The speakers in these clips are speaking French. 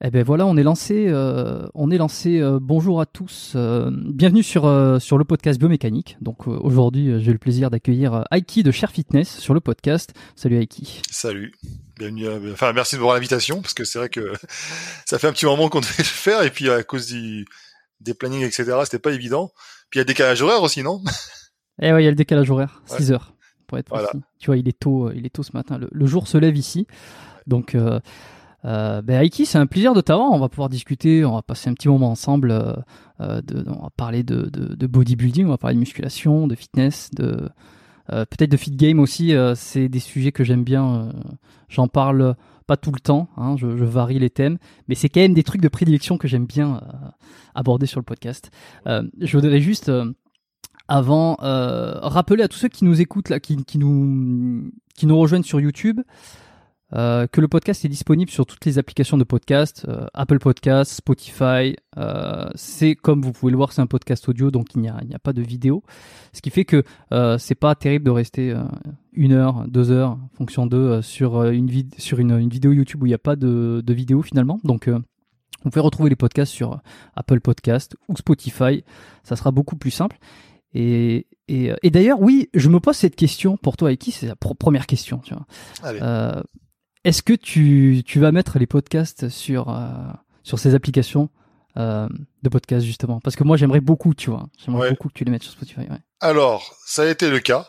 Eh ben voilà, on est lancé. Euh, on est lancé. euh, bonjour à tous. euh, bienvenue sur sur le podcast biomécanique. Donc aujourd'hui, j'ai le plaisir d'accueillir Aiki de Cher Fitness sur le podcast. Salut Aiki. Salut. Bienvenue. à- Enfin, merci de voir l'invitation parce que c'est vrai que ça fait un petit moment qu'on devait le faire et puis à cause du des plannings etc. C'était pas évident. Puis il y a le décalage horaire aussi, non? Eh ouais, il y a le décalage horaire, Ouais. 6 heures pour être Voilà. Tu vois, il est tôt. Il est tôt ce matin. Le, le jour se lève ici. Donc euh, ben Aiki, c'est un plaisir de t'avoir. On va pouvoir discuter. On va passer un petit moment ensemble. euh, euh, de, on va parler de, de, de bodybuilding. On va parler de musculation, de fitness, de euh, peut-être de fit game aussi. euh, c'est des sujets que j'aime bien. euh, J'en parle pas tout le temps. hein, je, je varie les thèmes, mais c'est quand même des trucs de prédilection que j'aime bien aborder sur le podcast. Je voudrais juste avant rappeler à tous ceux qui nous écoutent là, qui, qui nous qui nous rejoignent sur YouTube, euh, que le podcast est disponible sur toutes les applications de podcast, euh, Apple Podcasts, Spotify. euh, c'est comme vous pouvez le voir, c'est un podcast audio, donc il n'y a, il a pas de vidéo. Ce qui fait que euh, c'est pas terrible de rester euh, une heure, deux heures, en fonction d'eux, euh, sur une vid sur une, une vidéo YouTube où il n'y a pas de, de vidéo finalement. Donc euh, vous pouvez retrouver les podcasts sur Apple Podcast ou Spotify. Ça sera beaucoup plus simple. Et, et, et d'ailleurs, oui, je me pose cette question pour toi, Aiki, c'est la première question. Tu vois. Est-ce que tu, tu vas mettre les podcasts sur, euh, sur ces applications euh, de podcast justement? Parce que moi j'aimerais beaucoup, tu vois. J'aimerais beaucoup que tu les mettes sur Spotify. Ouais. Alors, ça a été le cas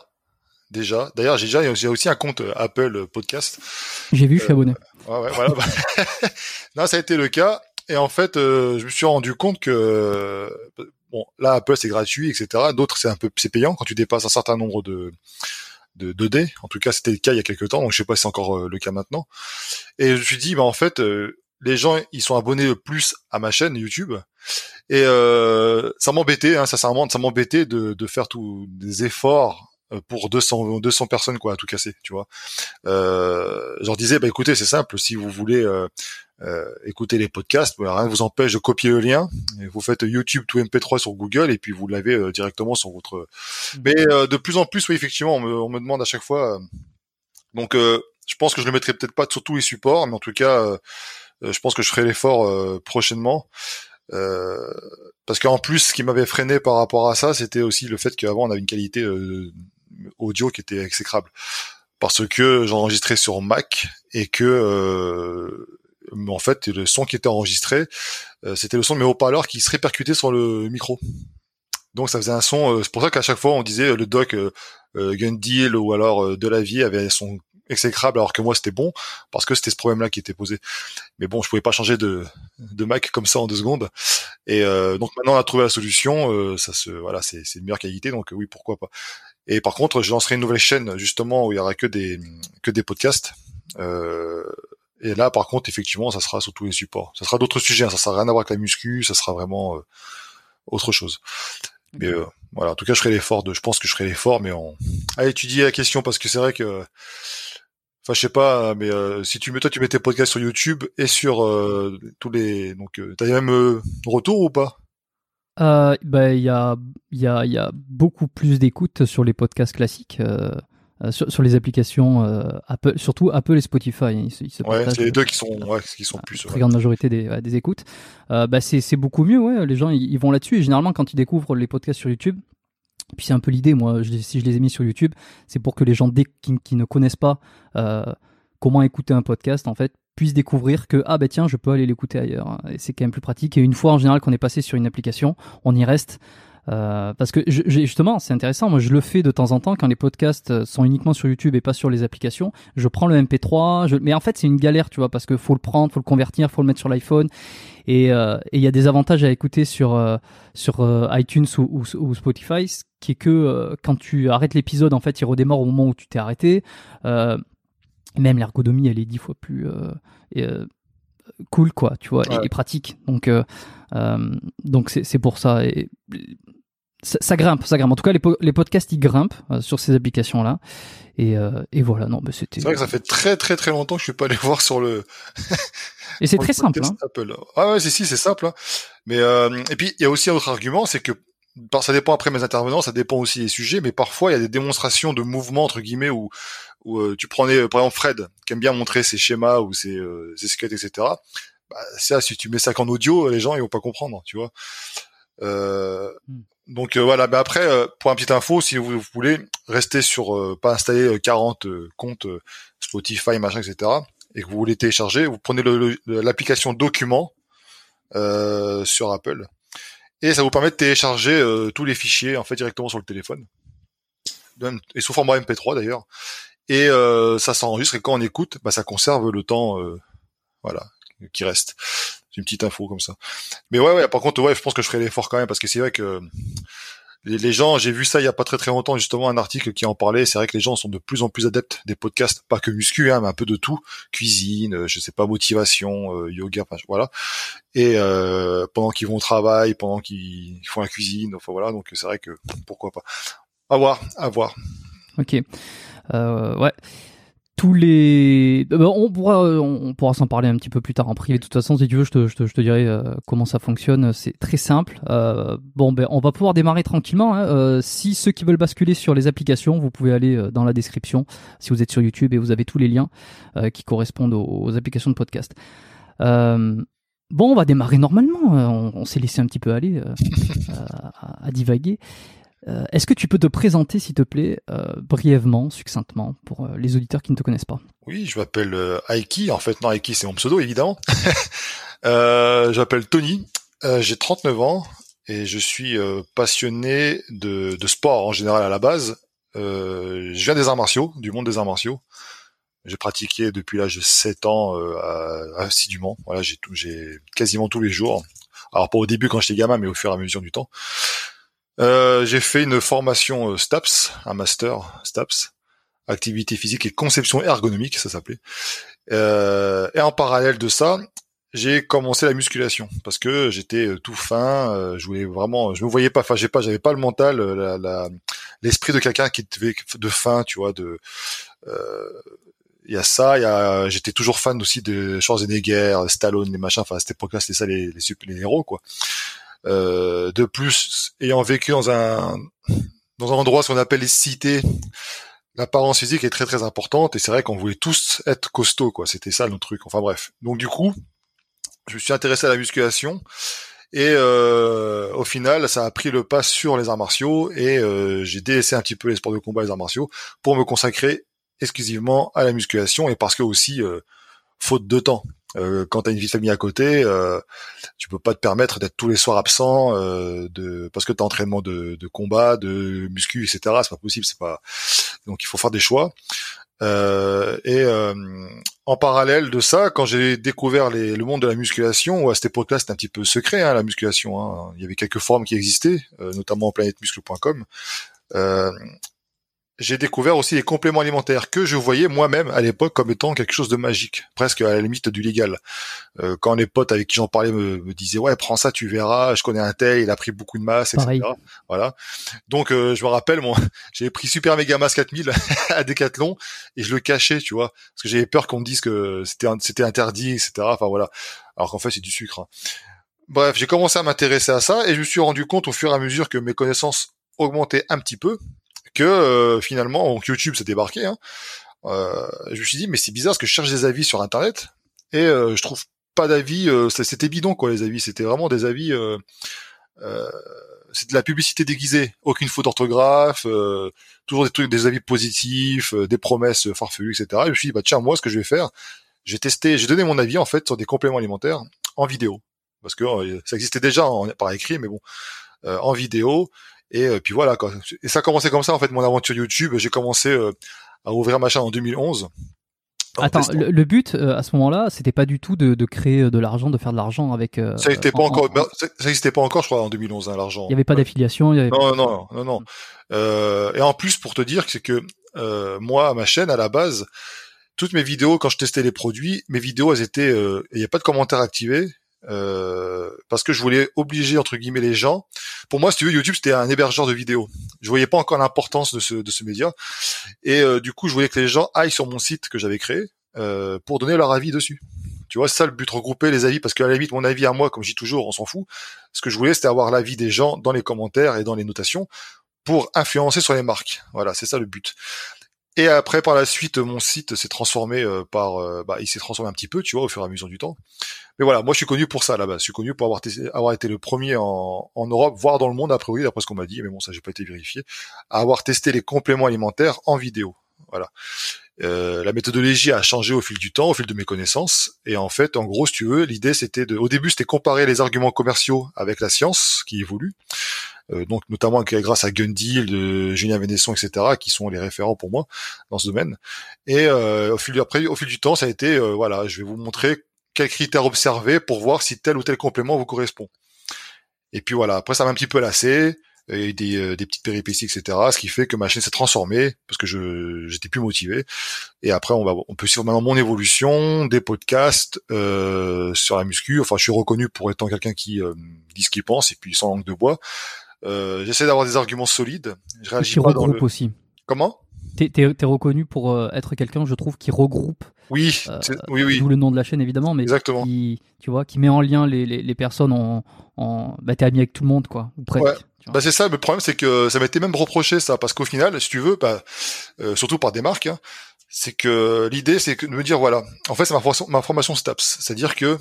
déjà. D'ailleurs, j'ai déjà j'ai aussi un compte euh, Apple Podcast. J'ai vu, je suis abonné. Ouais, ouais, voilà. non, ça a été le cas. Et en fait, je me suis rendu compte que bon, là Apple c'est gratuit, etc. D'autres c'est un peu c'est payant quand tu dépasses un certain nombre de de 2D. En tout cas, c'était le cas il y a quelques temps, donc je sais pas si c'est encore le cas maintenant. Et je me suis dit, bah en fait, les gens ils sont abonnés plus à ma chaîne YouTube et euh, ça m'embêtait hein, sincèrement ça m'embêtait de, de faire tous des efforts euh, pour 200 200 personnes quoi à tout casser tu vois euh, je leur disais bah écoutez c'est simple si vous voulez euh, euh écouter les podcasts bah, rien ne vous empêche de copier le lien et vous faites YouTube tout MP3 sur Google et puis vous l'avez euh, directement sur votre mmh. mais de plus en plus oui effectivement on me, on me demande à chaque fois donc je pense que je le mettrai peut-être pas sur tous les supports mais en tout cas euh, je pense que je ferai l'effort euh, prochainement. Euh, parce qu'en plus, ce qui m'avait freiné par rapport à ça, c'était aussi le fait qu'avant on avait une qualité audio qui était exécrable parce que j'enregistrais sur Mac et que en fait le son qui était enregistré c'était le son de mes haut-parleurs qui se répercutait sur le micro donc ça faisait un son c'est pour ça qu'à chaque fois on disait le doc euh, Gun Deal ou alors de la vie avait son exécrable alors que moi c'était bon parce que c'était ce problème-là qui était posé. Mais bon, je pouvais pas changer de, de Mac comme ça en deux secondes. Et euh, donc maintenant on a trouvé la solution. Euh, ça se voilà, c'est c'est de meilleure qualité donc oui pourquoi pas. Et par contre, je lancerai une nouvelle chaîne justement où il y aura que des que des podcasts. Euh, et là, par contre, effectivement, ça sera sur tous les supports. Ça sera d'autres sujets. Hein. Ça sera rien à voir avec la muscu. Ça sera vraiment euh, autre chose. Mais euh, voilà, en tout cas, je ferai l'effort de. Je pense que je ferai l'effort, mais on. Allez, étudier la question parce que c'est vrai que Enfin, je sais pas, mais euh, si tu mets toi, tu mets tes podcasts sur YouTube et sur euh, tous les, donc euh, t'as les mêmes retours ou pas? Euh, bah, il y a, y a, y a beaucoup plus d'écoutes sur les podcasts classiques. Sur, sur, les applications Apple, surtout Apple et Spotify. Ils se, ouais, c'est les deux qui sont, ouais, qui sont plus. La grande majorité des, des écoutes. bah c'est beaucoup mieux, ouais. Les gens ils, ils vont là-dessus et généralement quand ils découvrent les podcasts sur YouTube, puis c'est un peu l'idée, moi, si je les ai mis sur YouTube, c'est pour que les gens qui, ne connaissent pas euh, comment écouter un podcast, en fait, puissent découvrir que ah ben tiens, je peux aller l'écouter ailleurs. Et c'est quand même plus pratique. Et une fois en général qu'on est passé sur une application, on y reste. Euh, parce que justement, c'est intéressant. Moi, je le fais de temps en temps quand les podcasts sont uniquement sur YouTube et pas sur les applications. Je prends le MP3, je... mais en fait, c'est une galère, tu vois, parce que faut le prendre, faut le convertir, faut le mettre sur l'iPhone. Et euh, il y a des avantages à écouter sur euh, sur iTunes ou, ou, Spotify, qui est que quand tu arrêtes l'épisode, en fait, il redémarre au moment où tu t'es arrêté. même l'ergonomie, elle est dix fois plus cool quoi tu vois et, pratique donc euh, donc c'est pour ça et ça, grimpe, ça grimpe. En tout cas, les, les podcasts ils grimpent euh, sur ces applications là. Et, euh, et voilà, non, mais c'était. C'est vrai que ça fait très très très longtemps que je suis pas allé voir sur le. et c'est très simple. Hein. Apple. Ah ouais, c'est si, c'est simple. Hein. Mais euh, et puis il y a aussi un autre argument, c'est que ça dépend après mes intervenants, ça dépend aussi des sujets, mais parfois il y a des démonstrations de mouvements entre guillemets où où tu prenais par exemple Fred qui aime bien montrer ses schémas ou ses ses skates etc. Bah, ça, si tu mets ça qu'en audio, les gens ils vont pas comprendre, tu vois. Euh, hmm. Donc euh, voilà, mais après, euh, pour un petit info, si vous, voulez rester sur, euh, pas installer 40 comptes Spotify, machin, etc., et que vous voulez télécharger, vous prenez l'application document sur Apple, et ça vous permet de télécharger tous les fichiers en fait directement sur le téléphone, et sous format MP3 d'ailleurs, et ça s'enregistre et quand on écoute, bah, ça conserve le temps, voilà, qui reste. C'est une petite info comme ça. Mais ouais, ouais, par contre, ouais, je pense que je ferai l'effort quand même parce que c'est vrai que les, gens, j'ai vu ça il y a pas très très longtemps justement un article qui en parlait. C'est vrai que les gens sont de plus en plus adeptes des podcasts, pas que muscu, hein, mais un peu de tout, cuisine, euh, je sais pas, motivation, euh, yoga, enfin, voilà. Et euh, pendant qu'ils vont au travail, pendant qu'ils font la cuisine, enfin voilà. Donc c'est vrai que pourquoi pas. À voir, à voir. Ok. Euh, ouais les euh, bah, on pourra s'en parler un petit peu plus tard en privé. De toute façon si tu veux je te, dirai euh, comment ça fonctionne. C'est très simple. Euh, bon ben on va pouvoir démarrer tranquillement hein. si ceux qui veulent basculer sur les applications vous pouvez aller dans la description si vous êtes sur YouTube et vous avez tous les liens qui correspondent aux, applications de podcast. Bon on va démarrer normalement on, on s'est laissé un petit peu aller à divaguer euh, est-ce que tu peux te présenter, s'il te plaît, euh, brièvement, succinctement, pour euh, les auditeurs qui ne te connaissent pas? Oui, je m'appelle Aiki. En fait, non, Aiki, c'est mon pseudo, évidemment. je m'appelle Tony. J'ai 39 ans et je suis passionné de, de, sport en général à la base. Je viens des arts martiaux, du monde des arts martiaux. J'ai pratiqué depuis l'âge de 7 ans assidûment. Voilà, j'ai quasiment tous les jours. Alors pas au début quand j'étais gamin, mais au fur et à mesure du temps. Euh, j'ai fait une formation euh, STAPS, un master STAPS, activité physique et conception ergonomique, ça s'appelait. Euh, et en parallèle de ça, j'ai commencé la musculation parce que j'étais euh, tout fin, euh, je voulais vraiment, je me voyais pas, enfin j'ai pas, j'avais pas le mental, la, l'esprit de quelqu'un qui était de fin, tu vois, de il y a ça, il y a, j'étais toujours fan aussi de Schwarzenegger, Stallone, les machins. Enfin, à cette époque-là, c'était ça les, les, les, héros, quoi. Euh, de plus, ayant vécu dans un dans un endroit ce qu'on appelle les cités, l'apparence physique est très très importante et c'est vrai qu'on voulait tous être costauds, quoi. C'était ça notre truc. Enfin bref. Donc du coup, je me suis intéressé à la musculation. Et euh, au final, ça a pris le pas sur les arts martiaux et euh, j'ai délaissé un petit peu les sports de combat et les arts martiaux pour me consacrer exclusivement à la musculation et parce que aussi faute de temps. Euh, quand t'as une vie de famille à côté, euh, tu peux pas te permettre d'être tous les soirs absent euh, de parce que t'as entraînement de, de combat, de muscu, etc. C'est pas possible, c'est pas. Donc il faut faire des choix. Euh, et euh, en parallèle de ça, quand j'ai découvert les, le monde de la musculation, à cette époque-là c'était un petit peu secret hein, la musculation. Hein. Il y avait quelques formes qui existaient, notamment planètemuscle.com. J'ai découvert aussi les compléments alimentaires que je voyais moi-même à l'époque comme étant quelque chose de magique, presque à la limite du légal. Euh, quand les potes avec qui j'en parlais me, disaient ouais prends ça tu verras, je connais un tel, il a pris beaucoup de masse, etc. Voilà. Donc euh, je me rappelle moi j'ai pris Super Mega Mass 4000 à Decathlon et je le cachais tu vois parce que j'avais peur qu'on me dise que c'était c'était interdit etc. Enfin voilà. Alors qu'en fait c'est du sucre. Hein. Bref j'ai commencé à m'intéresser à ça et je me suis rendu compte au fur et à mesure que mes connaissances augmentaient un petit peu que euh, finalement YouTube s'est débarqué. Hein, euh, je me suis dit mais c'est bizarre parce que je cherche des avis sur internet et euh, je trouve pas d'avis. c'était bidon quoi les avis. C'était vraiment des avis. c'est de la publicité déguisée, aucune faute d'orthographe, toujours des trucs, des avis positifs, des promesses farfelues, etc. Et je me suis dit bah tiens moi ce que je vais faire, j'ai testé, j'ai donné mon avis en fait sur des compléments alimentaires en vidéo parce que ça existait déjà en, par écrit mais bon en vidéo et euh, puis voilà quoi. Et ça a commencé comme ça en fait mon aventure YouTube. J'ai commencé euh, à ouvrir ma chaîne en 2011. Attends, le, but euh, à ce moment-là, c'était pas du tout de, de créer de l'argent, de faire de l'argent avec. ça n'existait pas encore. Ben, ça n'existait pas encore, je crois, en 2011, hein, l'argent. Il y avait pas d'affiliation. avait... Non, non, non, non. Euh, et en plus, pour te dire, c'est que euh, moi, ma chaîne à la base, toutes mes vidéos, quand je testais les produits, mes vidéos, elles étaient, il n'y a pas de commentaires activés. Euh, parce que je voulais obliger entre guillemets les gens. Pour moi, si tu veux, YouTube c'était un hébergeur de vidéos. Je voyais pas encore l'importance de ce de ce média, et euh, du coup, je voulais que les gens aillent sur mon site que j'avais créé euh, pour donner leur avis dessus. Tu vois, c'est ça le but, regrouper les avis, parce qu'à la limite, mon avis à moi, comme je dis toujours, on s'en fout. Ce que je voulais, c'était avoir l'avis des gens dans les commentaires et dans les notations pour influencer sur les marques. Voilà, c'est ça le but. Et après, par la suite, mon site s'est transformé euh, par, euh, bah, il s'est transformé un petit peu, tu vois, au fur et à mesure du temps. Mais voilà, moi, je suis connu pour ça là-bas. Je suis connu pour avoir, été le premier en, en Europe, voire dans le monde, a priori, d'après ce qu'on m'a dit, mais bon, ça, j'ai pas été vérifié, à avoir testé les compléments alimentaires en vidéo. Voilà. Euh, la méthodologie a changé au fil du temps, au fil de mes connaissances. Et en fait, en gros, si tu veux, l'idée c'était de, au début, c'était comparer les arguments commerciaux avec la science qui évolue. Euh, donc notamment grâce à Gundil, de Julien Vénesson, etc., qui sont les référents pour moi dans ce domaine. Et euh, au fil du, après, au fil du temps, ça a été, euh, voilà, je vais vous montrer quels critères observer pour voir si tel ou tel complément vous correspond. Et puis voilà, après ça m'a un petit peu lassé, et des, des petites péripéties, etc. Ce qui fait que ma chaîne s'est transformée parce que je j'étais plus motivé. Et après, on va on peut suivre maintenant mon évolution, des podcasts euh, sur la muscu. Enfin, je suis reconnu pour étant quelqu'un qui dit ce qu'il pense et puis sans langue de bois. Euh, j'essaie d'avoir des arguments solides. Je réagis pas dans le... aussi. Comment? T'es es, reconnu pour euh, être quelqu'un, je trouve, qui regroupe. Oui, euh, oui, oui. D'où le nom de la chaîne évidemment, mais Exactement. qui, tu vois, qui met en lien les, les, les personnes en, en, bah t'es ami avec tout le monde, quoi, ou presque. Ouais. Bah c'est ça. Le problème, c'est que ça m'était même reproché ça, parce qu'au final, si tu veux, bah, euh, surtout par des marques, hein, c'est que l'idée, c'est de me dire voilà, en fait, c'est ma formation, ma formation STAPS, c'est-à-dire que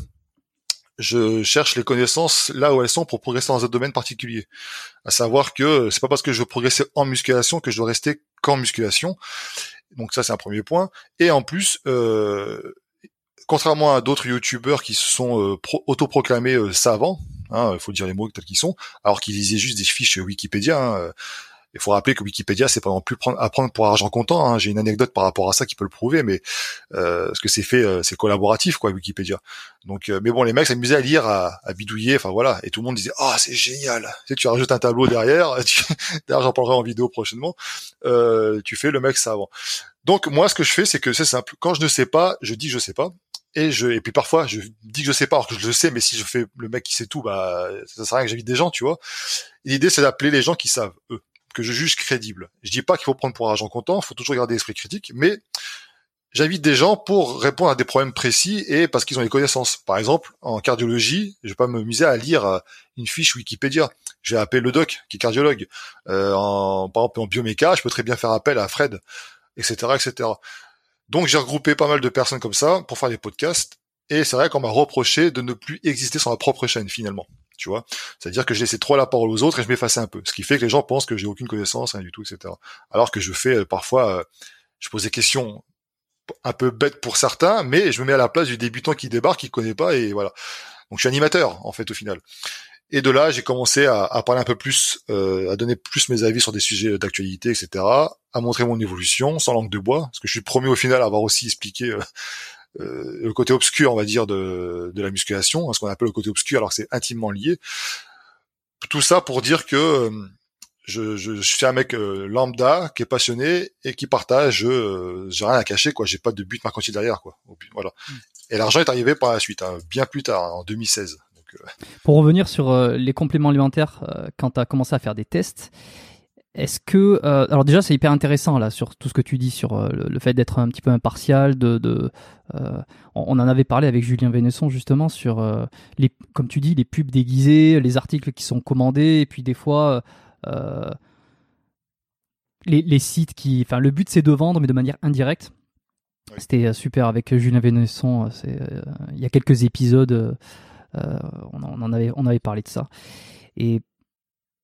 je cherche les connaissances là où elles sont pour progresser dans un domaine particulier. À savoir que c'est pas parce que je veux progresser en musculation que je dois rester qu'en musculation. Donc ça c'est un premier point. Et en plus, euh, contrairement à d'autres youtubeurs qui se sont euh, autoproclamés euh, savants, Hein, il faut dire les mots tels qu'ils sont, alors qu'ils lisaient juste des fiches Wikipédia. Hein. Il faut rappeler que Wikipédia, c'est pas non plus prendre, apprendre pour argent comptant. Hein. J'ai une anecdote par rapport à ça qui peut le prouver, mais euh, ce que c'est fait, euh, c'est collaboratif, quoi, Wikipédia. Donc, euh, mais bon, les mecs s'amusaient à lire, à, à, bidouiller, enfin voilà, et tout le monde disait, ah, c'est génial. Tu sais, tu rajoutes un tableau derrière. D'ailleurs, j'en parlerai en vidéo prochainement. Euh, tu fais le mec savant. Donc, moi, ce que je fais, c'est que c'est simple. Quand je ne sais pas, je dis je sais pas et je et puis parfois je dis que je sais pas alors que je le sais mais si je fais le mec qui sait tout bah ça sert à rien que j'invite des gens tu vois l'idée c'est d'appeler les gens qui savent eux je juge crédible. Je dis pas qu'il faut prendre pour argent comptant, il faut toujours garder l'esprit critique, mais j'invite des gens pour répondre à des problèmes précis et parce qu'ils ont les connaissances. Par exemple, en cardiologie, je vais pas me miser à lire euh, une fiche Wikipédia. Je vais appeler le doc, qui est cardiologue. Euh, en, par exemple, en bioméca, je peux très bien faire appel à Fred, etc., etc. Donc, j'ai regroupé pas mal de personnes comme ça pour faire des podcasts. Et c'est vrai qu'on m'a reproché de ne plus exister sur ma propre chaîne, finalement tu vois. C'est-à-dire que je laissais trop la parole aux autres et je m'effaçais un peu. Ce qui fait que les gens pensent que j'ai aucune connaissance, rien du tout, etc. Alors que je fais euh, parfois, euh, je pose des questions un peu bêtes pour certains, mais je me mets à la place du débutant qui débarque, qui connaît pas, et voilà. Donc je suis animateur, en fait, au final. Et de là, j'ai commencé à, à, parler un peu plus, euh, à donner plus mes avis sur des sujets d'actualité, etc., à montrer mon évolution sans langue de bois, parce que je suis le premier au final à avoir aussi expliqué euh, le côté obscur, on va dire, de, de la musculation, hein, ce qu'on appelle le côté obscur, alors que c'est intimement lié. Tout ça pour dire que euh, je, je, je, suis un mec euh, lambda qui est passionné et qui partage. j'ai rien à cacher, quoi. J'ai pas de but mercantile derrière, quoi. Voilà. Mm. Et l'argent est arrivé par la suite, hein, bien plus tard, en 2016. Donc, Pour revenir sur les compléments alimentaires, quand tu as commencé à faire des tests, est-ce que euh, alors déjà c'est hyper intéressant là sur tout ce que tu dis sur euh, le, fait d'être un petit peu impartial de, de euh, on, en avait parlé avec Julien Vénesson justement sur les comme tu dis les pubs déguisées les articles qui sont commandés et puis des fois les, les, sites qui enfin le but c'est de vendre mais de manière indirecte. C'était super avec Julien Vénesson c'est il y a quelques épisodes on, on, en avait on avait parlé de ça. Et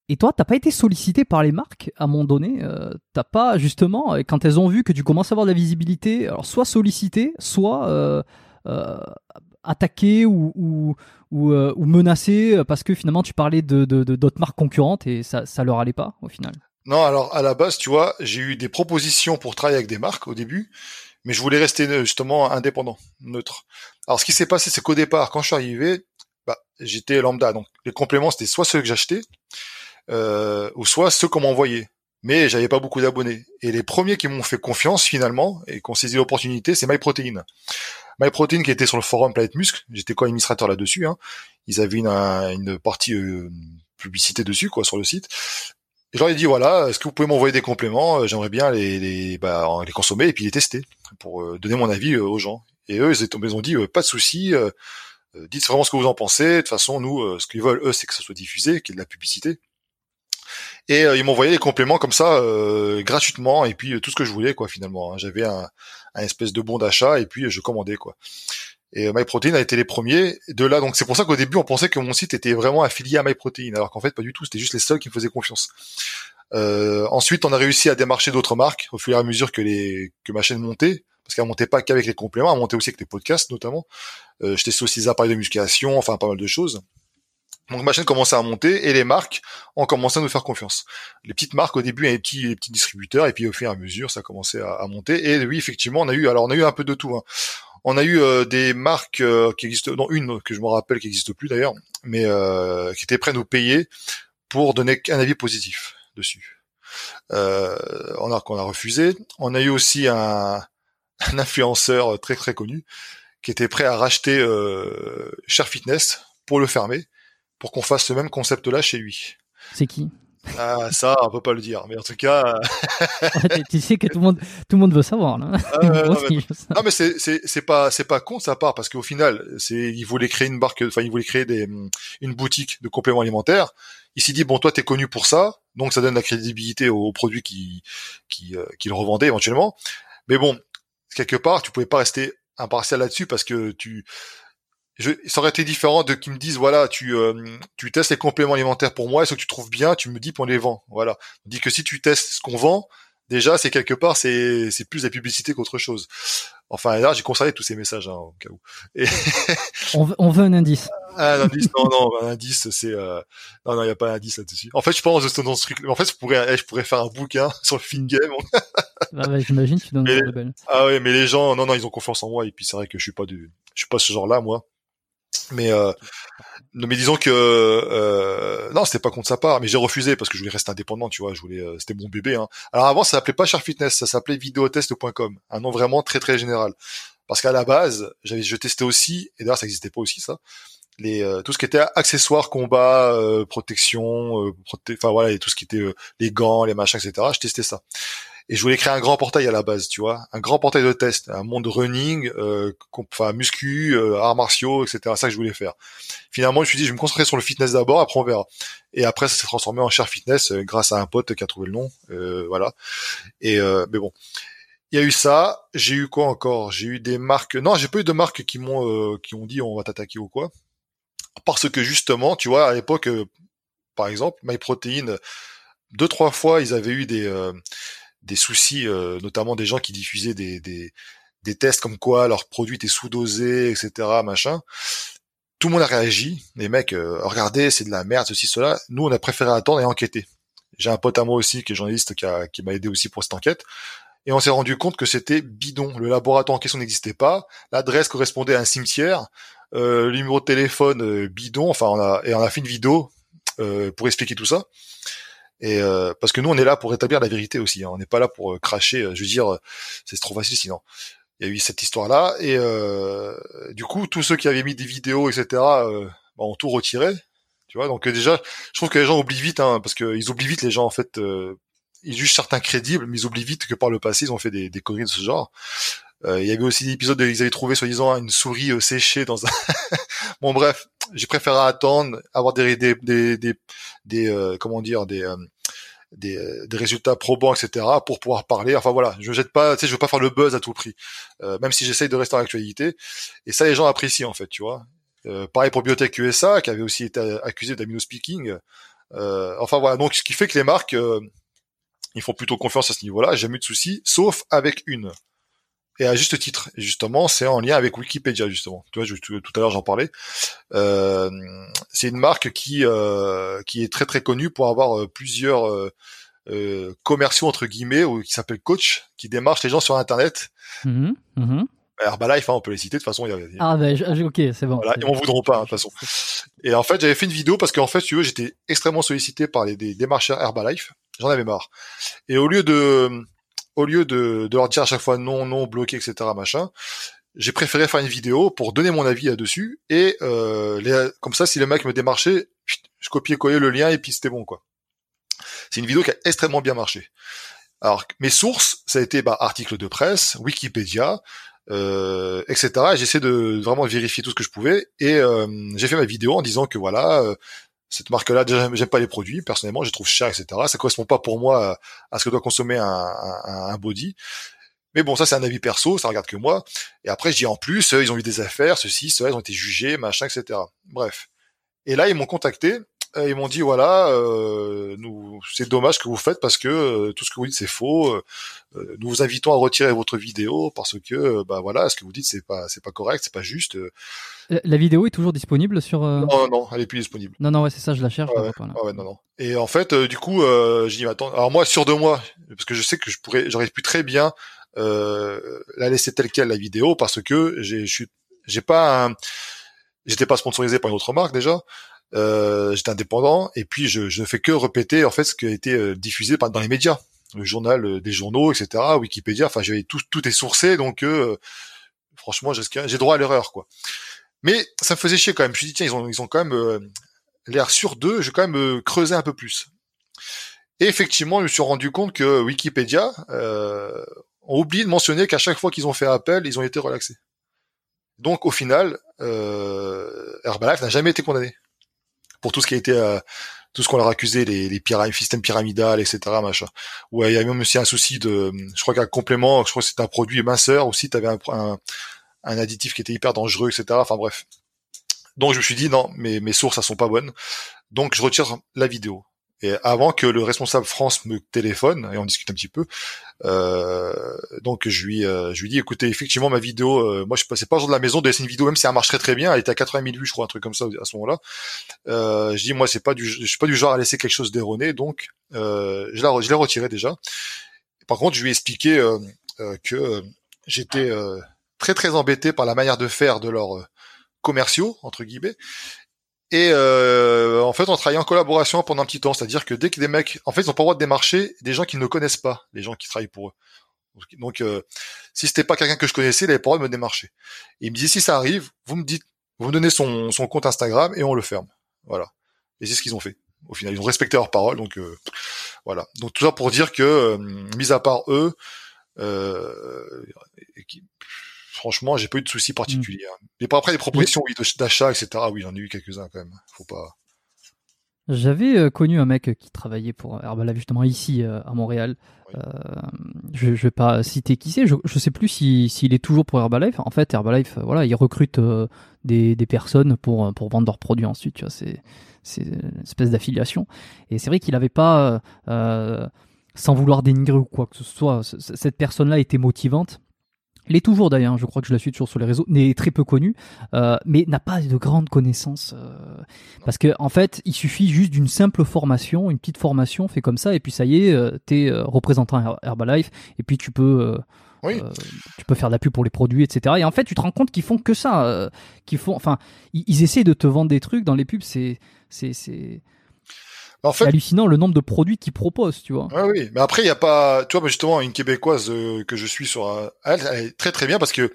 et toi, t'as pas été sollicité par les marques à un moment donné euh, T'as pas justement, quand elles ont vu que tu commences à avoir de la visibilité, soit sollicité, soit euh, euh, attaqué ou, ou, euh, menacé parce que finalement tu parlais de de, d'autres marques concurrentes et ça, ça leur allait pas au final. Non, alors à la base, tu vois, j'ai eu des propositions pour travailler avec des marques au début, mais je voulais rester justement indépendant, neutre. Alors ce qui s'est passé, c'est qu'au départ, quand je suis arrivé, bah, j'étais lambda, donc les compléments c'était soit ceux que j'achetais euh, ou soit ceux qu'on m'envoyait. Mais j'avais pas beaucoup d'abonnés. Et les premiers qui m'ont fait confiance finalement et qui ont saisi l'opportunité, c'est MyProtein. MyProtein qui était sur le forum Planète Muscle, j'étais co-administrateur là-dessus. Hein. Ils avaient une, une partie euh, publicité dessus, quoi, sur le site. Et je leur ai dit voilà, est-ce que vous pouvez m'envoyer des compléments? Euh, J'aimerais bien les, les, bah, les consommer et puis les tester pour euh, donner mon avis aux gens. Et eux, ils, ils ont dit pas de souci, dites vraiment ce que vous en pensez. De toute façon, nous, ce qu'ils veulent eux, c'est que ça soit diffusé, qu'il y ait de la publicité. Et euh, ils m'envoyaient des compléments comme ça euh, gratuitement et puis euh, tout ce que je voulais quoi finalement. Hein. J'avais un, un, espèce de bon d'achat et puis je commandais quoi. Et MyProtein a été les premiers. De là, donc c'est pour ça qu'au début on pensait que mon site était vraiment affilié à MyProtein, alors qu'en fait pas du tout. C'était juste les seuls qui me faisaient confiance. Euh, ensuite, on a réussi à démarcher d'autres marques au fur et à mesure que les que ma chaîne montait, parce qu'elle montait pas qu'avec les compléments, elle montait aussi avec les podcasts notamment. Euh, J'étais aussi des appareils de musculation, enfin pas mal de choses. Donc ma chaîne commençait à monter et les marques ont commencé à nous faire confiance. Les petites marques au début, les petits, petits distributeurs et puis au fur et à mesure, ça a commencé à, monter. Et oui, effectivement, on a eu, alors on a eu un peu de tout. Hein. On a eu euh, des marques euh, qui existent, non une que je me rappelle qui n'existe plus d'ailleurs, mais euh, qui étaient prêts à nous payer pour donner un avis positif dessus. on a qu'on a refusé. On a eu aussi un, un, influenceur très très connu qui était prêt à racheter Cher Fitness pour le fermer pour qu'on fasse ce même concept-là chez lui. C'est qui? Ah, ça, on peut pas le dire, mais en tout cas. tu sais que tout le monde, tout le monde veut savoir là. non, mais, c'est c'est pas c'est pas con sa part parce qu'au final, c'est il voulait créer une barque, enfin il voulait créer des une boutique de compléments alimentaires. Il s'est dit bon toi t'es connu pour ça, donc ça donne la crédibilité aux, produits qui qui euh, qui le revendaient éventuellement. Mais bon, quelque part tu pouvais pas rester impartial là-dessus parce que tu je, ça aurait été différent de qu'ils me disent voilà tu euh, tu testes les compléments alimentaires pour moi et ce que tu trouves bien tu me dis pour les vends voilà dit que si tu testes ce qu'on vend déjà c'est quelque part c'est c'est plus la publicité qu'autre chose enfin là j'ai conservé tous ces messages hein, au cas où on, veut, on, veut, un indice un indice, non, non, un indice, c'est euh... non, non, il y a pas d'indice là-dessus. En fait, je pense que dans ce truc. En fait, je pourrais, eh, je pourrais faire un bouquin sur le film game. ah bah, j'imagine, tu donnes mais... Ah ouais, mais les gens, non, non, ils ont confiance en moi et puis c'est vrai que je suis pas du, je suis pas ce genre-là, moi. Mais euh, mais disons que euh, non, c'était pas contre sa part, mais j'ai refusé parce que je voulais rester indépendant, tu vois. Je voulais, euh, c'était mon bébé. Hein. Alors avant, ça s'appelait pas Sharp Fitness, ça s'appelait videotest.com, un nom vraiment très très général. Parce qu'à la base, j'avais, je testais aussi, et d'ailleurs ça existait pas aussi ça, les euh, tout ce qui était accessoires, combat, euh, protection, euh, enfin voilà, et tout ce qui était les gants, les machins, etc. Je testais ça. Et je voulais créer un grand portail à la base, tu vois, un grand portail de test, un monde running, enfin muscu, arts martiaux, etc. Ça que je voulais faire. Finalement, je me suis dit, je vais me concentrer sur le fitness d'abord, après on verra. Et après, ça s'est transformé en cher fitness grâce à un pote qui a trouvé le nom, voilà. Et mais bon, il y a eu ça. J'ai eu quoi encore? J'ai eu des marques. Non, j'ai pas eu de marques qui m'ont qui ont dit on va t'attaquer ou quoi parce que justement, tu vois, à l'époque, euh, par exemple, MyProtein, deux trois fois, ils avaient eu des euh, des soucis, euh, notamment des gens qui diffusaient des, des, des tests comme quoi leurs produits étaient sous-dosés, etc., machin. Tout le monde a réagi. Les mecs, regardez, c'est de la merde, ceci, cela. Nous, on a préféré attendre et enquêter. J'ai un pote à moi aussi, qui est journaliste, qui, a, qui m'a aidé aussi pour cette enquête. Et on s'est rendu compte que c'était bidon. Le laboratoire en question n'existait pas. L'adresse correspondait à un cimetière euh, le numéro de téléphone euh, bidon. Enfin, on a et on a fait une vidéo euh, pour expliquer tout ça. Et euh, parce que nous, on est là pour établir la vérité aussi. Hein. On n'est pas là pour cracher. Je veux dire, c'est trop facile sinon. Il y a eu cette histoire-là et du coup, tous ceux qui avaient mis des vidéos, etc., bah, ont tout retiré. Tu vois, donc déjà, je trouve que les gens oublient vite, hein, parce qu'ils oublient vite les gens en fait. ils jugent certains crédibles, mais ils oublient vite que par le passé, ils ont fait des, des conneries de ce genre. Euh, il y avait aussi des épisodes où ils avaient trouvé soi-disant une souris euh, séchée dans un. bon bref, j'ai préféré attendre, avoir des des des des, euh, comment dire des des, des, résultats probants, etc., pour pouvoir parler. Enfin voilà, je jette pas, tu sais, je veux pas faire le buzz à tout prix, même si j'essaye de rester en actualité. Et ça, les gens apprécient en fait, tu vois. Euh, pareil pour Biotech USA, qui avait aussi été accusé d'amino speaking. Euh, enfin voilà, donc ce qui fait que les marques, ils font plutôt confiance à ce niveau-là. J'ai jamais eu de soucis, sauf avec une et à juste titre. Et justement, c'est en lien avec Wikipédia justement. Tu vois, tout, à l'heure j'en parlais. Euh, c'est une marque qui euh, qui est très très connue pour avoir euh, plusieurs euh, commerciaux entre guillemets ou qui s'appelle Coach, qui démarche les gens sur Internet. Mmh, mmh. Herbalife, hein, on peut les citer de toute façon. Il y a, Ah ben, ok, c'est bon. Voilà, ils m'en voudront pas hein, de toute façon. Et en fait, j'avais fait une vidéo parce qu'en fait, tu veux, j'étais extrêmement sollicité par les des démarcheurs Herbalife. J'en avais marre. Et au lieu de au lieu de, de leur dire à chaque fois non, non, bloqué, etc., machin, j'ai préféré faire une vidéo pour donner mon avis là-dessus et euh, les, comme ça, si le mec me démarchait, je copiais-collais le lien et puis c'était bon quoi. C'est une vidéo qui a extrêmement bien marché. Alors mes sources, ça a été bah, articles de presse, Wikipédia, euh, etc. J'essaie de vraiment vérifier tout ce que je pouvais et euh, j'ai fait ma vidéo en disant que voilà, euh, cette marque-là, j'aime pas les produits. Personnellement, je les trouve chers, etc. Ça correspond pas pour moi à, ce que doit consommer un, body. Mais bon, ça c'est un avis perso, ça regarde que moi. Et après, je dis en plus, ils ont eu des affaires, ceci, cela, ils ont été jugés, machin, etc. Bref. Et là, ils m'ont contacté euh, ils m'ont dit voilà, euh, nous c'est dommage que vous faites parce que euh, tout ce que vous dites c'est faux. Euh, nous vous invitons à retirer votre vidéo parce que bah voilà, ce que vous dites c'est pas c'est pas correct, c'est pas juste. La, vidéo est toujours disponible sur. Non non, elle est plus disponible. Non non ouais c'est ça, je la cherche. Ouais, ouais, non non. Et en fait du coup j'ai dit attends, alors moi sûr de moi parce que je sais que je pourrais j'aurais pu très bien la laisser telle quelle la vidéo parce que j'ai je suis j'ai pas un j'étais pas sponsorisé par une autre marque déjà euh, j'étais indépendant et puis je, je ne fais que répéter en fait ce qui a été euh, diffusé dans les médias, le journal euh, des journaux, etc., Wikipédia. Enfin, j'avais tout, tout est sourcé, donc euh, franchement, j'ai droit à l'erreur, quoi. Mais ça me faisait chier quand même. Je me suis dit tiens, ils ont, ils ont quand même l'air sur d'eux. Je vais quand même creuser un peu plus. Et effectivement, je me suis rendu compte que Wikipédia euh, ont oublié de mentionner qu'à chaque fois qu'ils ont fait appel, ils ont été relaxés. Donc au final, euh, Herbalife n'a jamais été condamné pour tout ce qui a été euh, tout ce qu'on leur a accusé, les, systèmes pyramidal, etc. machin. Ouais, il y a même aussi un souci de, je crois qu'un complément, je crois que c'est un produit minceur aussi, tu avais un, un, un, additif qui était hyper dangereux, etc. Enfin bref. Donc je me suis dit non, mes, mes sources, elles sont pas bonnes. Donc je retire la vidéo. Et avant que le responsable France me téléphone et on discute un petit peu, euh, donc je lui euh, je lui dis écoutez effectivement ma vidéo, euh, moi je passais pas jour de la maison de laisser une vidéo même si elle marche très très bien, elle était à 80 000 vues je crois un truc comme ça à ce moment-là. je dis moi c'est pas du je suis pas du genre à laisser quelque chose d'erroné donc je l'ai je l'ai retiré déjà. Par contre je lui ai expliqué que j'étais très très embêté par la manière de faire de leurs commerciaux entre guillemets et euh, en fait, on travaillait en collaboration pendant un petit temps, c'est-à-dire que dès que des mecs, en fait, ils ont pas le droit de démarcher des gens qui ne connaissent pas, les gens qui travaillent pour eux. Donc, euh, si c'était pas quelqu'un que je connaissais, il avait pas le droit de me démarcher. Et il me dit si ça arrive, vous me dites, vous me donnez son, son compte Instagram et on le ferme. Voilà. Et c'est ce qu'ils ont fait. Au final, ils ont respecté leur parole, donc euh, voilà. Donc tout ça pour dire que, euh, mis à part eux, euh, franchement, j'ai pas eu de soucis particuliers. Hein. Mais après, les propositions d'achat, etc., oui, j'en ai eu quelques-uns quand même. Faut pas. J'avais euh, connu un mec qui travaillait pour Herbalife justement ici euh, à Montréal. Euh, je, ne vais pas citer qui c'est. Je, ne sais plus s'il est toujours pour Herbalife. En fait, Herbalife, voilà, ils recrutent des, personnes pour pour vendre leurs produits ensuite. Tu vois, c'est c'est une espèce d'affiliation. Et c'est vrai qu'il n'avait pas, sans vouloir dénigrer ou quoi que ce soit, cette personne-là était motivante il est toujours d'ailleurs, je crois que je la suis toujours sur les réseaux, n'est très peu connu, euh, mais n'a pas de grandes connaissances. Euh, parce que en fait, il suffit juste d'une simple formation, une petite formation, fait comme ça, et puis ça y est, euh, t'es représentant Herbalife, et puis tu peux, tu peux faire de la pub pour les produits, etc. Et en fait, tu te rends compte qu'ils font que ça, qu'ils font, enfin, ils, ils, essaient de te vendre des trucs dans les pubs, c'est, c'est, c'est en fait, c'est hallucinant le nombre de produits qu'ils proposent, tu vois. Ouais, oui, mais après il y a pas, tu vois, justement une québécoise euh, que je suis sur, euh, elle, elle, est très très bien parce que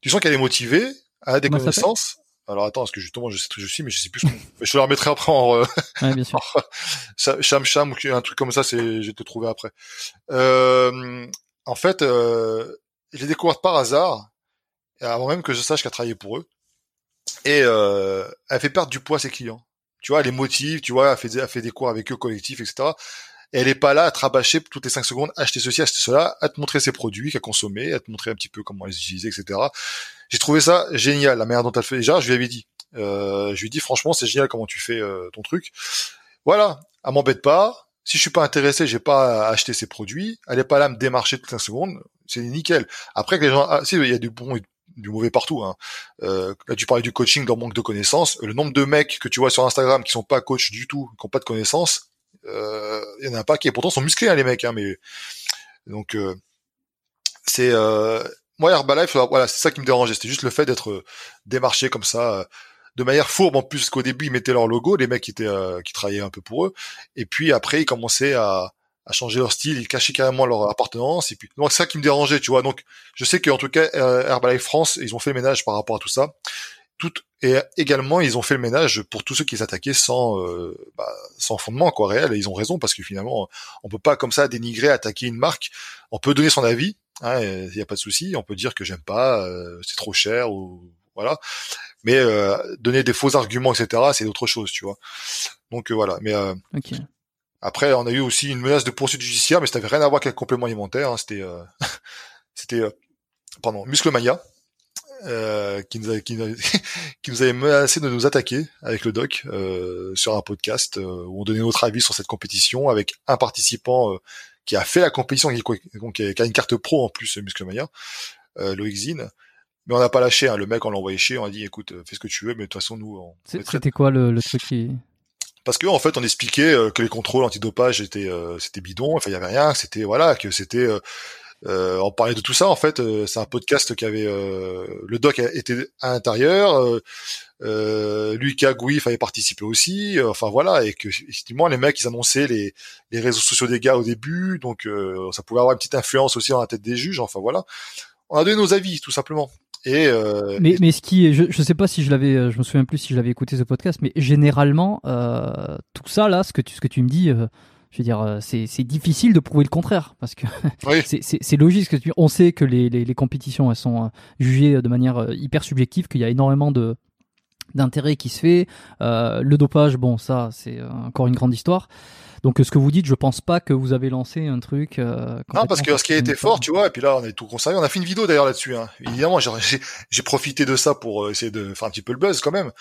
tu sens qu'elle est motivée, elle a des connaissances. Alors attends, parce que justement je sais que je suis, mais je sais plus. je te la remettrai après en. Ouais, bien sûr. cham cham ou un truc comme ça, c'est, je vais te trouver après. Euh, en fait, euh, je l'ai découverte par hasard, avant même que je sache qu'elle travaillait pour eux, et euh, elle fait perdre du poids à ses clients tu vois, elle les motive, tu vois, elle fait, elle fait des cours avec eux collectifs, etc. Et elle est pas là à te rabâcher toutes les cinq secondes, acheter ceci, acheter cela, à te montrer ses produits qu'à consommer, à te montrer un petit peu comment les utiliser, etc. J'ai trouvé ça génial, la manière dont elle fait. Déjà, je lui avais dit, euh, je lui ai dit franchement, c'est génial comment tu fais euh, ton truc. Voilà, elle m'embête pas. Si je suis pas intéressé, j'ai pas à acheter ses produits. Elle est pas là à me démarcher toutes les cinq secondes. C'est nickel. Après que les gens, ah, si, il y a du bon du mauvais partout. Hein. Euh, là, tu parlais du coaching dans manque de connaissances. Le nombre de mecs que tu vois sur Instagram qui sont pas coach du tout, qui ont pas de connaissances, euh, il y en a pas qui, pourtant, sont musclés hein, les mecs. Hein, mais donc euh, c'est euh, moi Herbalife, voilà, c'est ça qui me dérangeait. C'était juste le fait d'être démarché comme ça de manière fourbe en plus qu'au début ils mettaient leur logo les mecs qui étaient qui travaillaient un peu pour eux et puis après ils commençaient à à changer leur style, ils cachaient carrément leur appartenance. Et puis, donc c'est ça qui me dérangeait, tu vois. Donc, je sais qu'en tout cas, euh, Herbalife France, ils ont fait le ménage par rapport à tout ça. Tout et également, ils ont fait le ménage pour tous ceux qui s'attaquaient sans euh, bah, sans fondement quoi réel. Et ils ont raison parce que finalement, on peut pas comme ça dénigrer, attaquer une marque. On peut donner son avis, il hein, n'y a pas de souci. On peut dire que j'aime pas, euh, c'est trop cher ou voilà. Mais euh, donner des faux arguments, etc., c'est autre chose, tu vois. Donc voilà. Mais okay. Après, on a eu aussi une menace de poursuite judiciaire, mais ça n'avait rien à voir avec le complément alimentaire. Hein. C'était, euh, c'était, euh, pardon, Musclemania, euh, qui, nous qui, qui, nous avait menacé de nous attaquer avec le doc euh, sur un podcast euh, où on donnait notre avis sur cette compétition avec un participant qui a fait la compétition, qui, qui, a une carte pro en plus, Musclemania, euh, Loïc Zine. Mais on n'a pas lâché, hein. le mec on l'a envoyé chier, on a dit écoute, fais ce que tu veux, mais de toute façon nous... On... C'était quoi le, le truc qui parce que en fait on expliquait euh, que les contrôles antidopage étaient euh, c'était bidon, enfin il y avait rien, c'était voilà que c'était euh, on parlait de tout ça en fait. c'est un podcast qui avait le doc était à l'intérieur. Lucas Gouif avait participé aussi. enfin voilà et que effectivement les mecs ils annonçaient les, les réseaux sociaux des gars au début, donc ça pouvait avoir une petite influence aussi dans la tête des juges. Enfin voilà, on a donné nos avis tout simplement. Et euh, mais, mais ce qui je, je sais pas si je l'avais, euh, je me souviens plus si je l'avais écouté ce podcast, mais généralement, euh, tout ça là, ce que tu, ce que tu me dis, euh, je veux dire, c'est, difficile de prouver le contraire parce que oui. c'est, logique. Que tu, on sait que les, les, les, compétitions elles sont jugées de manière hyper subjective, qu'il y a énormément de d'intérêt qui se fait. le dopage, bon, ça, c'est encore une grande histoire. Donc ce que vous dites, je pense pas que vous avez lancé un truc. Euh, non, parce que ce qui a été fort, tu vois, et puis là on est tout conservé. On a fait une vidéo d'ailleurs là-dessus. Hein. Évidemment, j'ai profité de ça pour euh, essayer de faire un petit peu le buzz quand même.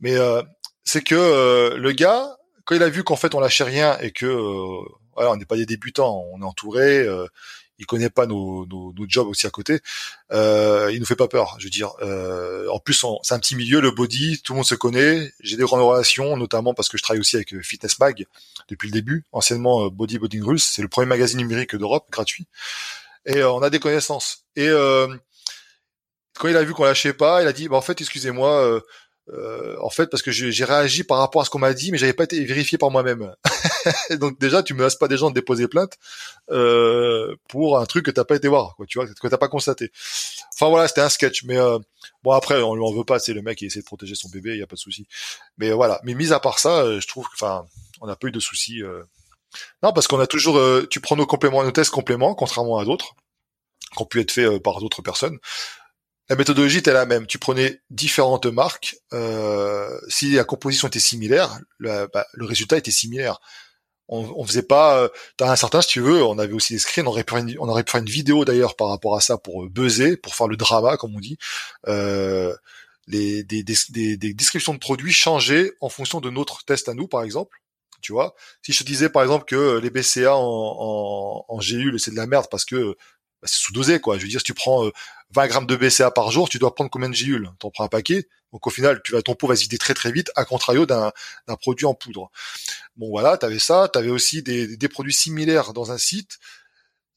Mais euh, c'est que euh, le gars, quand il a vu qu'en fait on lâchait rien et que voilà, on n'est pas des débutants, on est entouré, il connaît pas nos, nos, jobs aussi à côté. Euh, il nous fait pas peur. Je veux dire, euh, en plus c'est un petit milieu, le body, tout le monde se connaît. J'ai des grandes relations, notamment parce que je travaille aussi avec euh, Fitness Mag depuis le début, anciennement euh, Body Bodybuilding Rules. C'est le premier magazine numérique d'Europe gratuit. Et on a des connaissances. Et quand il a vu qu'on lâchait pas, il a dit, bah, en fait, excusez-moi. Euh, en fait, parce que j'ai réagi par rapport à ce qu'on m'a dit, mais j'avais pas été vérifié par moi-même. Donc déjà, tu me laisses pas des gens de déposer plainte euh, pour un truc que t'as pas été voir, quoi, tu vois, que t'as pas constaté. Enfin voilà, c'était un sketch, mais euh, bon après, on lui en veut pas, c'est le mec qui essaie de protéger son bébé, il y a pas de souci. Mais voilà, mais mis à part ça, euh, je trouve, enfin, on n'a pas eu de soucis. Euh. Non, parce qu'on a toujours, tu prends nos compléments, nos tests compléments, contrairement à d'autres, qui ont pu être faits par d'autres personnes. La méthodologie était la même. Tu prenais différentes marques. Euh, si la composition était similaire, le, bah, le résultat était similaire. On, on faisait pas. Euh, dans un certain, si tu veux, on avait aussi des screens. On aurait pu faire une, on vidéo d'ailleurs par rapport à ça pour euh, buzzer, pour faire le drama, comme on dit. Euh, les, des, des, des, des, descriptions de produits changeaient en fonction de notre test à nous, par exemple. Tu vois, si je te disais par exemple que les BCA en, en, en GU, c'est de la merde parce que bah, c'est sous-dosé, quoi. Je veux dire, si tu prends 20 euh, grammes de BCA par jour, tu dois prendre combien de gilules T'en prends un paquet? Donc au final, tu vas ton pot va vider très très vite, à contrario d'un produit en poudre. Bon voilà, tu avais ça. Tu avais aussi des, produits similaires dans un site.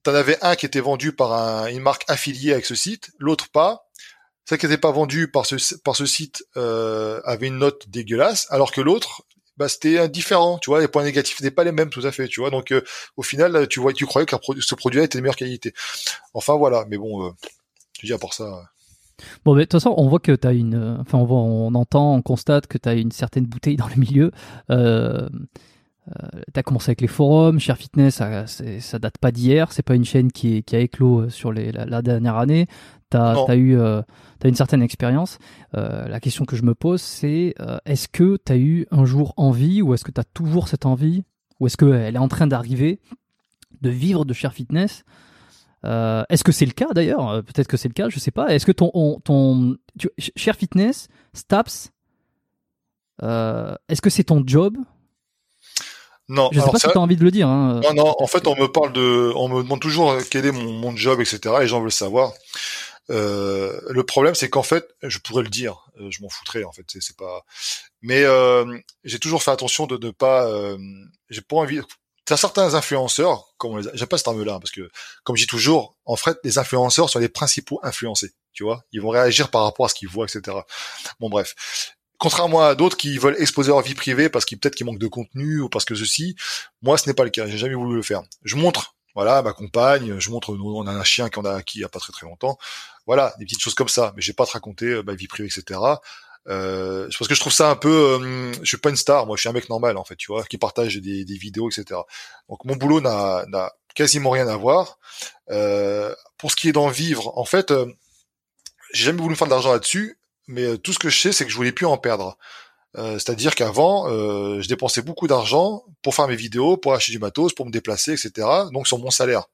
Tu en avais un qui était vendu par un, une marque affiliée avec ce site, l'autre pas. Celle qui n'était pas vendue par ce, par ce site euh, avait une note dégueulasse, alors que l'autre, bah c'était différent, tu vois, les points négatifs n'étaient pas les mêmes tout à fait, tu vois. Donc euh, au final, tu vois, tu croyais que ce produit-là était de meilleure qualité. Enfin voilà, mais bon, euh, je dis à part ça. Euh. Bon, mais de toute façon, on voit que tu as une. Euh, enfin, on, voit, on entend, on constate que tu as une certaine bouteille dans le milieu. Euh, euh, tu as commencé avec les forums, Cher Fitness, ça, ça date pas d'hier, c'est pas une chaîne qui, qui a éclos sur les, la, dernière année. Tu as, as, eu tu as une certaine expérience. Euh, la question que je me pose, c'est euh, est-ce que tu as eu un jour envie ou est-ce que tu as toujours cette envie ou est-ce qu'elle est en train d'arriver de vivre de Share Fitness? Euh, Est-ce que c'est le cas d'ailleurs? Peut-être que c'est le cas, je sais pas. Est-ce que ton, ton Share Fitness, Staps, est-ce que c'est ton job? Non, je sais pas si tu as envie de le dire. Hein. Non, non. En fait, on me parle de, on me demande toujours quel est mon, mon job, etc. Les gens veulent savoir. Euh, le problème, c'est qu'en fait, je pourrais le dire, euh, je m'en foutrais en fait, c'est pas. Mais euh, j'ai toujours fait attention de ne pas. Euh, j'ai pas envie. T'as certains influenceurs, comme on les, j'aime pas ce terme-là, parce que comme je dis toujours, en fait, les influenceurs sont les principaux influencés. Tu vois, ils vont réagir par rapport à ce qu'ils voient, etc. Bon, bref. Contrairement à d'autres qui veulent exposer leur vie privée parce qu'ils peut-être qu'ils manquent de contenu ou parce que ceci, moi ce n'est pas le cas. J'ai jamais voulu le faire. Je montre voilà, ma compagne, je montre, on a un chien qu'on a acquis il y a pas très très longtemps. Voilà, des petites choses comme ça. Mais j'ai pas te raconter euh, ma vie privée, etc. Euh, parce que je trouve ça un peu, euh, je suis pas une star, moi je suis un mec normal en fait, tu vois, qui partage des, vidéos, etc. Donc mon boulot n'a, n'a quasiment rien à voir. Euh, pour ce qui est d'en vivre, en fait, euh, j'ai jamais voulu faire de l'argent là-dessus, mais tout ce que je sais, c'est que je voulais plus en perdre. Euh, c'est-à-dire qu'avant, euh, je dépensais beaucoup d'argent pour faire mes vidéos, pour acheter du matos, pour me déplacer, etc. Donc sur mon salaire.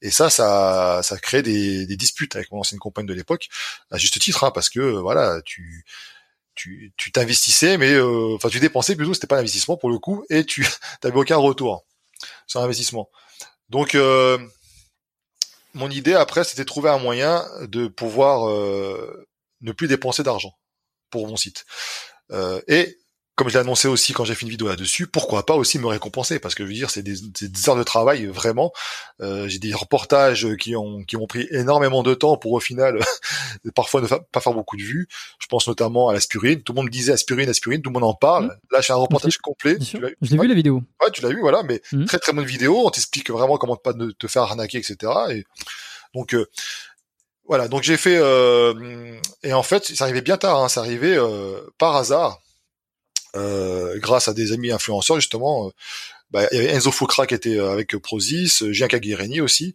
Et ça, ça, ça crée des, des disputes avec mon ancienne compagne de l'époque, à juste titre, hein, parce que voilà, tu tu tu t'investissais, mais euh, enfin tu dépensais plutôt, c'était pas un investissement pour le coup, et tu n'avais aucun retour sur l'investissement. Donc mon idée après, c'était trouver un moyen de pouvoir ne plus dépenser d'argent pour mon site. Euh, et comme je l'ai annoncé aussi quand j'ai fait une vidéo là-dessus, pourquoi pas aussi me récompenser? Parce que je veux dire c'est des, des, heures de travail vraiment. Euh, j'ai des reportages qui ont qui ont pris énormément de temps pour au final parfois ne pas faire beaucoup de vues. Je pense notamment à l'aspirine. Tout le monde me disait aspirine, aspirine, tout le monde en parle. Mmh. Là, j'ai un reportage complet. Je l'ai vu la vidéo. Ouais, tu l'as vu, voilà. Mais mmh. très très bonne vidéo. On t'explique vraiment comment pas te faire arnaquer, etc. Et donc euh, voilà, donc j'ai fait euh, et en fait, ça arrivait bien tard, hein, ça arrivait euh, par hasard, euh, grâce à des amis influenceurs justement. Euh, bah, il y avait Enzo Foucra qui était avec Prozis, Gianca Guirini aussi,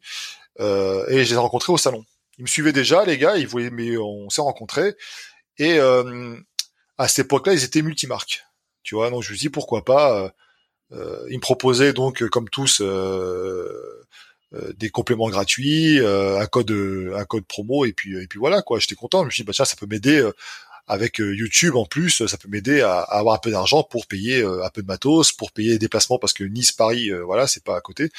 et je les ai rencontrés au salon. Ils me suivaient déjà, les gars, ils voulaient, mais on s'est rencontrés. Et à cette époque-là, ils étaient multimarques, tu vois. Donc je me suis dit pourquoi pas. ils me proposaient donc, comme tous, euh, des compléments gratuits, euh, un code un code promo et puis et puis voilà quoi. J'étais content. Je me suis dit bah tiens ça peut m'aider avec YouTube en plus, ça peut m'aider à, avoir un peu d'argent pour payer un peu de matos, pour payer les déplacements parce que Nice Paris, voilà, c'est pas à côté.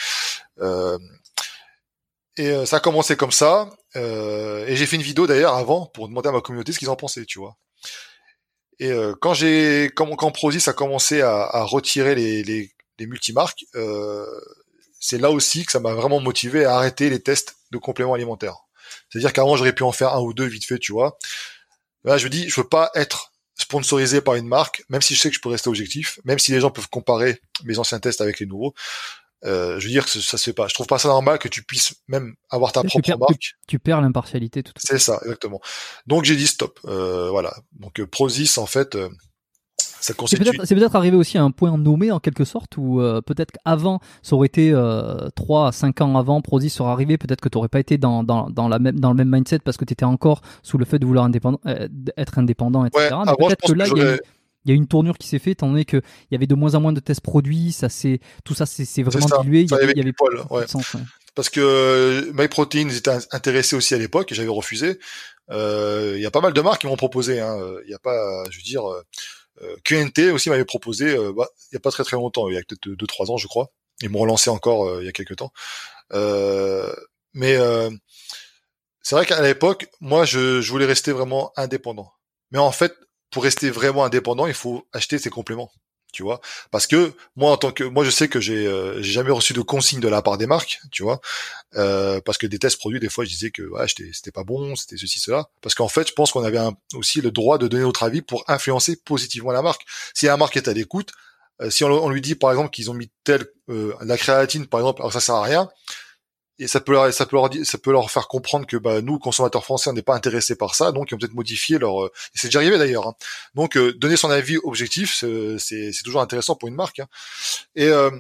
et ça a commencé comme ça. et j'ai fait une vidéo d'ailleurs avant pour demander à ma communauté ce qu'ils en pensaient, tu vois. Et quand j'ai quand, quand Prozis a commencé à, à retirer les, les, les multimarques, euh, c'est là aussi que ça m'a vraiment motivé à arrêter les tests de compléments alimentaires. C'est-à-dire qu'avant j'aurais pu en faire un ou deux vite fait, tu vois. Là, je me dis, je veux pas être sponsorisé par une marque, même si je sais que je peux rester objectif, même si les gens peuvent comparer mes anciens tests avec les nouveaux. Euh, je veux dire que ça se fait pas. Je trouve pas ça normal que tu puisses même avoir ta propre marque. Tu, perds l'impartialité tout. C'est ça, exactement. Donc j'ai dit stop. Euh, voilà. Donc Prozis en fait, c'est peut-être arrivé aussi à un point nommé en quelque sorte où euh, peut-être qu'avant ça aurait été euh, 3 à 5 ans avant Prozis serait arrivé peut-être que tu n'aurais pas été dans, dans, dans, la même, dans le même mindset parce que tu étais encore sous le fait de vouloir indépendant, euh, être indépendant etc. Mais peut-être que là il y, a une tournure qui s'est faite étant donné qu'il y avait de moins en moins de tests produits ça c'est tout ça c'est vraiment dilué il y avait, il y avait poil, ouais. sens, parce que euh, MyProtein était intéressé aussi à l'époque et j'avais refusé il y a pas mal de marques qui m'ont proposé hein. il y a pas je veux dire QNT aussi m'avait proposé, euh, bah, il y a pas très très longtemps, il y a peut-être deux trois ans je crois. Ils m'ont relancé encore euh, il y a quelques temps. mais c'est vrai qu'à l'époque, moi je, je voulais rester vraiment indépendant. Mais en fait, pour rester vraiment indépendant, il faut acheter ses compléments tu vois. Parce que moi en tant que moi je sais que j'ai euh, jamais reçu de consigne de la part des marques tu vois. Euh, parce que des tests produits des fois je disais que ouais, c'était pas bon c'était ceci cela. Parce qu'en fait je pense qu'on avait aussi le droit de donner notre avis pour influencer positivement la marque. Si la marque est à l'écoute euh, si on, lui dit par exemple qu'ils ont mis tel la créatine par exemple alors ça sert à rien et ça peut leur, ça peut leur, ça peut leur faire comprendre que bah, nous consommateurs français on n'est pas intéressés par ça donc ils vont peut-être modifier leur euh, c'est déjà arrivé d'ailleurs hein. donc euh, donner son avis objectif c'est c'est toujours intéressant pour une marque hein. et euh,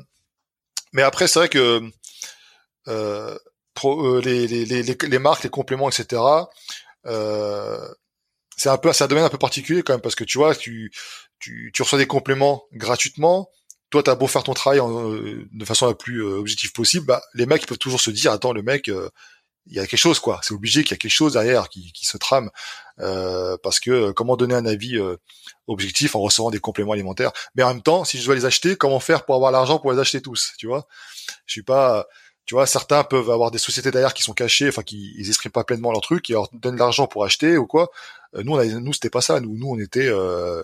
mais après c'est vrai que pro, les, les, les, les, marques les compléments etc c'est un peu c'est un domaine un peu particulier quand même parce que tu vois tu tu, tu reçois des compléments gratuitement toi t'as beau faire ton travail euh, de façon la plus euh, objective possible, bah, les mecs ils peuvent toujours se dire attends le mec euh, il y a quelque chose quoi, c'est obligé qu'il y a quelque chose derrière qui, qui se trame parce que comment donner un avis objectif en recevant des compléments alimentaires, mais en même temps si je dois les acheter comment faire pour avoir l'argent pour les acheter tous, tu vois? Je suis pas tu vois, certains peuvent avoir des sociétés derrière qui sont cachées, enfin qui ils expriment pas pleinement leur truc, et leur donnent de l'argent pour acheter ou quoi. nous, on a, nous c'était pas ça. Nous, nous, on était euh,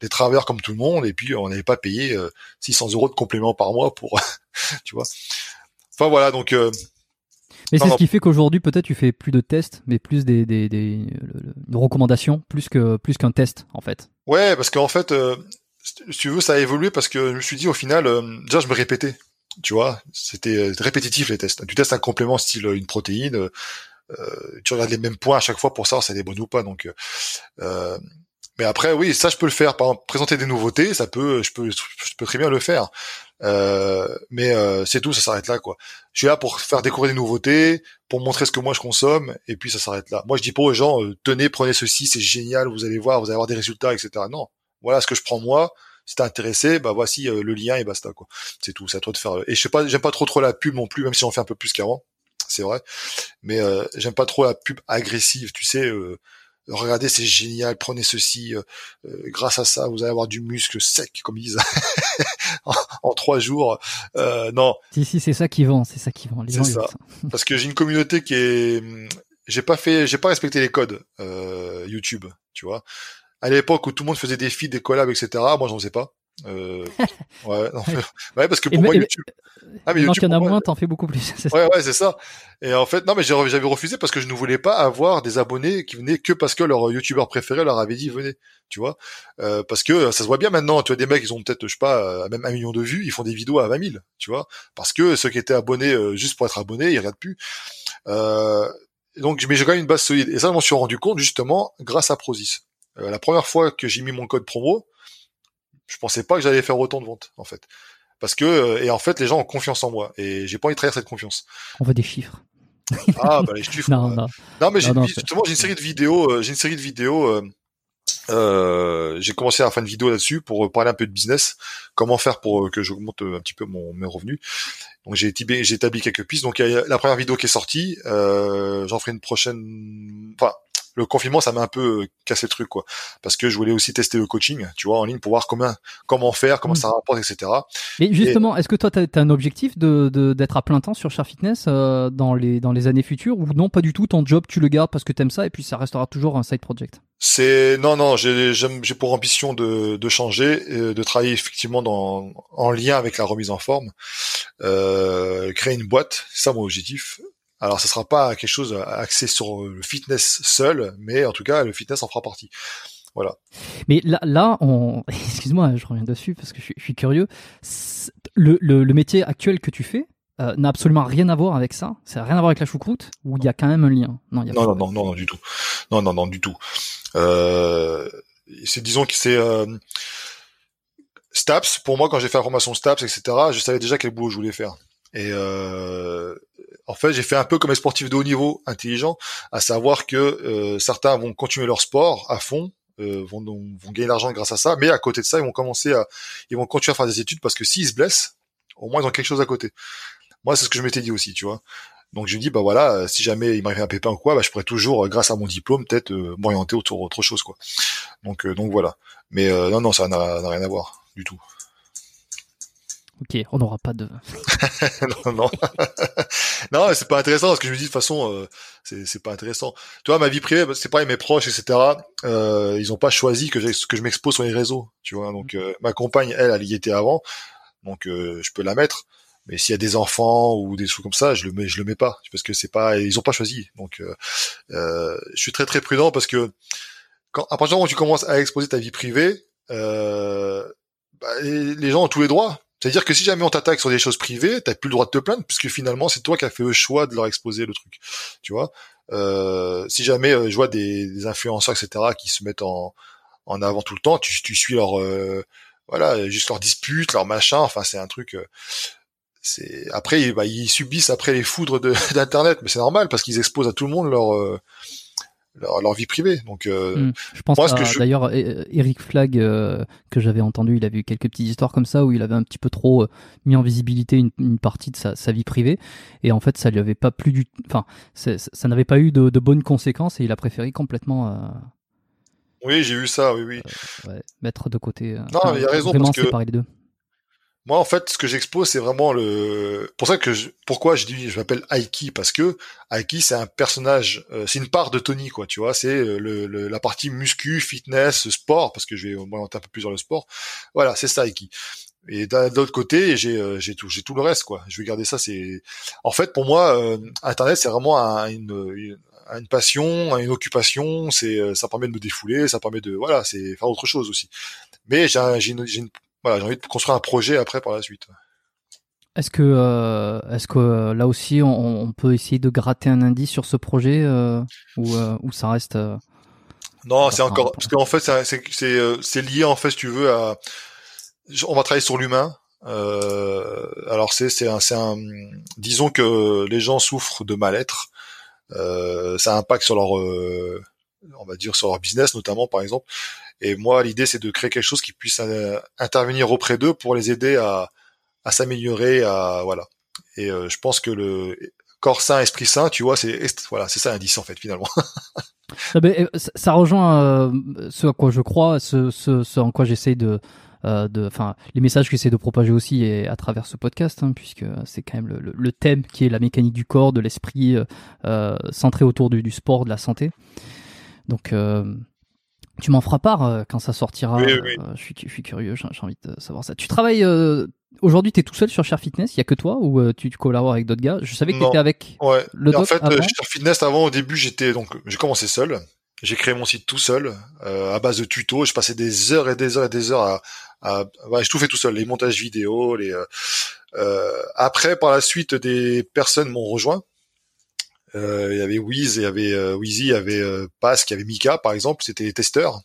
des travailleurs comme tout le monde, et puis on n'avait pas payé 600 euh, euros de complément par mois pour, tu vois. Enfin voilà, donc. Euh, mais c'est ce qui fait qu'aujourd'hui, peut-être, tu fais plus de tests, mais plus des, des, des, recommandations, plus que plus qu'un test, en fait. Ouais, parce qu'en fait, euh, si tu veux, ça a évolué parce que je me suis dit, au final, déjà, je me répétais. Tu vois, c'était répétitif les tests. Tu testes un complément style une protéine, tu regardes les mêmes points à chaque fois pour savoir si c'est des bonnes ou pas. Donc, mais après, oui, ça je peux le faire. Par exemple, présenter des nouveautés, ça peut, je peux, je peux très bien le faire. Euh, mais euh, c'est tout, ça s'arrête là, quoi. Je suis là pour faire découvrir des nouveautés, pour montrer ce que moi je consomme, et puis ça s'arrête là. Moi, je dis pas aux gens, euh, tenez, prenez ceci, c'est génial, vous allez voir, vous allez avoir des résultats, etc. Non, voilà ce que je prends moi. Si t'es intéressé, bah voici euh, le lien et basta, quoi. C'est tout, c'est à toi de faire. Et je sais pas, j'aime pas trop trop la pub non plus, même si j'en fais un peu plus qu'avant, c'est vrai. Mais j'aime pas trop la pub agressive, tu sais regardez c'est génial, prenez ceci, euh, euh, grâce à ça vous allez avoir du muscle sec comme ils disent en, trois jours. Euh, non. Si si c'est ça qui vend, c'est ça qui vend. C'est ça. Parce que j'ai une communauté qui est, j'ai pas fait, j'ai pas respecté les codes euh, YouTube, tu vois. À l'époque où tout le monde faisait des feeds, des collabs, etc. Moi j'en faisais pas. Euh, ouais, non, ouais, parce que pour moi YouTube. Ah mais YouTube. y en a moins, t'en fais beaucoup plus. ouais, ouais, c'est ça. Et en fait, non, mais j'avais refusé parce que je ne voulais pas avoir des abonnés qui venaient que parce que leur youtubeur préféré leur avait dit venez, tu vois. Euh, parce que ça se voit bien maintenant. Tu vois, des mecs, ils ont peut-être, je sais pas, même un million de vues, ils font des vidéos à 20 000, tu vois. Parce que ceux qui étaient abonnés euh, juste pour être abonnés, ils regardent plus. Euh, donc, mais j'ai quand même une base solide. Et ça, je m'en suis rendu compte justement grâce à Prozis. Euh, la première fois que j'ai mis mon code promo, je pensais pas que j'allais faire autant de ventes en fait parce que euh, et en fait les gens ont confiance en moi et j'ai pas envie de trahir cette confiance. On veut des chiffres. ah bah les chiffres. non, non. non mais justement j'ai une série de vidéos euh, j'ai une série de vidéos euh, euh, j'ai commencé à faire une vidéo là-dessus pour parler un peu de business, comment faire pour que j'augmente un petit peu mon mes revenus. Donc j'ai établi, j'ai établi quelques pistes. Donc il y a la première vidéo qui est sortie, euh, j'en ferai une prochaine. Enfin, le confinement, ça m'a un peu euh, cassé le truc, quoi. Parce que je voulais aussi tester le coaching, tu vois, en ligne pour voir comment comment faire, comment mm. ça rapporte, etc. Mais justement, est-ce que toi, tu as, un objectif de d'être à plein temps sur Share Fitness euh, dans les dans les années futures ou non, pas du tout. Ton job, tu le gardes parce que t'aimes ça et puis ça restera toujours un side project? C'est non non, j'ai j'ai pour ambition de de changer, de travailler effectivement dans en lien avec la remise en forme, euh, créer une boîte, c'est ça mon objectif. Alors, ça sera pas quelque chose axé sur le fitness seul, mais en tout cas, le fitness en fera partie. Voilà. Mais là, là on... excuse-moi, je reviens dessus parce que je suis, curieux. Le, le, métier actuel que tu fais euh, n'a absolument rien à voir avec ça? Ça n'a rien à voir avec la choucroute? Ou il y a quand même un lien? Non, y a non, non, non, non, du tout. Non, non, non, du tout. Euh, c'est disons que c'est euh, Staps. Pour moi, quand j'ai fait la formation Staps, etc., je savais déjà quel boulot je voulais faire. Et euh, en fait, j'ai fait un peu comme les sportifs de haut niveau intelligents, à savoir que euh, certains vont continuer leur sport à fond, euh, vont, vont gagner de l'argent grâce à ça, mais à côté de ça, ils vont commencer à, ils vont continuer à faire des études parce que s'ils se blessent, au moins ils ont quelque chose à côté. Moi, c'est ce que je m'étais dit aussi, tu vois. Donc je me dis bah voilà, si jamais il m'arrive un pépin ou quoi, bah, je pourrais toujours, grâce à mon diplôme, peut-être m'orienter autour d'autre chose quoi. Donc donc voilà. Mais non non, ça n'a rien à voir du tout. Ok, on n'aura pas de. non, non, non, c'est pas intéressant parce que je me dis de toute façon, euh, c'est pas intéressant. Tu vois, ma vie privée, c'est pareil, mes proches, etc. Euh, ils ont pas choisi que que je m'expose sur les réseaux, tu vois. Donc euh, ma compagne, elle, elle y était avant, donc euh, je peux la mettre. Mais s'il y a des enfants ou des choses comme ça, je le mets, je le mets pas parce que c'est pas, ils ont pas choisi. Donc je suis très très prudent parce que quand à partir du moment où tu commences à exposer ta vie privée, bah, les gens ont tous les droits c'est-à-dire que si jamais on t'attaque sur des choses privées, t'as plus le droit de te plaindre puisque finalement c'est toi qui as fait le choix de leur exposer le truc. Tu vois? Euh, si jamais euh, je vois des, influenceurs etc qui se mettent en, en avant tout le temps, tu, tu suis leur euh, voilà juste leur dispute, leur machin. Enfin c'est un truc. c'est après bah, ils subissent après les foudres d'internet, mais c'est normal parce qu'ils exposent à tout le monde leur leur, vie privée. Donc, euh, hmm. je pense que d'ailleurs Eric Flag euh, que j'avais entendu, il avait eu quelques petites histoires comme ça où il avait un petit peu trop euh, mis en visibilité une, partie de sa, vie privée et en fait ça lui avait pas plus du, enfin ça n'avait pas eu de, bonnes conséquences et il a préféré complètement. oui, j'ai vu ça, oui, oui. mettre de côté. non, il a raison parce que séparer les deux. Moi, en fait, ce que j'expose, c'est vraiment le. Pour ça que je... pourquoi je dis, je m'appelle Aiki parce que Aiki, c'est un personnage, euh, c'est une part de Tony, quoi. Tu vois, c'est euh, le, la partie muscu, fitness, sport, parce que je vais m'orienter un peu plus dans le sport. Voilà, c'est ça Aiki. Et d'un autre côté, j'ai euh, tout j'ai tout le reste, quoi. Je vais garder ça. C'est en fait pour moi, Internet, c'est vraiment une, une passion, une occupation. C'est ça permet de me défouler, ça permet de voilà, c'est faire autre chose aussi. Mais j'ai une, voilà, j'ai envie de construire un projet après par la suite. Est-ce que, euh, est-ce que euh, là aussi on, peut essayer de gratter un indice sur ce projet euh, ou, ou ça reste Non, c'est encore parce qu'en fait c'est lié en fait si tu veux à on va travailler sur l'humain. alors c'est c'est un, un disons que les gens souffrent de mal-être. ça impacte sur leur on va dire sur leur business notamment par exemple et moi, l'idée, c'est de créer quelque chose qui puisse euh, intervenir auprès d'eux pour les aider à, à s'améliorer, à voilà. Et euh, je pense que le corps sain, esprit sain, tu vois, c'est voilà, c'est ça l'indice en fait finalement. Ah ben, euh, ça rejoint ce à quoi je crois, ce, en quoi j'essaye de enfin, les messages que j'essaie de propager aussi et à travers ce podcast, hein, puisque c'est quand même le, le, thème qui est la mécanique du corps, de l'esprit, euh, centré autour du, sport, de la santé. Donc, euh, tu m'en feras part euh, quand ça sortira. Euh, je, suis, je suis curieux, j'ai envie de savoir ça. Tu travailles euh, aujourd'hui, tu es tout seul sur Share Fitness, il y a que toi ou tu, collabores avec d'autres gars? Je savais que tu étais avec ouais. le En fait, Share Fitness avant au début, j'étais donc j'ai commencé seul. J'ai créé mon site tout seul à base de tutos, je passais des heures et des heures et des heures à, je tout fait tout seul, les montages vidéo, les après par la suite des personnes m'ont rejoint euh, il y avait Wiz, il y avait euh, Wheezy, il y avait euh, Pass, il y avait Mika par exemple, c'était des testeurs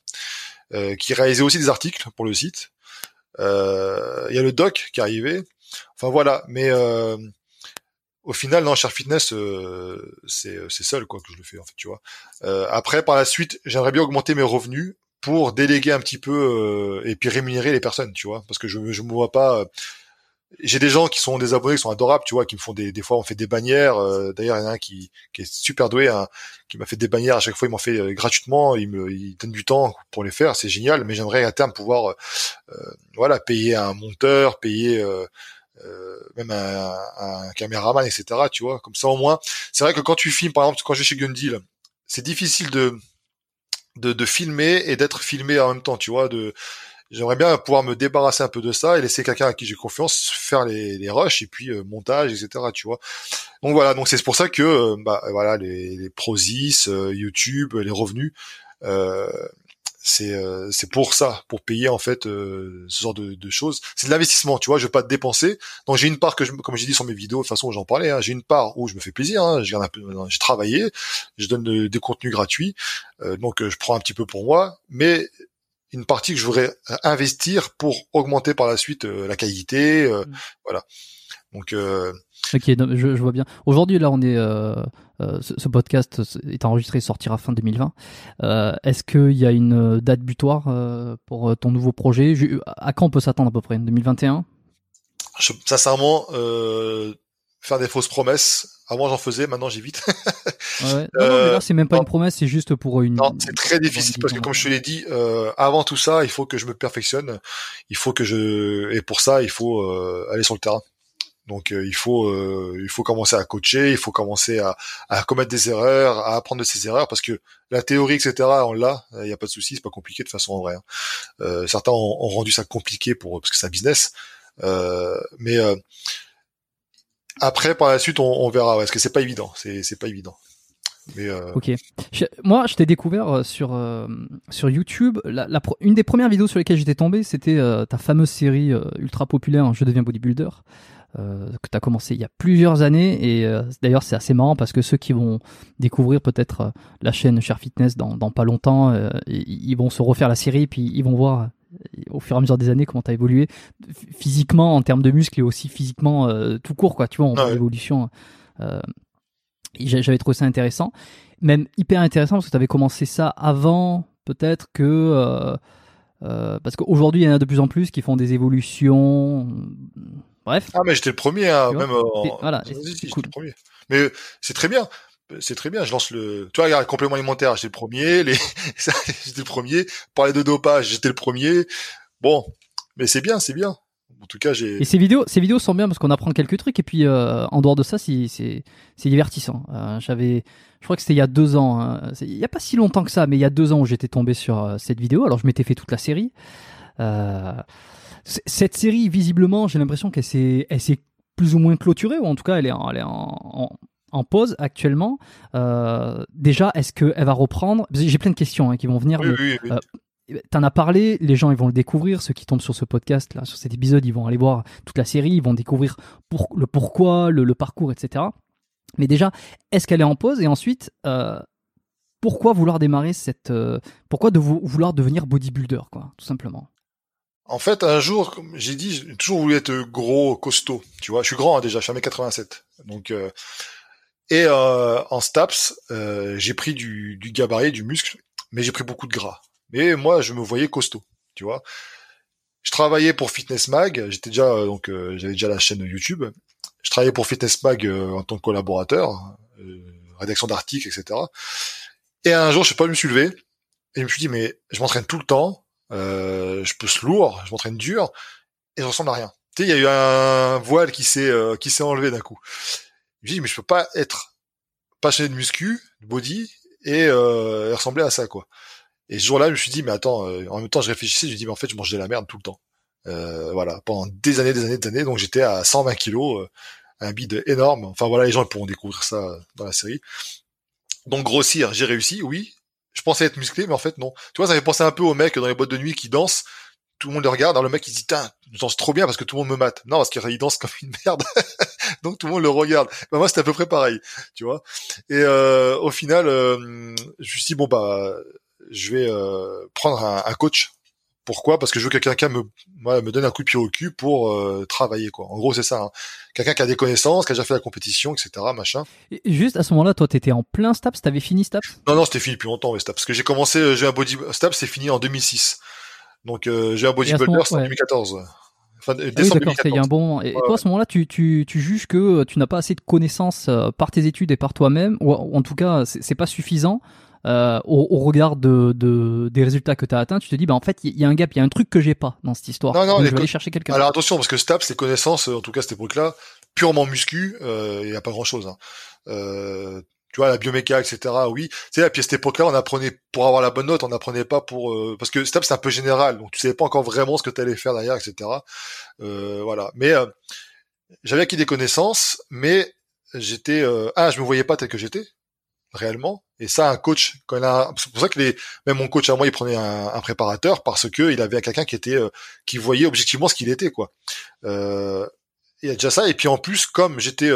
qui réalisaient aussi des articles pour le site. Il y a le doc qui arrivait. Enfin voilà, mais au final, non, Cher Fitness, c'est seul quoi que je le fais en fait, tu vois. après, par la suite, j'aimerais bien augmenter mes revenus pour déléguer un petit peu et puis rémunérer les personnes, tu vois, parce que je je me vois pas j'ai des gens qui sont des abonnés qui sont adorables, tu vois, qui me font des, des fois on fait des bannières. euh, D'ailleurs, il y en a un qui, qui est super doué, hein, qui m'a fait des bannières à chaque fois. Il m'en fait euh, gratuitement. Il me, il donne du temps pour les faire. C'est génial. Mais j'aimerais à terme pouvoir, euh, voilà, payer un monteur, payer euh, euh, même un, un caméraman, etc. Tu vois, comme ça au moins. C'est vrai que quand tu filmes, par exemple, quand je vais chez Gundil, c'est difficile de, de de filmer et d'être filmé en même temps. Tu vois, de J'aimerais bien pouvoir me débarrasser un peu de ça et laisser quelqu'un à qui j'ai confiance faire les, les rushs et puis euh, montage, etc. Tu vois. Donc voilà, donc c'est pour ça que euh, bah voilà les, les Prozis, euh, YouTube, les revenus, euh, c'est euh, c'est pour ça, pour payer en fait ce genre de, de choses. C'est de l'investissement, tu vois. Je veux pas te dépenser. Donc j'ai une part que je, comme j'ai dit sur mes vidéos, de toute façon j'en parlais. Hein, j'ai une part où je me fais plaisir. Hein, j'ai travaillé, je donne des contenus gratuits, donc je prends un petit peu pour moi, mais une partie que je voudrais investir pour augmenter par la suite euh, la qualité, euh, mm. voilà. Donc euh... ok, je, je, vois bien. Aujourd'hui, là, on est euh, ce, ce, podcast est enregistré, sortira fin 2020. Est-ce qu'il y a une date butoir pour ton nouveau projet? À quand on peut s'attendre à peu près? 2021 je, Sincèrement, faire des fausses promesses. Avant j'en faisais, maintenant j'évite. ouais. Non, non, mais là c'est même pas une promesse, c'est juste pour une. Non, c'est très difficile parce que comme je te l'ai dit, euh, avant tout ça, il faut que je me perfectionne. Il faut que je et pour ça, il faut euh, aller sur le terrain. Donc euh, il faut il faut commencer à coacher, il faut commencer à, à, commettre des erreurs, à apprendre de ses erreurs parce que la théorie etc on l'a, il n'y a pas de souci, c'est pas compliqué de façon en vrai. Hein. certains ont, ont, rendu ça compliqué pour parce que c'est un business, mais après, par la suite, on, on verra. Parce que c'est pas évident. C'est pas évident. Mais euh... Ok. Moi, je t'ai découvert euh, sur euh, sur YouTube. Une des premières vidéos sur lesquelles j'étais tombé, c'était euh, ta fameuse série ultra populaire, Je deviens bodybuilder, que tu as commencé il y a plusieurs années. Et d'ailleurs, c'est assez marrant parce que ceux qui vont découvrir peut-être la chaîne Cher Fitness dans, dans pas longtemps, ils vont se refaire la série, puis ils vont voir au fur et à mesure des années comment tu as évolué physiquement en termes de muscles et aussi physiquement euh, tout court quoi tu vois en ah ouais. évolution euh, j'avais trouvé ça intéressant. Même hyper intéressant parce que tu avais commencé ça avant peut-être que euh, parce qu'aujourd'hui il y en a de plus en plus qui font des évolutions bref. Ah mais j'étais le premier hein, même en... voilà cool. le premier. Mais c'est très bien c'est très bien. Je lance le, tu vois, regarde, complément alimentaire, j'étais le premier. Les, j'étais le premier. Parler de dopage, j'étais le premier. Bon, mais c'est bien, c'est bien. En tout cas, j'ai. Et ces vidéos, ces vidéos sont bien parce qu'on apprend quelques trucs et puis euh, en dehors de ça, c'est divertissant. Euh, J'avais, je crois que c'était il y a deux ans. Hein. Il y a pas si longtemps que ça, mais il y a deux ans où j'étais tombé sur euh, cette vidéo. Alors je m'étais fait toute la série. Cette série, visiblement, j'ai l'impression qu'elle s'est, plus ou moins clôturée ou en tout cas, elle est, en en pause actuellement. Euh, déjà, est-ce qu'elle va reprendre? J'ai plein de questions hein, qui vont venir. Oui, mais, oui, oui. Euh, T'en as parlé, les gens ils vont le découvrir, ceux qui tombent sur ce podcast là, sur cet épisode, ils vont aller voir toute la série, ils vont découvrir pour, le pourquoi, le, le, parcours, etc. Mais déjà, est-ce qu'elle est en pause? Et ensuite, euh, pourquoi vouloir démarrer cette, pourquoi de vouloir devenir bodybuilder, quoi, tout simplement? En fait, un jour, comme j'ai dit, j'ai toujours voulu être gros, costaud. Tu vois, je suis grand hein, déjà, je suis 1m87. Donc, euh, et euh, en STAPS, euh, j'ai pris du, du, gabarit, du muscle, mais j'ai pris beaucoup de gras. Mais moi, je me voyais costaud, tu vois. Je travaillais pour Fitness Mag, j'étais déjà euh, donc euh, j'avais déjà la chaîne YouTube. Je travaillais pour Fitness Mag euh, en tant que collaborateur, rédaction d'articles, etc. Et un jour, je sais pas, je me suis levé et je me suis dit mais je m'entraîne tout le temps, je pousse lourd, je m'entraîne dur et je ressemble à rien. Tu sais, il y a eu un voile qui s'est qui s'est enlevé d'un coup. Je dis mais je peux pas être passionné de muscu, de body et, euh, ressembler à ça quoi. Et ce jour-là, je me suis dit mais attends, euh, en même temps je réfléchissais, je me dis mais en fait je mangeais de la merde tout le temps. Euh, voilà, pendant des années, des années, des années. Donc j'étais à 120 kilos, euh, un bide énorme. Enfin voilà, les gens pourront découvrir ça dans la série. Donc grossir, j'ai réussi, oui. Je pensais être musclé, mais en fait non. Tu vois, ça fait penser un peu aux mecs dans les boîtes de nuit qui dansent tout le monde le regarde, alors le mec il dit tiens, je danse trop bien parce que tout le monde me mate. Non, parce qu'il danse comme une merde. Donc tout le monde le regarde. Bah, moi c'était à peu près pareil, tu vois. Et euh, au final, euh, je me suis dit bon bah je vais euh, prendre un, un, coach. Pourquoi? Parce que je veux que quelqu'un me moi, me donne un coup de pied au cul pour euh, travailler quoi. En gros c'est ça. Hein. Quelqu'un qui a des connaissances, qui a déjà fait la compétition, etc. Machin. Et juste à ce moment-là, toi t'étais en plein STAPS, t'avais fini STAPS? Non non, c'était fini depuis longtemps les STAPS. Parce que j'ai commencé, euh, j'ai un body STAPS, c'est fini en 2006. Donc euh, j'ai un bodybuilder, c'est en 2014. Enfin, Ah oui, décembre d'accord, c'était il y a un 2014. bon. Et Ouais, toi, à ce moment-là, tu, tu, tu juges que tu n'as pas assez de connaissances euh, par tes études et par toi-même, ou en tout cas, c'est pas suffisant euh, au, au regard de, de, des résultats que tu as atteints. Tu te dis, bah en fait, il y a un gap, il y a un truc que j'ai pas dans cette histoire. Non, non, Donc, je vais aller chercher quelqu'un. Alors attention, parce que STAPS, les connaissances, euh, en tout cas à cette époque-là, purement muscu, euh, il n'y a pas grand-chose. Hein. Euh, tu vois, la bioméca, etc., oui. Tu sais, puis à cette époque-là, on apprenait pour avoir la bonne note, on apprenait pas pour... euh, parce que STAPS, c'est un peu général, donc tu savais pas encore vraiment ce que tu allais faire derrière, etc. Euh, voilà. Mais euh, j'avais acquis des connaissances, mais j'étais... Ah, je me voyais pas tel que j'étais, réellement. Et ça, un coach, quand il a... C'est pour ça que les... même mon coach à moi, il prenait un, un préparateur, parce que il avait quelqu'un qui était... euh, qui voyait objectivement ce qu'il était, quoi. Euh, il y a déjà ça. Et puis en plus, comme j'étais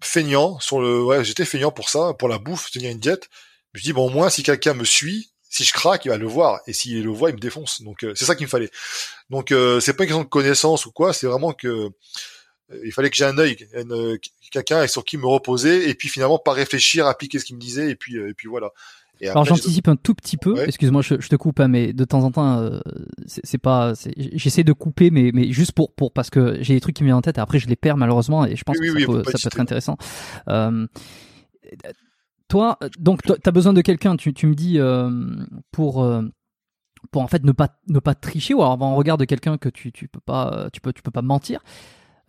feignant sur le, ouais, j'étais feignant pour ça, pour la bouffe, tenir une diète. Je dis bon, au moins si quelqu'un me suit, si je craque, il va le voir. Et s'il le voit, il me défonce. Donc euh, c'est ça qu'il me fallait. Donc euh, c'est pas une question de connaissance ou quoi. C'est vraiment que euh, il fallait que j'ai un œil, euh, quelqu'un sur qui me reposer et puis finalement pas réfléchir, appliquer ce qu'il me disait et puis euh, et puis voilà. Et Alors j'anticipe un tout petit peu. Ouais. Excuse-moi, je, je te coupe, hein, mais de temps en temps, euh, c'est pas. J'essaie de couper, mais mais juste pour pour parce que j'ai des trucs qui me viennent en tête et après je les perds malheureusement et je pense Oui, que oui, ça, oui, peut, ça être intéressant. Euh, toi, donc tu as besoin de quelqu'un. Tu tu me dis euh, pour pour en fait ne pas ne pas tricher ou alors avoir un regard de quelqu'un que tu tu peux pas tu peux tu peux pas mentir.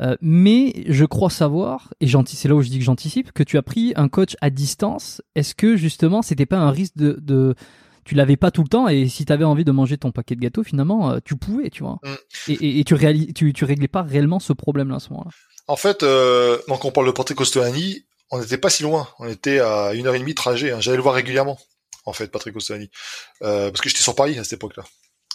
Euh, mais je crois savoir, et c'est là où je dis que j'anticipe, que tu as pris un coach à distance. Est-ce que justement, c'était pas un risque de, de tu l'avais pas tout le temps et si tu avais envie de manger ton paquet de gâteaux, finalement, euh, tu pouvais, tu vois. Mm. Et, et, et tu, tu tu réglais pas réellement ce problème-là à ce moment-là. En fait, euh, donc on parle de Patrick Costolani, on n'était pas si loin. On était à une heure et demie de trajet. hein. J'allais le voir régulièrement, en fait, Patrick Costolani, euh, parce que j'étais sur Paris à cette époque-là.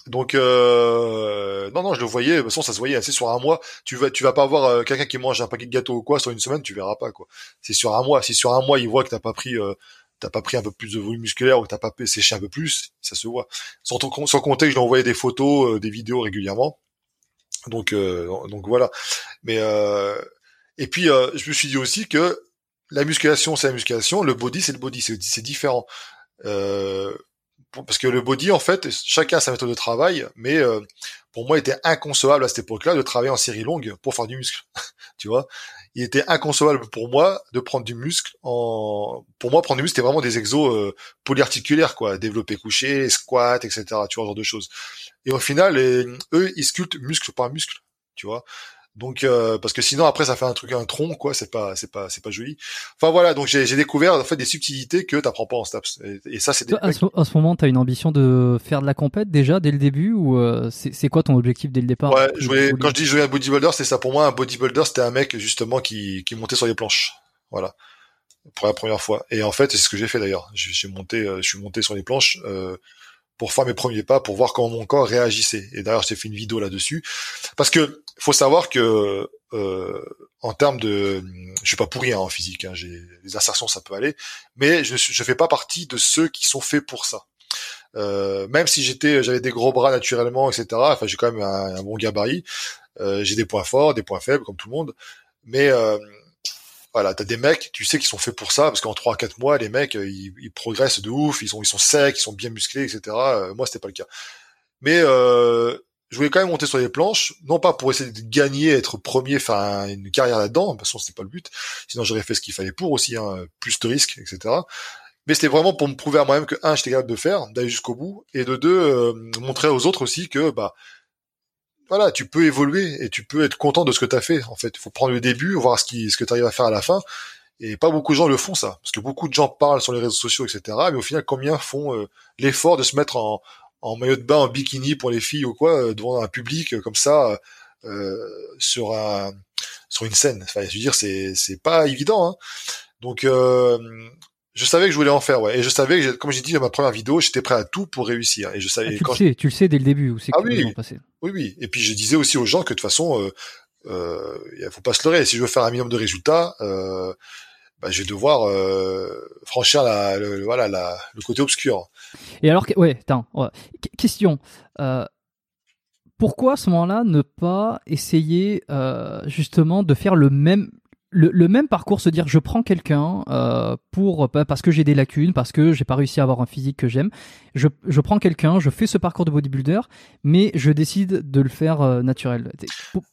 Donc euh, non, non, je le voyais. De toute façon, ça se voyait. C'est sur un mois. Tu vas, tu vas pas avoir euh, quelqu'un qui mange un paquet de gâteaux ou quoi sur une semaine. Tu verras pas quoi. C'est sur un mois. Si sur un mois il voit que t'as pas pris, euh, t'as pas pris un peu plus de volume musculaire ou que t'as pas séché un peu plus, ça se voit. Sans, sans compter que je lui des photos, euh, des vidéos régulièrement. Donc euh, donc voilà. Mais et puis je me suis dit aussi que la musculation c'est la musculation, le body c'est le body, c'est différent. Euh, parce que le body en fait, chacun a sa méthode de travail, mais euh, pour moi il était inconcevable à cette époque-là de travailler en série longue pour faire du muscle. tu vois, il était inconcevable pour moi de prendre du muscle en pour moi prendre du muscle c'était vraiment des exos euh, polyarticulaires quoi, développer couché, squat, etc. Tu vois ce genre de choses. Et au final, eux, ils sculptent muscle par muscle, tu vois? Donc euh, parce que sinon après ça fait un truc un tronc quoi, c'est pas c'est pas c'est pas joli. Enfin voilà, donc j'ai découvert en fait des subtilités que t'apprends pas en STAPS. Et, et ça c'est des à, ce, à ce moment, tu as une ambition de faire de la compète déjà dès le début ou euh, c'est c'est quoi ton objectif dès le départ? Ouais, je voulais, quand je dis jouer un bodybuilder, c'est ça pour moi un bodybuilder, c'était un mec justement qui qui montait sur les planches. Voilà. Pour la première fois. Et en fait, c'est ce que j'ai fait d'ailleurs. J'ai monté euh, je suis monté sur les planches euh, pour faire mes premiers pas, pour voir comment mon corps réagissait. Et d'ailleurs, j'ai fait une vidéo là-dessus. Parce que faut savoir que euh, en termes de, je suis pas pourri hein, en physique, hein, j'ai les insertions ça peut aller, mais je je fais pas partie de ceux qui sont faits pour ça. Euh, même si j'étais, j'avais des gros bras naturellement, etc. Enfin, j'ai quand même un, un bon gabarit. Euh, j'ai des points forts, des points faibles, comme tout le monde. Mais euh, voilà, t'as des mecs, tu sais, qui sont faits pour ça, parce qu'en 3-4 mois, les mecs, euh, ils, progressent de ouf, ils sont, ils sont secs, ils sont bien musclés, etc. Euh, moi, c'était pas le cas. Mais euh, je voulais quand même monter sur les planches, non pas pour essayer de gagner, être premier, faire une carrière là-dedans, de toute façon, c'était pas le but. Sinon, j'aurais fait ce qu'il fallait pour aussi, hein, plus de risques, etc. Mais c'était vraiment pour me prouver à moi-même que un, j'étais capable de faire, d'aller jusqu'au bout, et de deux, montrer aux autres aussi que bah voilà, tu peux évoluer et tu peux être content de ce que tu as fait. En fait, il faut prendre le début, voir ce qui, ce que tu arrives à faire à la fin. Et pas beaucoup de gens le font ça, parce que beaucoup de gens parlent sur les réseaux sociaux, etc. Mais au final, combien font euh, l'effort de se mettre en, en maillot de bain, en bikini pour les filles ou quoi, euh, devant un public euh, comme ça, sur un, sur une scène. Enfin, je veux dire, c'est, pas évident. Hein. Donc, je savais que je voulais en faire, ouais. Et je savais que, comme j'ai dit dans ma première vidéo, j'étais prêt à tout pour réussir. Et je savais Ah, tu quand le sais, tu le sais dès le début où c'est Ah que oui. passaient. oui, oui. Et puis je disais aussi aux gens que de toute façon, euh, euh, il faut pas se leurrer. Si je veux faire un minimum de résultats, euh, bah, je vais devoir euh, franchir la, le, le- voilà, la, le côté obscur. Et alors, que- ouais, attends, ouais. Qu- question. Euh, pourquoi à ce moment-là ne pas essayer euh, justement de faire le même le, même parcours, se dire je prends quelqu'un euh, pour parce que j'ai des lacunes, parce que j'ai pas réussi à avoir un physique que j'aime. Je, prends quelqu'un, je fais ce parcours de bodybuilder, mais je décide de le faire euh, naturel.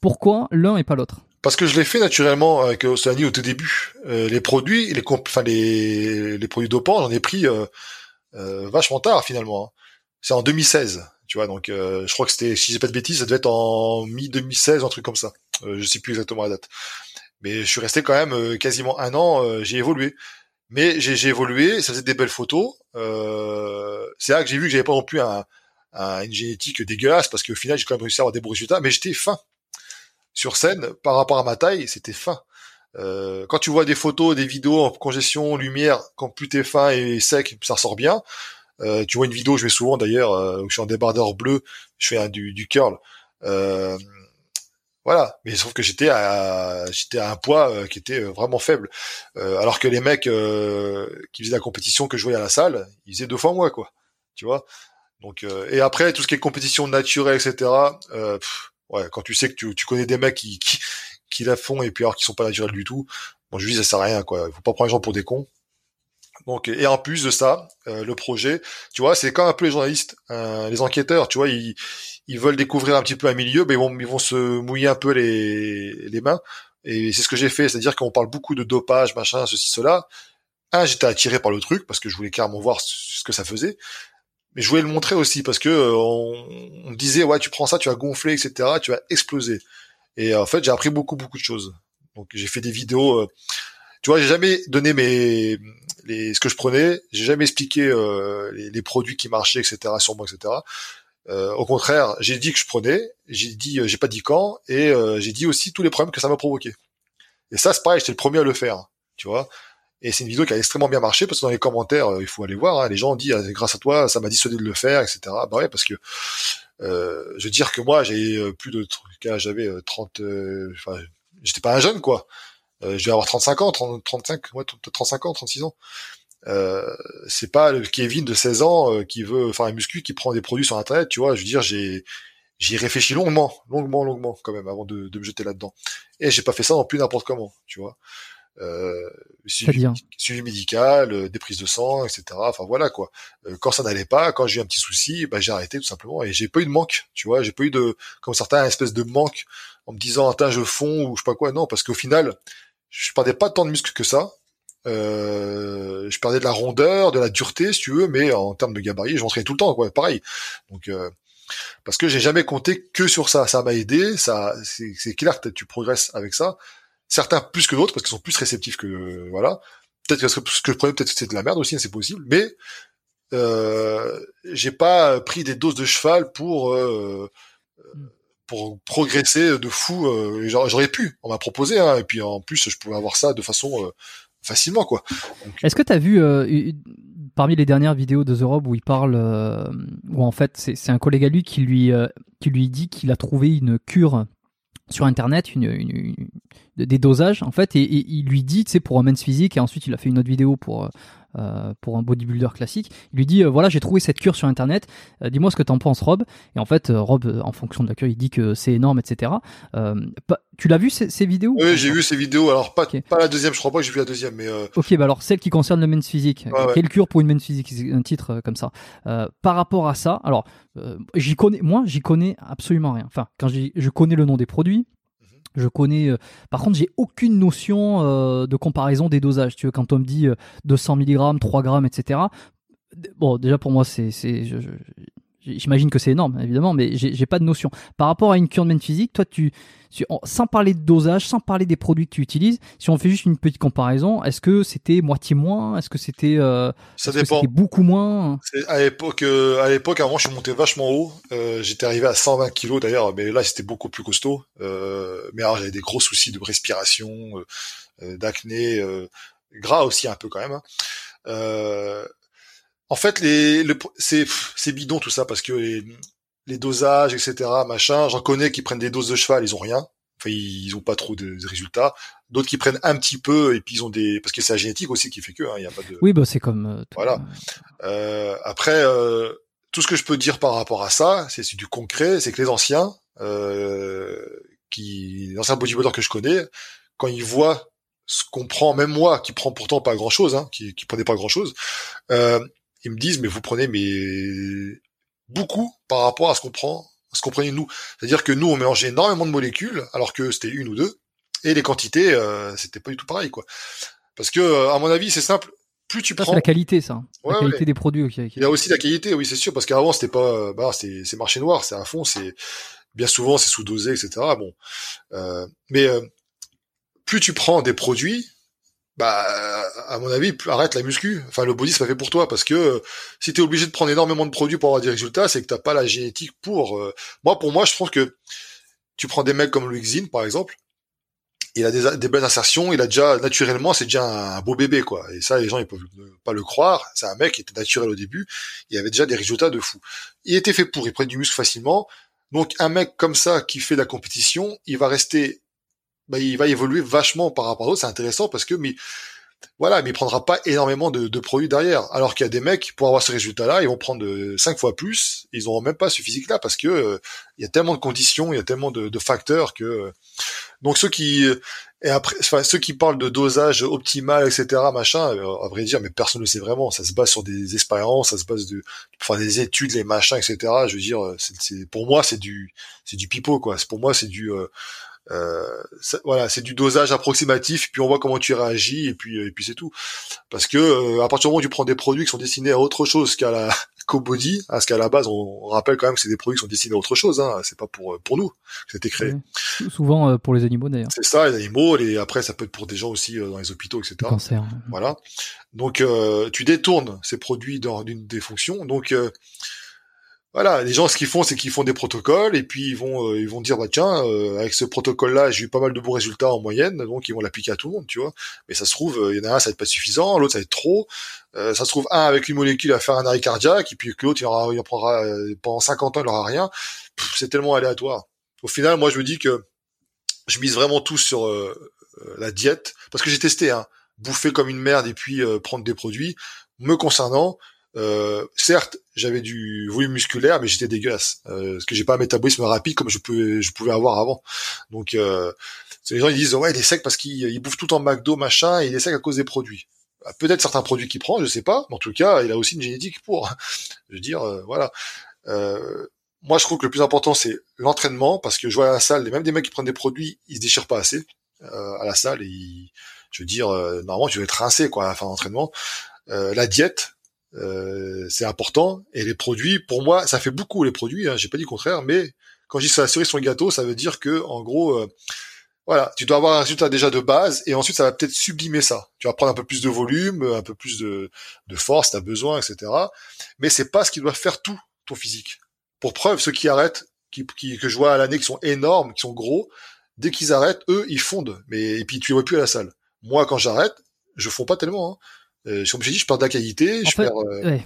Pourquoi l'un et pas l'autre? Parce que je l'ai fait naturellement avec Océanie au tout début. Euh, les produits, les produits dopants, j'en ai pris euh, euh, vachement tard finalement. Hein. C'est en 2016, tu vois. Donc je crois que c'était, si j'ai pas de bêtises, ça devait être en mi 2016, un truc comme ça. je sais plus exactement la date. Mais je suis resté quand même euh, quasiment un an, euh, j'ai évolué. Mais j'ai évolué, ça faisait des belles photos. Euh, c'est là que j'ai vu que j'avais pas non plus un, une génétique dégueulasse, parce qu'au final, j'ai quand même réussi à avoir des bons résultats, mais j'étais fin. Sur scène, par rapport à ma taille, c'était fin. Euh, quand tu vois des photos, des vidéos en congestion, lumière, quand plus t'es fin et sec, ça ressort bien. Euh, tu vois une vidéo, je vais souvent d'ailleurs, où je suis en débardeur bleu, je fais du, du curl. Voilà, mais sauf que j'étais à j'étais à un poids euh, qui était euh, vraiment faible, euh, alors que les mecs qui faisaient la compétition que je voyais à la salle, ils faisaient deux fois moins quoi, tu vois? Donc et après tout ce qui est compétition naturelle, etc. ouais, quand tu sais que tu, tu connais des mecs qui, qui, qui la font et puis alors qu'ils sont pas naturels du tout, bon je dis ça sert à rien quoi. Il faut pas prendre les gens pour des cons. Donc et en plus de ça, le projet, tu vois, c'est comme un peu les journalistes, les enquêteurs, tu vois, ils ils veulent découvrir un petit peu un milieu, mais ils vont, ils vont se mouiller un peu les, les mains. Et c'est ce que j'ai fait, c'est-à-dire qu'on parle beaucoup de dopage, machin, ceci, cela. Un, j'étais attiré par le truc parce que je voulais carrément voir ce que ça faisait, mais je voulais le montrer aussi parce que euh, on, me disait ouais, tu prends ça, tu vas gonfler, etc., tu vas exploser. Et en fait, j'ai appris beaucoup, beaucoup de choses. Donc j'ai fait des vidéos. Euh, tu vois, j'ai jamais donné mes les, ce que je prenais, j'ai jamais expliqué euh, les, les, produits qui marchaient, etc. sur moi, etc. Euh, au contraire, j'ai dit que je prenais, j'ai dit, euh, j'ai pas dit quand, et euh, j'ai dit aussi tous les problèmes que ça m'a provoqué. Et ça, c'est pareil, j'étais le premier à le faire, tu vois. Et c'est une vidéo qui a extrêmement bien marché parce que dans les commentaires, il faut aller voir, hein, les gens ont dit grâce à toi, ça m'a dissuadé de le faire, etc. Bah ouais, parce que je veux dire que moi, j'ai plus de j'avais 30, enfin, j'étais pas un jeune quoi. Je vais avoir 35 ans, 30, 35, ouais, 35 ans, 36 ans. Euh, c'est pas le Kevin de 16 ans euh, qui veut faire un muscu qui prend des produits sur internet, tu vois. Je veux dire, j'ai j'y réfléchi longuement, longuement, longuement quand même avant de, de me jeter là-dedans. Et j'ai pas fait ça non plus n'importe comment, tu vois. Euh, suivi, suivi, médical, euh, des prises de sang, etc. Enfin voilà quoi. quand ça n'allait pas, quand j'ai eu un petit souci, bah, j'ai arrêté tout simplement et j'ai pas eu de manque, tu vois. J'ai pas eu de comme certains espèce de manque en me disant attends je fonds ou je sais pas quoi. Non parce qu'au final je perdais pas tant de muscles que ça euh, je perdais de la rondeur, de la dureté, si tu veux, mais en termes de gabarit, je rentrais tout le temps, quoi, pareil. Donc, euh, parce que j'ai jamais compté que sur ça. Ça m'a aidé, ça, c'est clair que tu progresses avec ça. Certains plus que d'autres parce qu'ils sont plus réceptifs que voilà. Peut-être que ce que je prenais, peut-être que c'est de la merde aussi, hein, c'est possible. Mais euh, j'ai pas pris des doses de cheval pour euh, pour progresser de fou. Euh, J'aurais pu, on m'a proposé, hein, et puis en plus je pouvais avoir ça de façon euh, facilement quoi. Est-ce que tu as vu euh, parmi les dernières vidéos de The Rob où il parle où en fait c'est un collègue à lui qui lui qui lui dit qu'il a trouvé une cure sur internet une, des dosages en fait et, il lui dit tu pour un men's physique et ensuite il a fait une autre vidéo pour euh, pour un bodybuilder classique. Il lui dit euh, voilà j'ai trouvé cette cure sur internet, euh, dis-moi ce que t'en penses Rob. Et en fait Rob en fonction de la cure il dit que c'est énorme etc. tu l'as vu ces, vidéos Oui j'ai vu ces vidéos. Alors pas pas la deuxième je crois pas que j'ai vu la deuxième mais. Ok bah alors celle qui concerne le men's physique. Quelle cure pour une men's physique? Un titre comme ça. par rapport à ça alors j'y connais moi j'y connais absolument rien. Enfin quand je connais le nom des produits je connais. Euh, par contre, j'ai aucune notion euh, de comparaison des dosages. Tu vois, quand on me dit 200 mg, 3 grammes, etc. Bon, déjà pour moi, c'est, J'imagine que c'est énorme, évidemment, mais j'ai pas de notion. Par rapport à une cure de physique, toi, tu, sans parler de dosage, sans parler des produits que tu utilises, si on fait juste une petite comparaison, est-ce que c'était moitié moins? Est-ce que c'était euh, ça dépend beaucoup moins? À l'époque, euh, à l'époque, avant, je suis monté vachement haut. Euh, j'étais arrivé à 120 kilos d'ailleurs, mais là, c'était beaucoup plus costaud. Euh, mais alors, j'avais des gros soucis de respiration, euh, d'acné, gras aussi un peu quand même. Hein. En fait, les, le, c'est, c'est bidon tout ça parce que les, les dosages, etc., machin, j'en connais qui prennent des doses de cheval, ils ont rien. Enfin, ils ont pas trop de, résultats. D'autres qui prennent un petit peu et puis ils ont des parce que c'est la génétique aussi qui fait que hein, il y a pas de. Oui, bah c'est comme. Euh, voilà. Euh, après, euh, tout ce que je peux dire par rapport à ça, c'est, du concret, c'est que les anciens, euh, qui, les anciens bodybuilders que je connais, quand ils voient ce qu'on prend, même moi qui prends pourtant pas grand chose, hein, qui, qui prenait pas grand chose, euh, ils me disent mais vous prenez mais beaucoup par rapport à ce qu'on prend, à ce qu'on prenait nous. C'est-à-dire que nous on mélangeait énormément de molécules alors que c'était une ou deux et les quantités euh, c'était pas du tout pareil quoi. Parce que euh, à mon avis c'est simple, plus tu prends. C'est la qualité ça, la qualité des produits. Il y a aussi la qualité, oui c'est sûr parce qu'avant c'était pas, bah c'est c'est marché noir, c'est à fond, c'est bien souvent c'est sous-dosé etc. Bon, euh, mais euh, plus tu prends des produits, bah à mon avis, arrête la muscu. Enfin, le body c'est pas fait pour toi parce que euh, si t'es obligé de prendre énormément de produits pour avoir des résultats, c'est que t'as pas la génétique pour. Euh, moi, pour moi, je trouve que tu prends des mecs comme Louis Xin, par exemple, il a des, des belles insertions, il a déjà naturellement, c'est déjà un, beau bébé quoi. Et ça, les gens ils peuvent pas le croire. C'est un mec qui était naturel au début, il avait déjà des résultats de fou. Il était fait pour, il prenait du muscle facilement. Donc un mec comme ça qui fait de la compétition, il va rester bah, il va évoluer vachement par rapport à d'autres. C'est intéressant parce que mais voilà, mais il prendra pas énormément de, de produits derrière. Alors qu'il y a des mecs pour avoir ce résultat-là, ils vont prendre cinq fois plus. Ils auront même pas ce physique-là parce que euh, il y a tellement de conditions, il y a tellement de, de facteurs que euh, donc ceux qui et après, enfin, ceux qui parlent de dosage optimal, etc., machin, euh, à vrai dire, mais personne ne sait vraiment. Ça se base sur des expériences, ça se base de, enfin, des études, les machins, etc. Je veux dire, c'est, pour moi, c'est du, c'est du pipeau, quoi. Pour moi, c'est du, euh, voilà, c'est du dosage approximatif, puis on voit comment tu réagis, et puis et puis c'est tout. Parce que euh, à partir du moment où tu prends des produits qui sont destinés à autre chose qu'à la qu'au body, à ce qu'à la base on, rappelle quand même que c'est des produits qui sont destinés à autre chose, hein, c'est pas pour pour nous que c'était créé. Souvent euh, pour les animaux d'ailleurs. C'est ça, les animaux, et après ça peut être pour des gens aussi dans les hôpitaux, etc. cancer. Voilà. Donc tu détournes ces produits dans d'une des fonctions, donc voilà, les gens ce qu'ils font, c'est qu'ils font des protocoles et puis ils vont euh, ils vont dire bah tiens euh, avec ce protocole-là j'ai eu pas mal de bons résultats en moyenne donc ils vont l'appliquer à tout le monde tu vois. Mais ça se trouve euh, il y en a un ça va être pas suffisant, l'autre ça va être trop. ça se trouve un avec une molécule à faire un arrêt cardiaque et puis que l'autre il, en prendra pendant 50 ans il aura rien. C'est tellement aléatoire. Au final moi je me dis que je mise vraiment tout sur la diète parce que j'ai testé hein, bouffer comme une merde et puis prendre des produits me concernant euh, certes, j'avais du volume musculaire, mais j'étais dégueulasse euh, parce que j'ai pas un métabolisme rapide comme je pouvais, je pouvais avoir avant. Donc, euh, les gens ils disent ouais, il est sec parce qu'il bouffe tout en McDo machin, et il est sec à cause des produits. Bah, peut-être certains produits qu'il prend, je sais pas, mais en tout cas, il a aussi une génétique pour. je veux dire, euh, voilà. Euh, moi, je trouve que le plus important c'est l'entraînement parce que je vois à la salle, même des mecs qui prennent des produits, ils se déchirent pas assez à la salle et je veux dire, normalement, tu vas être rincé quoi à la fin d'entraînement. la diète, euh, c'est important. Et les produits, pour moi, ça fait beaucoup les produits. Hein, J'ai pas dit le contraire, mais quand je dis ça cerise sur le gâteau, ça veut dire que en gros, euh, voilà, tu dois avoir un résultat déjà de base, et ensuite ça va peut-être sublimer ça. Tu vas prendre un peu plus de volume, un peu plus de, de force, t'as besoin, etc. Mais c'est pas ce qui doit faire tout ton physique. Pour preuve, ceux qui arrêtent, qui, qui que je vois à l'année, qui sont énormes, qui sont gros, dès qu'ils arrêtent, eux, ils fondent. Mais et puis tu les vois plus à la salle. Moi, quand j'arrête, je fonds pas tellement. Hein. Euh, comme j'ai dit, je perds de la qualité, je perds. Euh,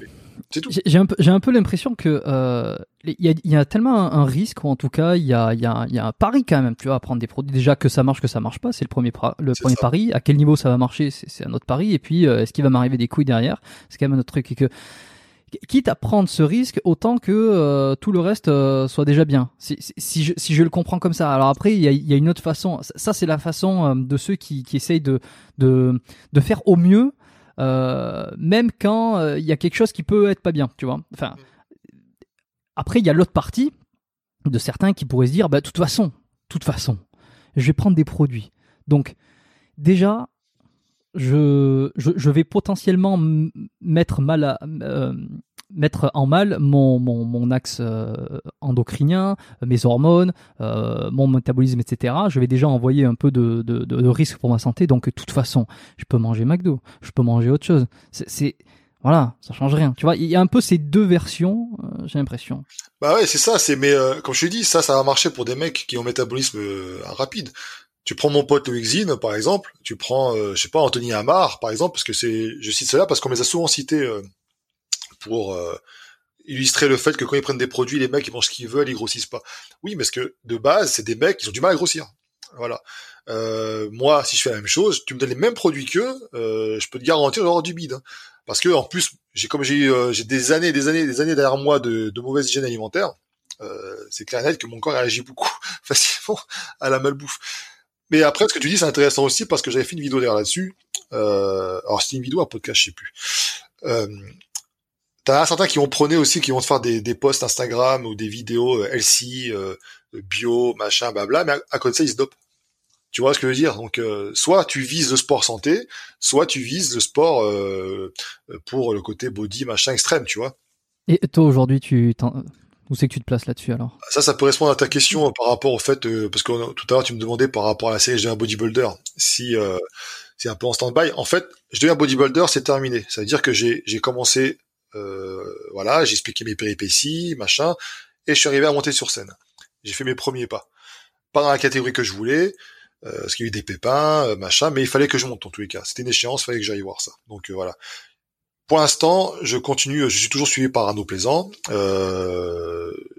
c'est tout. J'ai un peu, j'ai un peu l'impression que euh, il y, a, y, a, tellement un, risque, ou en tout cas, il y a, y, a, y a un pari quand même, tu vois, à prendre des produits. Déjà que ça marche, que ça marche pas, c'est le premier, le premier pari. À quel niveau ça va marcher, c'est un autre pari. Et puis, est-ce qu'il va m'arriver des couilles derrière? C'est quand même un autre truc. Et que quitte à prendre ce risque autant que tout le reste soit déjà bien. Si, si, je, si je le comprends comme ça. Alors après, il y a, y a, une autre façon. Ça, c'est la façon de ceux qui, qui essayent de, de, de faire au mieux euh, même quand euh, il y a quelque chose qui peut être pas bien, tu vois. Enfin, après, il y a l'autre partie de certains qui pourraient se dire, bah, de toute façon, toute façon, je vais prendre des produits. Donc, déjà, je, je, je vais potentiellement mettre mal à, euh, mettre en mal mon, mon, mon axe euh, endocrinien, mes hormones, euh, mon métabolisme, etc. Je vais déjà envoyer un peu de, de, de, risque pour ma santé. Donc, de toute façon, je peux manger McDo, je peux manger autre chose. C'est voilà, ça change rien. Tu vois, il y a un peu ces deux versions, euh, j'ai l'impression. Bah ouais, c'est ça. C'est mais comme je te dis, ça, ça va marcher pour des mecs qui ont un métabolisme rapide. Tu prends mon pote Loïc par exemple. Tu prends, je sais pas, Anthony Amar, par exemple, parce que c'est, je cite cela parce qu'on les a souvent cités pour euh, illustrer le fait que quand ils prennent des produits, les mecs ils mangent ce qu'ils veulent, ils grossissent pas. Oui, parce que de base, c'est des mecs qui ont du mal à grossir. Voilà. Euh, moi, si je fais la même chose, tu me donnes les mêmes produits qu'eux, euh, je peux te garantir d'avoir du bide. Hein. Parce que en plus, j'ai comme j'ai euh, j'ai des années, des années, des années derrière moi de, mauvaise hygiène alimentaire. c'est clair et net que mon corps réagit beaucoup facilement à la malbouffe. Mais après, ce que tu dis, c'est intéressant aussi parce que j'avais fait une vidéo derrière là-dessus. Alors, c'était une vidéo, un podcast, je sais plus. Euh, T'as certains qui vont prôner aussi, qui vont te faire des, des posts Instagram ou des vidéos euh, LC, euh, bio, machin, blabla, mais à, côté de ça, ils se dopent. Tu vois ce que je veux dire? Donc, euh, soit tu vises le sport santé, soit tu vises le sport euh, pour le côté body, machin extrême, tu vois. Et toi, aujourd'hui, tu où c'est que tu te places là-dessus alors? Ça, ça peut répondre à ta question par rapport au fait, parce que tout à l'heure tu me demandais par rapport à la série Je deviens bodybuilder, si c'est un peu en stand-by. En fait, je deviens bodybuilder, c'est terminé. Ça veut dire que j'ai j'ai euh, voilà, j'ai expliqué mes péripéties, machin, et je suis arrivé à monter sur scène. J'ai fait mes premiers pas. Pas dans la catégorie que je voulais, euh, parce qu'il y a eu des pépins, euh, machin, mais il fallait que je monte en tous les cas. C'était une échéance, il fallait que j'aille voir ça. Donc voilà. Pour l'instant, je continue, je suis toujours suivi par Arnaud Plaisant.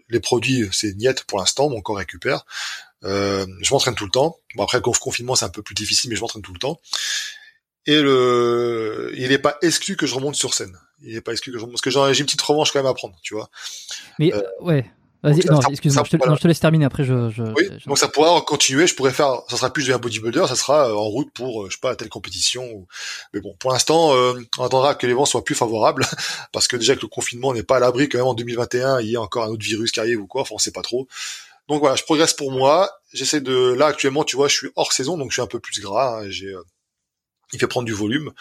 les produits, c'est niette pour l'instant, mon corps récupère. je m'entraîne tout le temps. Bon après le confinement, c'est un peu plus difficile, mais je m'entraîne tout le temps. Et le, il n'est pas exclu que je remonte sur scène il n'est pas exclu que je parce que j'ai une petite revanche quand même à prendre, tu vois. Mais euh, ouais. Vas-y, non, excuse-moi, je, te laisse terminer après. Je, je oui, donc ça pourra continuer. Je pourrais faire, ça sera plus de un bodybuilder, ça sera euh, en route pour, euh, je sais pas, telle compétition. Ou... Mais bon, pour l'instant, on attendra que les vents soient plus favorables, parce que déjà que le confinement n'est pas à l'abri quand même en 2021, il y a encore un autre virus qui arrive ou quoi, enfin on sait pas trop. Donc voilà, je progresse pour moi. J'essaie de, là actuellement, tu vois, je suis hors saison, donc je suis un peu plus gras. Hein, j'ai, il fait prendre du volume.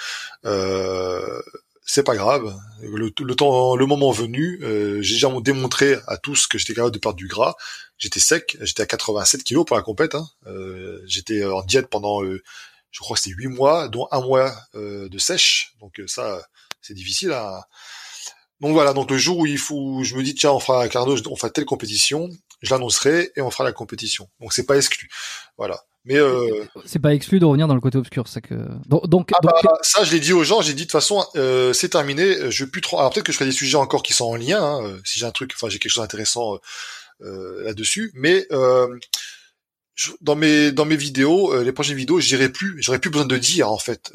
Euh, c'est pas grave. Le, temps, le moment venu, euh, j'ai déjà démontré à tous que j'étais capable de perdre du gras. J'étais sec, j'étais à 87 kilos pour la compète. Hein. Euh, j'étais en diète pendant, euh, je crois c'était 8 mois, dont un mois de sèche. Donc ça, c'est difficile. À... Donc voilà. Donc le jour où il faut, je me dis tiens, on fera Carnot, on fera telle compétition, je l'annoncerai et on fera la compétition. Donc c'est pas exclu. Voilà. Mais euh... c'est pas exclu de revenir dans le côté obscur, ça que donc, ah bah, ça je l'ai dit aux gens, j'ai dit de toute façon euh, c'est terminé, je veux plus trop. Alors peut-être que je ferai des sujets encore qui sont en lien, hein, euh, si j'ai un truc, enfin j'ai quelque chose d'intéressant euh, là-dessus, mais dans mes dans mes vidéos, les prochaines vidéos, j'irai plus, j'aurais plus besoin de dire en fait.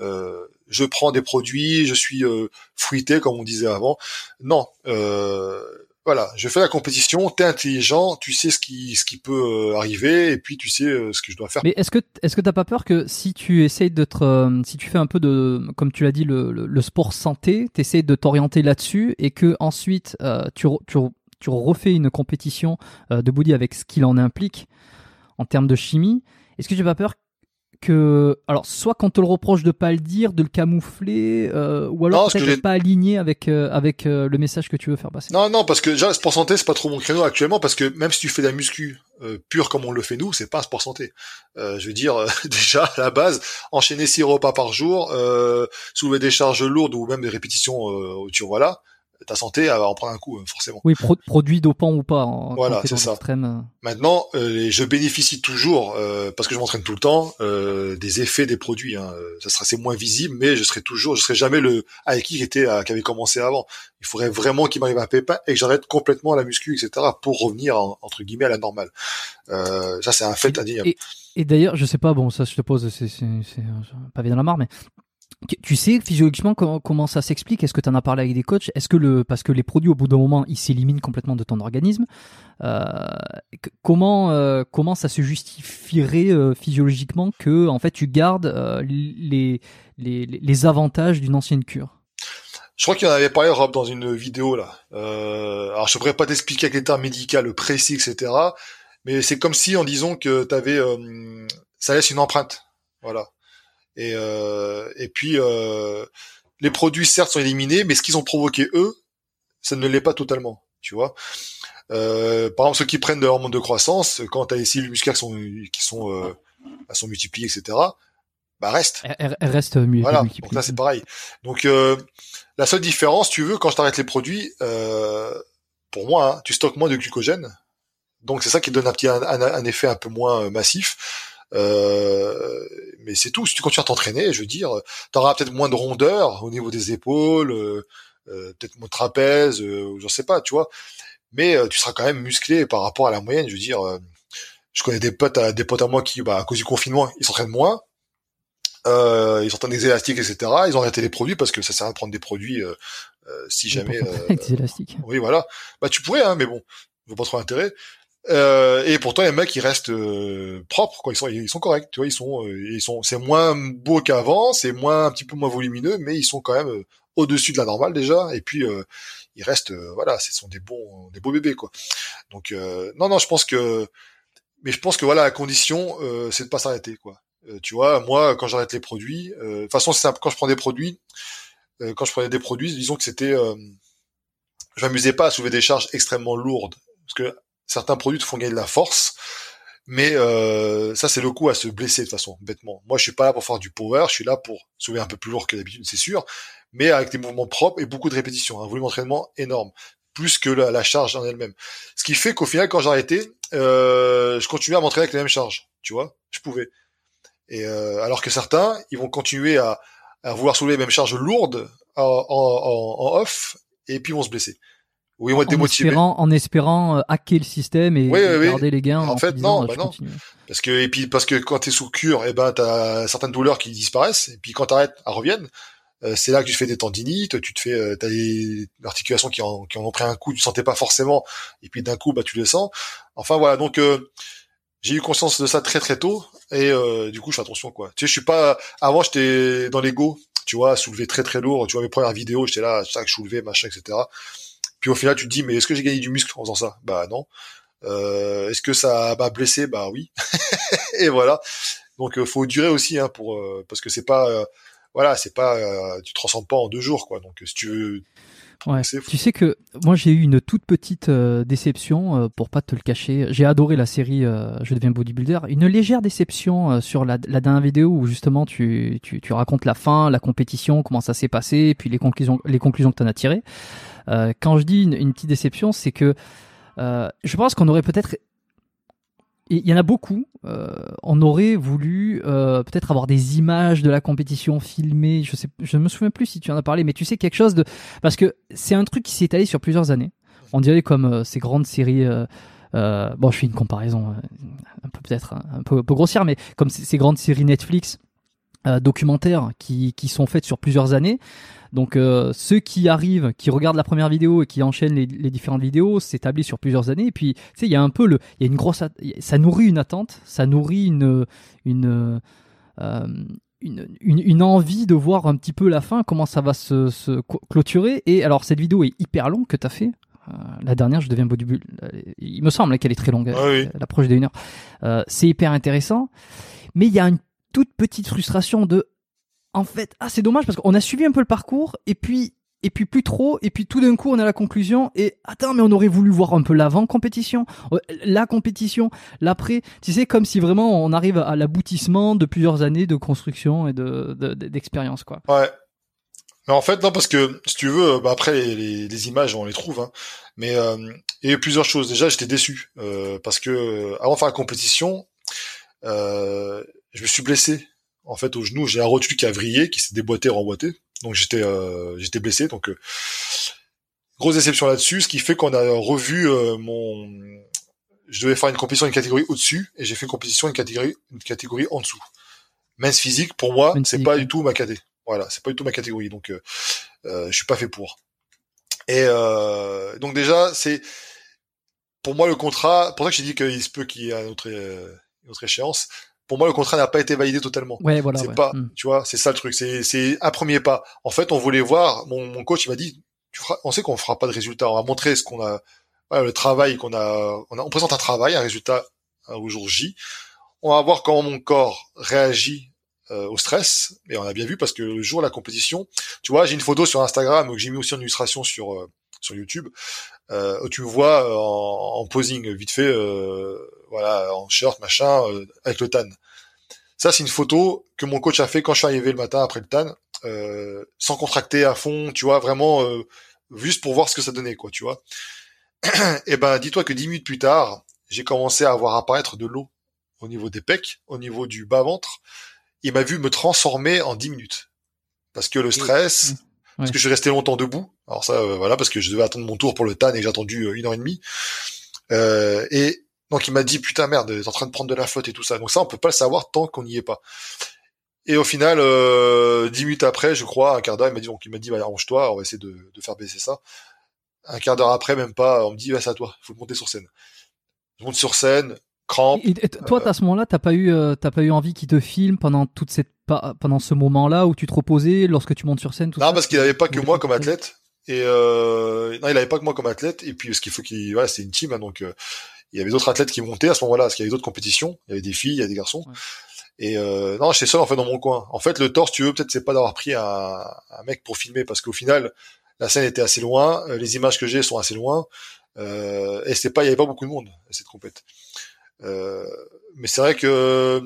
je prends des produits, je suis fruité comme on disait avant. Non, voilà, je fais la compétition, t'es intelligent, tu sais ce qui ce qui peut euh, arriver et puis tu sais euh, ce que je dois faire. Mais est-ce que est-ce que t'as pas peur que si tu essayes de te, si tu fais un peu de comme tu l'as dit le, le, sport santé, t'essayes de t'orienter là-dessus et que ensuite euh, tu, tu tu refais une compétition de body avec ce qu'il en implique en termes de chimie, est-ce que tu n'as pas peur que alors soit qu'on te le reproche de pas le dire, de le camoufler, euh, ou alors peut-être pas aligné avec euh, avec euh, le message que tu veux faire passer. Non non parce que déjà sport santé c'est pas trop mon créneau actuellement parce que même si tu fais de la muscu pure comme on le fait nous c'est pas un sport santé. je veux dire déjà à la base enchaîner six repas par jour, soulever des charges lourdes ou même des répétitions tu voilà ta santé va en prendre un coup, euh, forcément. Oui, produit dopant ou pas. voilà, c'est ça. Euh. Maintenant, euh, je bénéficie toujours, parce que je m'entraîne tout le temps, des effets des produits. Hein. Ça sera c'est moins visible, mais je serai toujours, je serai jamais le avec qui était, qui avait commencé avant. Il faudrait vraiment qu'il m'arrive un pépin et que j'arrête complètement la muscu, etc., pour revenir entre guillemets à la normale. ça, c'est un fait indéniable. Et, et d'ailleurs, je sais pas, bon, ça je te pose, c'est pas bien dans la mare, mais tu sais physiologiquement comment, ça s'explique? Est-ce que tu en as parlé avec des coachs? Est-ce que le parce que les produits au bout d'un moment ils s'éliminent complètement de ton organisme euh, Comment euh, comment ça se justifierait euh, physiologiquement que en fait tu gardes les, les, les avantages d'une ancienne cure? Je crois qu'il en avait parlé Rob dans une vidéo là. alors je pourrais pas t'expliquer avec les termes précis etc. Mais c'est comme si en disant que tu avais ça laisse une empreinte. Voilà. Et, euh, et puis euh, les produits certes sont éliminés, mais ce qu'ils ont provoqué eux, ça ne l'est pas totalement. Tu vois. Euh, par exemple, ceux qui prennent de l'hormone de croissance, quand tu as les cellules musculaires qui sont qui sont, euh, sont multipliées, etc. Bah reste. Elle, reste multipliée. Voilà. Donc là c'est pareil. Donc euh, la seule différence, tu veux, quand je t'arrête les produits, euh, pour moi, hein, tu stockes moins de glucogène. Donc c'est ça qui donne un petit un, un effet un peu moins massif. Euh, mais c'est tout. Si tu continues à t'entraîner, je veux dire, tu auras peut-être moins de rondeur au niveau des épaules, euh, euh peut-être moins de trapèze, euh, je sais pas, tu vois. Mais tu seras quand même musclé par rapport à la moyenne. Je veux dire, je connais des potes, à, des potes à moi qui, bah, à cause du confinement, ils s'entraînent moins. Euh, ils s'entraînent des élastiques, etc. Ils ont arrêté les produits parce que ça sert à prendre des produits si jamais. Avec des élastiques. Oui, voilà. Bah tu pourrais, hein, mais bon, je vois pas trop l'intérêt. Euh, et pourtant les mecs ils restent euh, propres quoi. Ils sont ils sont corrects tu vois ils sont euh, ils sont c'est moins beau qu'avant c'est moins un petit peu moins volumineux mais ils sont quand même euh, au-dessus de la normale déjà. Et puis ils restent voilà ce sont des bons des beaux bébés quoi. Donc non non je pense que mais je pense que voilà la condition c'est de pas s'arrêter quoi. Tu vois moi quand j'arrête les produits de toute façon c'est simple. Quand je prends des produits quand je prenais des produits disons que c'était je m'amusais pas à soulever des charges extrêmement lourdes. Parce que certains produits te font gagner de la force, mais euh, ça c'est le coup à se blesser de toute façon, bêtement. Moi je suis pas là pour faire du power, je suis là pour soulever un peu plus lourd que d'habitude, c'est sûr, mais avec des mouvements propres et beaucoup de répétitions, un volume d'entraînement énorme, plus que la, charge en elle-même. Ce qui fait qu'au final quand j'ai arrêté, euh, je continuais à m'entraîner avec les mêmes charges, tu vois, je pouvais. Et euh, alors que certains, ils vont continuer à, vouloir soulever les mêmes charges lourdes en off et puis ils vont se blesser. Oui, on en espérant, en espérant euh, hacker le système et, garder les gains. En, fait, non, bah non. Parce que et puis parce que quand t'es sous cure, et eh ben t'as certaines douleurs qui disparaissent et puis quand t'arrêtes, elles reviennent. Euh, c'est là que tu fais des tendinites, tu te fais, euh, t'as des articulations qui en, qui en ont pris un coup, tu sentais pas forcément, et puis d'un coup, bah tu le sens. Enfin voilà, donc j'ai eu conscience de ça très très tôt et du coup je fais attention quoi. Tu sais, je suis pas. Avant j'étais dans l'ego, tu vois, soulever très très lourd. Tu vois mes premières vidéos, j'étais là, chaque soulevé, machin, etc. Puis au final, tu te dis, mais est-ce que j'ai gagné du muscle en faisant ça? Bah non. Euh, est-ce que ça m'a blessé? Bah oui. et voilà. Donc euh, faut durer aussi, hein, pour euh, parce que c'est pas, voilà, c'est pas, tu te transformes pas en deux jours, quoi. Donc si tu veux. Ouais. Tu sais que moi j'ai eu une toute petite déception pour pas te le cacher. J'ai adoré la série Je deviens bodybuilder. Une légère déception sur la, la, dernière vidéo où justement tu, tu, tu racontes la fin, la compétition, comment ça s'est passé, puis les conclusions les conclusions que tu en as tirées. Euh, quand je dis une, petite déception, c'est que euh, je pense qu'on aurait peut-être il y en a beaucoup. Euh, on aurait voulu peut-être avoir des images de la compétition filmées. Je sais, je me souviens plus si tu en as parlé, mais tu sais quelque chose de parce que c'est un truc qui s'est étalé sur plusieurs années. On dirait comme ces grandes séries. bon, je fais une comparaison un peu peut-être un, peu, grossière, mais comme ces, grandes séries Netflix documentaires qui, qui sont faites sur plusieurs années. Donc euh, ceux qui arrivent, qui regardent la première vidéo et qui enchaînent les, différentes vidéos, s'établissent sur plusieurs années. Et puis, tu sais, il y a un peu le, il y a une grosse, ça nourrit une attente, ça nourrit une, une, euh, une, une, envie de voir un petit peu la fin, comment ça va se, se clôturer. Et alors cette vidéo est hyper longue que tu as fait. Euh, la dernière, je deviens bodybuilder. Il me semble qu'elle est très longue, ah elle approche d'une heure. c'est hyper intéressant, mais il y a une toute petite frustration de en fait, ah c'est dommage parce qu'on a suivi un peu le parcours et puis et puis plus trop et puis tout d'un coup on a la conclusion et attends mais on aurait voulu voir un peu l'avant compétition, euh, la compétition, l'après. Tu sais comme si vraiment on arrive à l'aboutissement de plusieurs années de construction et de d'expérience quoi. Ouais. Mais en fait non parce que si tu veux bah, après les, images on les trouve hein. mais euh, il y a eu plusieurs choses. Déjà j'étais déçu euh, parce que avant de faire la compétition je me suis blessé en fait au genou j'ai un rotule qui a vrillé, qui s'est déboîté, remboîté. Donc j'étais euh, j'étais blessé. Donc euh, grosse déception là-dessus, ce qui fait qu'on a revu euh, mon. Je devais faire une compétition une catégorie au-dessus et j'ai fait une compétition une catégorie une catégorie en dessous. Men's physique pour moi c'est pas du tout ma catégorie. Voilà, c'est pas du tout ma catégorie. Donc euh, je suis pas fait pour. Et donc déjà c'est pour moi le contrat. Pour ça que j'ai dit qu'il se peut qu'il y ait une autre, une autre échéance pour moi, le contrat n'a pas été validé totalement. Ouais, voilà. C'est pas, hmm. tu vois, c'est ça le truc. C'est, c'est un premier pas. En fait, on voulait voir. Mon, mon coach, il m'a dit, tu feras, on sait qu'on fera pas de résultat. On va montrer ce qu'on a, voilà, le travail qu'on a, on a, on présente un travail, un résultat au jour J. On va voir comment mon corps réagit euh, au stress. Et on a bien vu parce que le jour de la compétition, tu vois, j'ai une photo sur Instagram que j'ai mis aussi en illustration sur euh, sur YouTube. Euh, où tu me vois euh, en, en posing vite fait. Euh, voilà, en shirt, machin, euh, avec le tan. Ça, c'est une photo que mon coach a fait quand je suis arrivé le matin après le tan, euh, sans contracter à fond, tu vois, vraiment euh, juste pour voir ce que ça donnait, quoi, tu vois. Et eh ben, dis-toi que dix minutes plus tard, j'ai commencé à voir apparaître de l'eau au niveau des pecs, au niveau du bas ventre. Il m'a vu me transformer en dix minutes parce que le stress, parce que je suis resté longtemps debout. Alors ça, voilà, parce que je devais attendre mon tour pour le tan et j'ai attendu une heure et demie. Euh, et donc il m'a dit putain merde, t'es en train de prendre de la flotte et tout ça. Donc ça on peut pas le savoir tant qu'on n'y est pas. Et au final, euh, dix minutes après, je crois, un quart d'heure, il m'a dit donc il m'a dit bah, arrange-toi, on va essayer de, faire baisser ça. Un quart d'heure après, même pas, on me dit bah, c'est à toi, faut monter sur scène. je monte sur scène, crampe. Et, toi, à ce moment-là, t'as pas eu, euh, t'as pas eu envie qu'il te filme pendant toute cette, pendant ce moment-là où tu te reposais lorsque tu montes sur scène. Tout non, ça, parce qu'il avait pas que moi comme athlète. Et euh, non, il avait pas que moi comme athlète. Et puis parce qu'il faut qu'il, voilà, c'est une team, hein, donc euh, il y avait d'autres athlètes qui montaient à ce moment-là, parce qu'il y avait d'autres compétitions. Il y avait des filles, il y avait des garçons. Ouais. Et euh, non, j'étais seul en fait dans mon coin. En fait, le tort, tu veux, peut-être c'est pas d'avoir pris un, un, mec pour filmer, parce qu'au final, la scène était assez loin, euh, les images que j'ai sont assez loin, euh, et c'était pas, il y avait pas beaucoup de monde à cette compète. Euh, mais c'est vrai que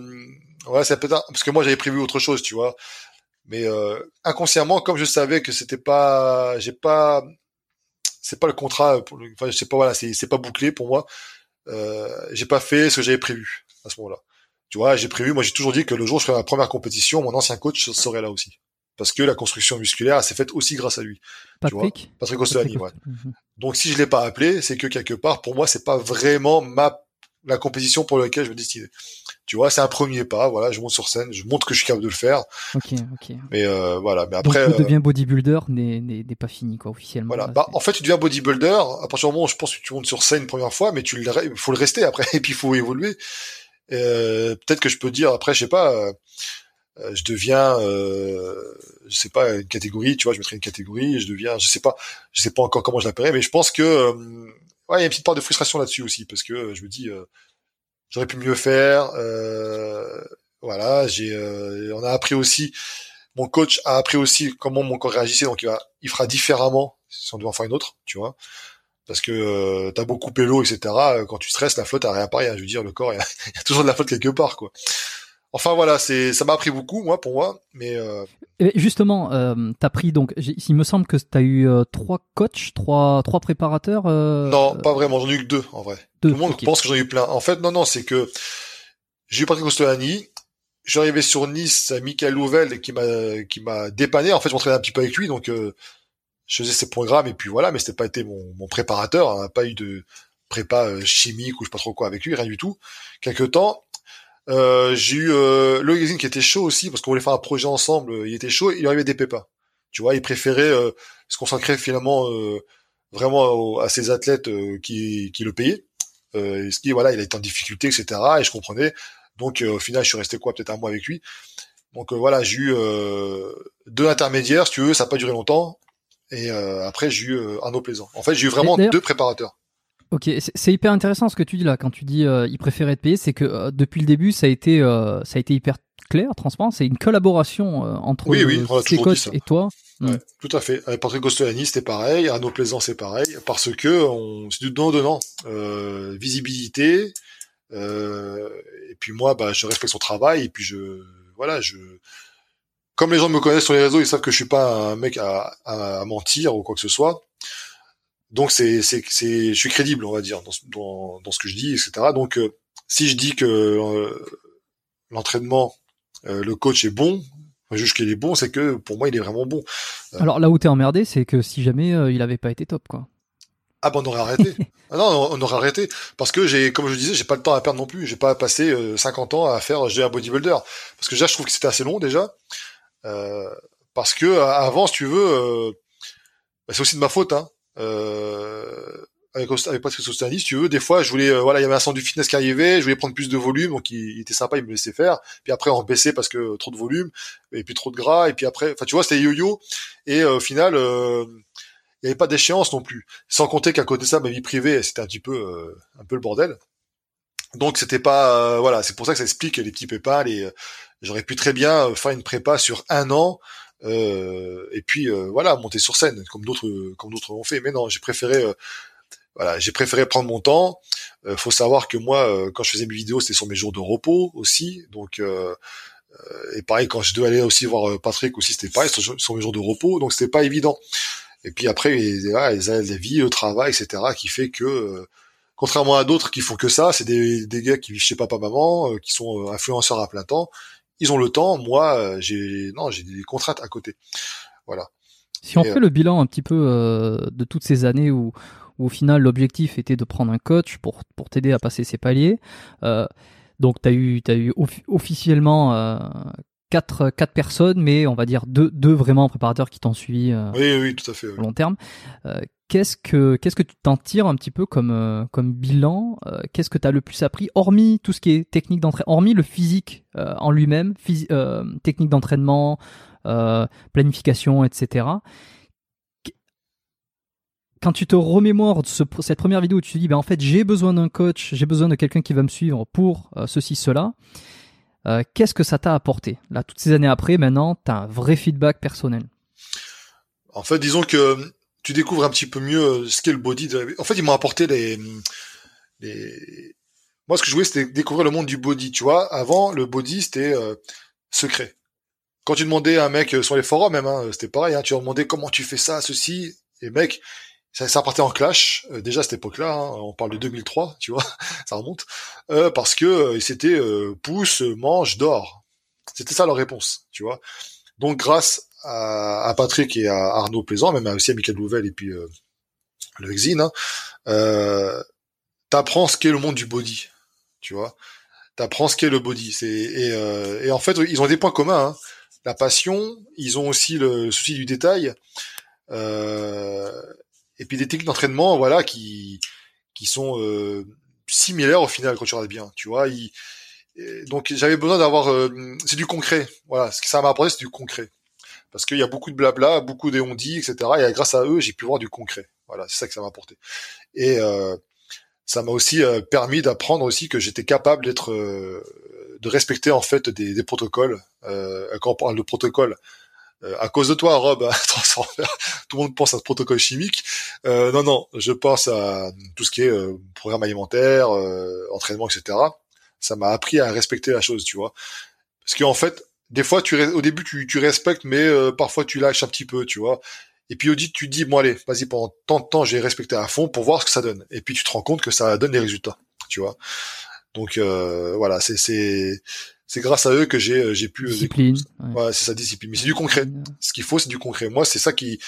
ouais, c'est peut-être parce que moi j'avais prévu autre chose, tu vois. Mais euh, inconsciemment, comme je savais que c'était pas, j'ai pas, c'est pas le contrat, pour le, enfin je sais pas, voilà, c'est pas bouclé pour moi. Euh, j'ai pas fait ce que j'avais prévu à ce moment-là. Tu vois, j'ai prévu, moi j'ai toujours dit que le jour où je ferai ma première compétition, mon ancien coach serait là aussi. Parce que la construction musculaire, s'est faite aussi grâce à lui. Patrick. Tu vois Patrick Ostoani, ouais. Mm -hmm. Donc si je l'ai pas appelé, c'est que quelque part, pour moi, c'est pas vraiment ma la compétition pour laquelle je me destinais. Tu vois, c'est un premier pas. Voilà, je monte sur scène, je montre que je suis capable de le faire. Ok, ok. Mais euh, voilà, mais après. Donc, tu deviens bodybuilder n'est pas fini quoi officiellement. Voilà. Bah, en fait, tu deviens bodybuilder à partir du moment où je pense que tu montes sur scène une première fois, mais tu il faut le rester après et puis il faut évoluer. Euh, Peut-être que je peux dire après, je sais pas. Euh, je deviens, euh, je sais pas une catégorie, tu vois, je mettrai une catégorie, je deviens, je sais pas, je sais pas encore comment je l'appellerai, mais je pense que ouais, il y a une petite part de frustration là-dessus aussi parce que je me dis euh, j'aurais pu mieux faire. Euh, voilà, j'ai, euh, on a appris aussi, mon coach a appris aussi comment mon corps réagissait, donc il fera différemment si on devait en faire une autre, tu vois. Parce que euh, t'as beau couper l'eau, etc. Quand tu stresses, la flotte, elle réapparaît. Hein, je veux dire, le corps, il y, y a toujours de la flotte quelque part, quoi. Enfin voilà, c'est ça m'a appris beaucoup moi pour moi, mais euh... Et justement, euh, t'as pris donc, il me semble que t'as eu euh, trois coachs, trois trois préparateurs. Euh... Non, pas vraiment, j'en ai eu que deux en vrai. Deux, Tout le monde okay. pense que j'en ai eu plein. En fait, non non, c'est que j'ai eu Patrick Costolani. Suis arrivé sur Nice à Michael Louvel qui m'a qui m'a dépanné. En fait, je m'entraînais un petit peu avec lui, donc euh, je faisais ses programmes et puis voilà, mais c'était pas été mon, mon préparateur. On n'a pas eu de prépa euh, chimique ou je sais pas trop quoi avec lui, rien du tout. Quelque temps, euh, j'ai eu euh, Loïc qui était chaud aussi parce qu'on voulait faire un projet ensemble. Il était chaud, il arrivait des pépins. Tu vois, il préférait euh, se consacrer finalement euh, vraiment au, à ses athlètes euh, qui, qui le payaient. Euh, ce qui voilà, il a été en difficulté, etc. Et je comprenais. Donc au final, je suis resté quoi, peut-être un mois avec lui. Donc voilà, j'ai eu deux intermédiaires, si tu veux, ça n'a pas duré longtemps. Et après, j'ai eu Arnaud Plaisant. En fait, j'ai eu vraiment deux préparateurs. Ok, c'est hyper intéressant ce que tu dis là quand tu dis euh, il préférait te payer, c'est que euh, depuis le début ça a été euh, ça a été hyper clair, transparent, c'est une collaboration entre oui, oui, et toi. Ouais, mmh. Tout à fait. Avec Patrick Gostolani c'était pareil, Arnaud Plaisant c'est pareil, parce que on c'est du donnant donnant, euh, visibilité. et puis moi, bah, je respecte son travail et puis je voilà je comme les gens me connaissent sur les réseaux, ils savent que je suis pas un mec à, à, à mentir ou quoi que ce soit. Donc c'est c'est c'est je suis crédible on va dire dans dans, dans ce que je dis etc. Donc euh, si je dis que euh, l'entraînement euh, le coach est bon, je juge qu'il est bon, c'est que pour moi il est vraiment bon. Alors là où t'es emmerdé, c'est que si jamais il avait pas été top quoi. Ah ben on aurait arrêté. ah non, on aurait arrêté parce que j'ai comme je disais, j'ai pas le temps à perdre non plus, j'ai pas passé 50 ans à faire j'ai un bodybuilder parce que déjà je trouve que c'était assez long déjà. parce que avant si tu veux bah, c'est aussi de ma faute hein euh, avec, avec Patrick Sostani, si tu veux, des fois, je voulais, euh, voilà, il y avait un centre du fitness qui arrivait, je voulais prendre plus de volume, donc il, était sympa, il me laissait faire. Puis après, on baissait parce que trop de volume, et puis trop de gras, et puis après, enfin, tu vois, c'était yo-yo. Et euh, au final, euh, il n'y avait pas d'échéance non plus. Sans compter qu'à côté de ça, ma vie privée, c'était un petit peu, euh, un peu le bordel. Donc c'était pas, voilà, c'est pour ça que ça explique les petits pépins. Les, j'aurais pu très bien faire une prépa sur un an. Euh, et puis euh, voilà monter sur scène comme d'autres comme d'autres ont fait. Mais non j'ai préféré euh, voilà j'ai préféré prendre mon temps. Faut savoir que moi quand je faisais mes vidéos c'était sur mes jours de repos aussi. Donc et pareil quand je devais aller aussi voir Patrick aussi c'était pareil sur, mes jours de repos. Donc c'était pas évident. Et puis après voilà, la vie le travail etc qui fait que contrairement à d'autres qui font que ça c'est des, des gars qui vivent chez papa maman qui sont influenceurs à plein temps ils ont le temps. Moi, j'ai non, j'ai des contraintes à côté. Voilà. Si on fait euh... le bilan un petit peu euh, de toutes ces années où, où au final l'objectif était de prendre un coach pour pour t'aider à passer ces paliers. Euh, donc tu as eu as eu off officiellement euh, quatre quatre personnes, mais on va dire deux deux vraiment préparateurs qui t'ont suivi oui, oui, tout à fait, oui. long terme. Qu'est-ce que qu'est-ce que tu t'en tires un petit peu comme euh, comme bilan Qu'est-ce que tu as le plus appris, hormis tout ce qui est technique d'entraînement, hormis le physique en lui-même, technique d'entraînement, planification, etc quand tu te remémores cette première vidéo où tu te dis, ben en fait, j'ai besoin d'un coach, j'ai besoin de quelqu'un qui va me suivre pour euh, ceci, cela, euh, qu'est-ce que ça t'a apporté? Là, toutes ces années après, maintenant, tu as un vrai feedback personnel. En fait, disons que tu découvres un petit peu mieux euh, ce qu'est le body. En fait, ils m'ont apporté les, les... Moi, ce que je voulais, c'était découvrir le monde du body, tu vois. Avant, le body, c'était secret. Quand tu demandais à un mec sur les forums même, hein, c'était pareil, hein, tu leur demandais comment tu fais ça, ceci, et mec, ça, ça partait en clash euh, déjà à cette époque-là. Hein, on parle de 2003, tu vois, ça remonte, euh, parce que euh, c'était euh, pousse, mange, dort. C'était ça leur réponse, tu vois. Donc grâce à, à, Patrick et à Arnaud Plaisant, même aussi à Michael Louvel et puis le Exine, hein, euh, t'apprends ce qu'est le monde du body, tu vois. T'apprends ce qu'est le body. C'est et, et, en fait ils ont des points communs. Hein. La passion, ils ont aussi le souci du détail. Euh, et puis des techniques d'entraînement, voilà, qui qui sont euh, similaires au final quand tu regardes bien, tu vois. donc j'avais besoin d'avoir, euh, c'est du concret, voilà. Ce que ça m'a apporté, c'est du concret, parce qu'il y a beaucoup de blabla, beaucoup de etc. Et grâce à eux, j'ai pu voir du concret. Voilà, c'est ça que ça m'a apporté. Et euh, ça m'a aussi permis d'apprendre aussi que j'étais capable d'être, de respecter en fait des, des protocoles. quand on parle de protocole, euh, à cause de toi, Rob, hein, tout le monde pense à ce protocole chimique. Euh, non, non, je pense à tout ce qui est euh, programme alimentaire, entraînement, etc. Ça m'a appris à respecter la chose, tu vois. Parce qu'en fait, des fois, tu au début, tu, tu respectes, mais parfois tu lâches un petit peu, tu vois. Et puis au dit, tu dis, bon allez, vas-y, pendant tant de temps, j'ai respecté à fond pour voir ce que ça donne. Et puis tu te rends compte que ça donne des résultats, tu vois. Donc voilà, c'est c'est c'est grâce à eux que j'ai euh, j'ai pu euh, discipline. Ouais, c'est ça discipline. Mais c'est du concret. Ce qu'il faut, c'est du concret. Moi, c'est ça qui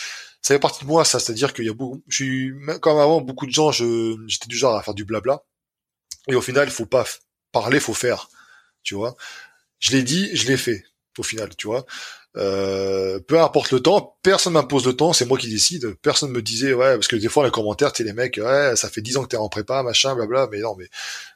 ça fait partie de moi, ça. C'est-à-dire qu'il y a beaucoup. Je suis comme avant, beaucoup de gens, je j'étais du genre à faire du blabla. Et au final, il faut pas parler, faut faire. Tu vois. Je l'ai dit, je l'ai fait. Au final, tu vois. Euh, peu importe le temps, personne m'impose le temps, c'est moi qui décide. Personne me disait ouais parce que des fois les commentaires, tu les mecs, ouais ça fait dix ans que t'es en prépa, machin, blabla, mais non mais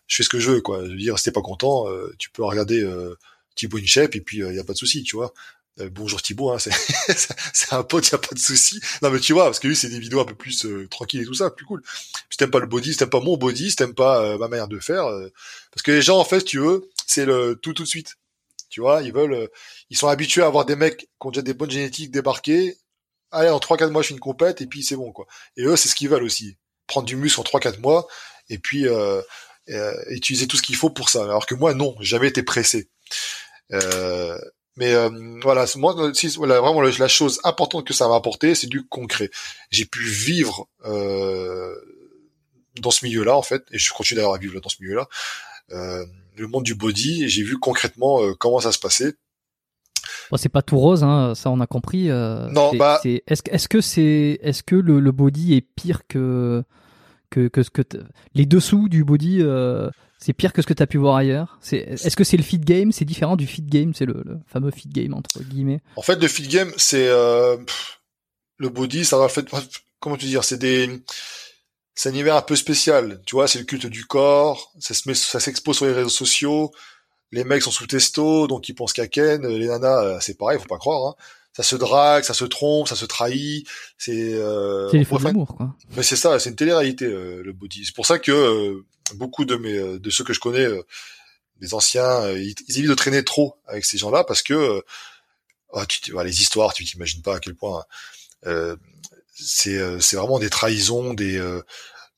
je fais ce que je veux quoi. Je veux dire si t'es pas content, euh, tu peux regarder euh, Thibaut Inchep et puis il euh, y a pas de souci, tu vois. Euh, bonjour Thibaut, hein, c'est un pote, y a pas de souci. Non mais tu vois parce que lui c'est des vidéos un peu plus tranquilles et tout ça, plus cool. Si t'aimes pas le body, si t'aimes pas mon body, si t'aimes pas ma manière de faire, parce que les gens en fait, tu veux, c'est le tout tout de suite. Tu vois, ils veulent, euh, ils sont habitués à avoir des mecs qui ont déjà des bonnes génétiques débarquer. Allez, en 3-4 mois, je fais une compète et puis c'est bon, quoi. Et eux, c'est ce qu'ils veulent aussi. Prendre du muscle en 3-4 mois et puis euh, euh, utiliser tout ce qu'il faut pour ça. Alors que moi, non, jamais été pressé. Euh, mais voilà, moi, voilà, vraiment la, chose importante que ça m'a apporté, c'est du concret. J'ai pu vivre dans ce milieu-là, en fait, et je continue d'ailleurs à vivre dans ce milieu-là. Le monde du body et j'ai vu concrètement euh, comment ça se passait. Bon, c'est pas tout rose, hein, ça on a compris. Euh, non, bah, est-ce est que c'est, est-ce que le, le, body est pire que que, que ce que les dessous du body, euh, c'est pire que ce que tu as pu voir ailleurs? C'est, est-ce que c'est le fit game, c'est différent du fit game, c'est le, fameux fit game entre guillemets. En fait, le fit game, c'est euh, le body, ça va fait, comment tu dire, c'est des c'est un univers un peu spécial. Tu vois, c'est le culte du corps, ça se met, ça s'expose sur les réseaux sociaux. Les mecs sont sous testo, donc ils pensent qu'à Ken. Les nanas, euh, c'est pareil, faut pas croire. Hein. Ça se drague, ça se trompe, ça se trahit. C'est euh, c'est les faux d'amour, quoi. Mais c'est ça, c'est une télé-réalité euh, le body. C'est pour ça que euh, beaucoup de mes, de ceux que je connais, des anciens, ils, évitent de traîner trop avec ces gens-là parce que oh, tu, les histoires, tu t'imagines pas à quel point c'est c'est vraiment des trahisons, des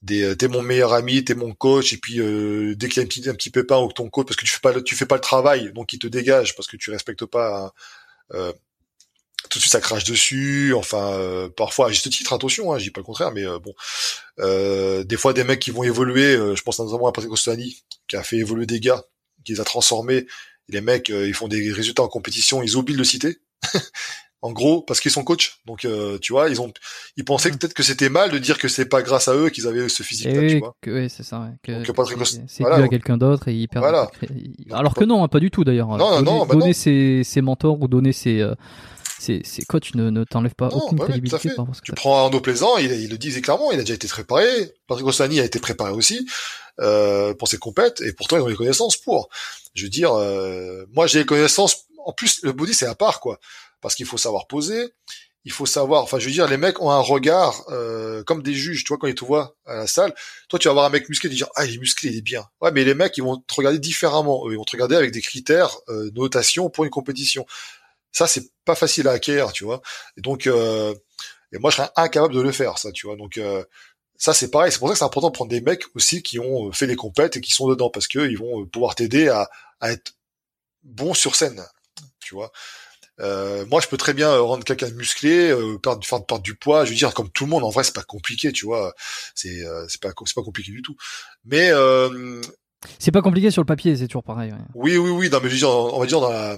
des euh, t'es mon meilleur ami, t'es mon coach, et puis euh, dès qu'il y a un petit, un petit pépin avec ton coach, parce que tu fais pas tu fais pas le travail, donc il te dégage parce que tu respectes pas. Euh, tout de suite ça crache dessus, enfin euh, parfois à juste titre attention, hein, je dis pas le contraire, mais bon, des fois des mecs qui vont évoluer, je pense notamment à Patrick Costani qui a fait évoluer des gars, qui les a transformés, les mecs ils font des résultats en compétition, ils oublient de le citer. en gros parce qu'ils sont coach donc euh, tu vois ils ont ils pensaient mm. peut-être que c'était mal de dire que c'est pas grâce à eux qu'ils avaient ce physique là tu vois oui c'est ça ouais. que, donc Patrick c'est dû à quelqu'un d'autre et il perd alors que non hein, pas du tout d'ailleurs non, non, donner, non, bah donner ses, ses mentors ou donner ses euh, ces, ces coachs ne, ne t'enlèvent pas Non, aucune bah oui, crédibilité fait. par Tu prends Arnaud Plaisant, il, il le disait clairement, il a déjà été préparé. Patrick Rossani a été préparé aussi euh, pour ses compètes, et pourtant ils ont les connaissances pour. Je veux dire, euh, moi j'ai les connaissances. En plus, le body c'est à part quoi, parce qu'il faut savoir poser, il faut savoir. Enfin, je veux dire, les mecs ont un regard euh, comme des juges. Tu vois, quand ils te voient à la salle, toi tu vas voir un mec musclé, tu dis ah il est musclé, il est bien. Ouais, mais les mecs ils vont te regarder différemment. Eux, ils vont te regarder avec des critères euh, notation pour une compétition. Ça c'est pas facile à acquérir, tu vois. Et donc euh, et moi, je serais incapable de le faire, ça, tu vois. Donc, euh, ça, c'est pareil. C'est pour ça que c'est important de prendre des mecs aussi qui ont euh, fait les compètes et qui sont dedans, parce que ils vont euh, pouvoir t'aider à, à être bon sur scène, tu vois. Euh, moi, je peux très bien euh, rendre quelqu'un musclé, euh, perdre, faire perdre du poids. Je veux dire, comme tout le monde, en vrai, c'est pas compliqué, tu vois. C'est, euh, c'est pas, c'est pas compliqué du tout. Mais euh, C'est pas compliqué sur le papier, c'est toujours pareil. ouais. oui, oui, oui. Non, mais je veux dire, on va dire dans la,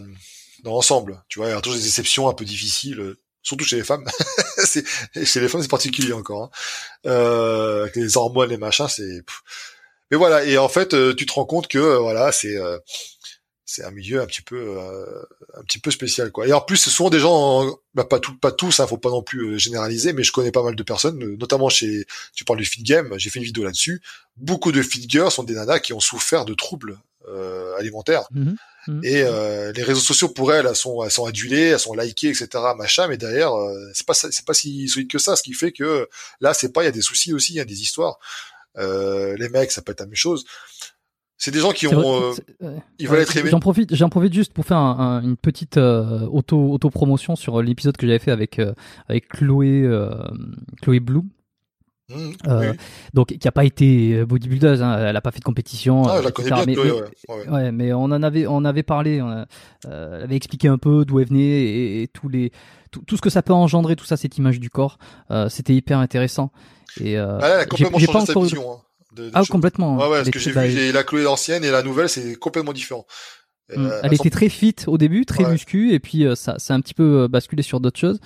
dans l'ensemble, tu vois. Il y a toujours des exceptions un peu difficiles, euh, surtout chez les femmes. chez les femmes, c'est particulier encore. Hein. Euh, avec les hormones, les machins, c'est. Mais voilà. Et en fait, euh, tu te rends compte que euh, voilà, c'est, c'est un milieu un petit peu, un petit peu spécial, quoi. Et en plus, ce sont des gens, bah, pas tout, pas tous, hein, faut pas non plus généraliser, mais je connais pas mal de personnes, notamment chez, tu parles du fit game, j'ai fait une vidéo là-dessus. Beaucoup de fit girls sont des nanas qui ont souffert de troubles alimentaires. Mhm. Mhm. Et euh, les réseaux sociaux pour elles, elles sont, elles sont adulées, elles sont likées, etc. Machin, mais derrière, euh, c'est pas, c'est pas si solide que ça. Ce qui fait que là, c'est pas, il y a des soucis aussi, il y a des histoires. Euh, les mecs, ça peut être la même chose. C'est des gens qui ont, vrai- euh, ils veulent être aimés. J'en profite, j'en profite juste pour faire un- un- une petite euh, auto auto promotion sur l'épisode que j'avais fait avec euh, avec Chloé euh, Chloé Blue, Mmh, Euh, oui. donc qui a pas été bodybuildeuse, hein, elle a pas fait de compétition. Ah, euh, je la connais bien, mais, ouais, mais on en avait, on avait parlé, on a- euh, elle avait expliqué un peu d'où elle venait et, et tous les, tout, tout ce que ça peut engendrer, tout ça, cette image du corps. Euh, C'était hyper intéressant. Et euh, Ah, elle a complètement changé pas sa vision. hein, de- de Ah, choses. complètement. Ouais, ouais, Elle ce que j'ai vu, la Chloé ancienne et la nouvelle, c'est complètement différent. Mm. Euh, Elle était très fit au début, très muscu, et puis euh, ça, ça a un petit peu euh, basculé sur d'autres choses,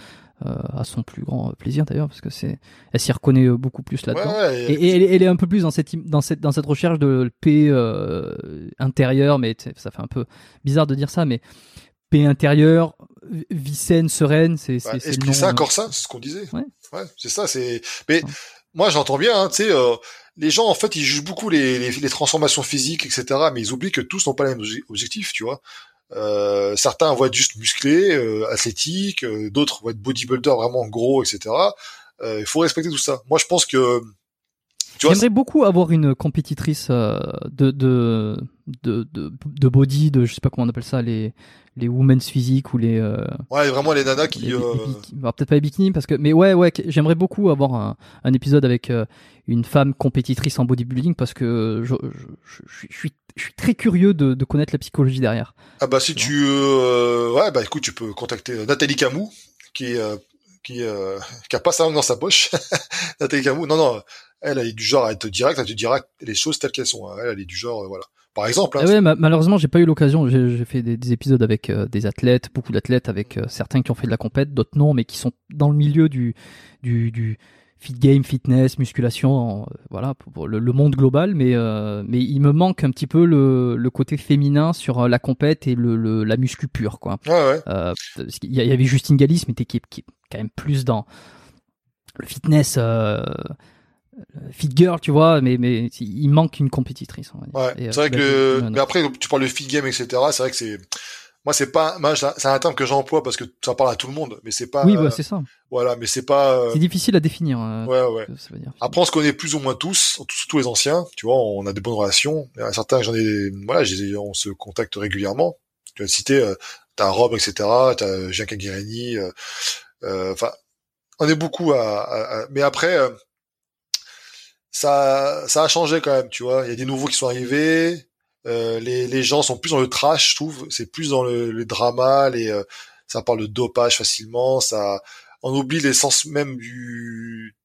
euh, à son plus grand plaisir d'ailleurs, parce que c'est, elle s'y reconnaît euh, beaucoup plus là-dedans. ouais, Et, et elle, est- elle est un peu plus dans cette, dans cette, dans cette recherche de paix euh, intérieure, mais ça fait un peu bizarre de dire ça, mais paix intérieure, vie saine, sereine, c'est, Ouais, c'est esprit sain, corps sain, c'est ce qu'on disait. Ouais. Ouais, c'est ça. C'est. Mais Ouais. moi, j'entends bien. Hein, tu sais, euh, les gens, en fait, ils jugent beaucoup les, les, les transformations physiques, etc. Mais ils oublient que tous n'ont pas le même obje- objectif, tu vois. Euh, certains vont être juste musclés, euh, athlétiques, euh, d'autres vont être bodybuilder vraiment gros, etc. Euh, Il faut respecter tout ça. Moi, je pense que J'aimerais beaucoup avoir une compétitrice euh, de, de, de, de, de body, de je sais pas comment on appelle ça, les, les women's physique ou les, euh, ouais, vraiment les nanas qui. euh, alors, peut-être pas les bikinis parce que, mais ouais, ouais, j'aimerais beaucoup avoir un, un épisode avec euh, une femme compétitrice en bodybuilding parce que je, je, je, je suis- je suis, très curieux de, de connaître la psychologie derrière. Ah bah si tu euh, ouais bah écoute tu peux contacter Nathalie Camou qui euh, qui euh, qui a pas sa langue dans sa poche Nathalie Camou non non elle elle est du genre à être directe elle te dira les choses telles qu'elles sont hein. elle elle est du genre euh, voilà par exemple hein, Ah ouais, ma- malheureusement, j'ai pas eu l'occasion. J'ai fait des, des épisodes avec euh, des athlètes, beaucoup d'athlètes, avec euh, certains qui ont fait de la compète, d'autres non, mais qui sont dans le milieu du du, du fit game, fitness, musculation, voilà, pour, le, le monde global. Mais mais il me manque un petit peu le, le côté féminin sur la compète et le, le la muscu pure, quoi. ouais y, il y avait Justine Galis, mais qui, qui est quand même plus dans le fitness. Fit girl, tu vois, mais mais il manque une compétitrice. on va dire. ouais euh, c'est vrai que bah, le- mais après tu parles de feed game etc c'est vrai que c'est moi c'est pas moi c'est un terme que j'emploie parce que ça parle à tout le monde mais c'est pas Oui, euh, bah, c'est ça. voilà mais c'est pas euh, C'est difficile à définir. euh, ouais ouais ce que ça veut dire. Après, on se connaît plus ou moins tous, surtout les anciens. Tu vois, on a des bonnes relations. Il y en a certains, j'en ai, voilà, on se contacte régulièrement. Tu citer, euh, t'as Rob, etc. T'as euh, euh, Enfin, on est beaucoup à, à- à- mais après, euh, ça, ça a changé quand même. Tu vois, il y a des nouveaux qui sont arrivés. Euh, les, les gens sont plus dans le trash, je trouve. C'est plus dans le, le drama. Les, euh, ça parle de dopage facilement. Ça, on oublie l'essence même du,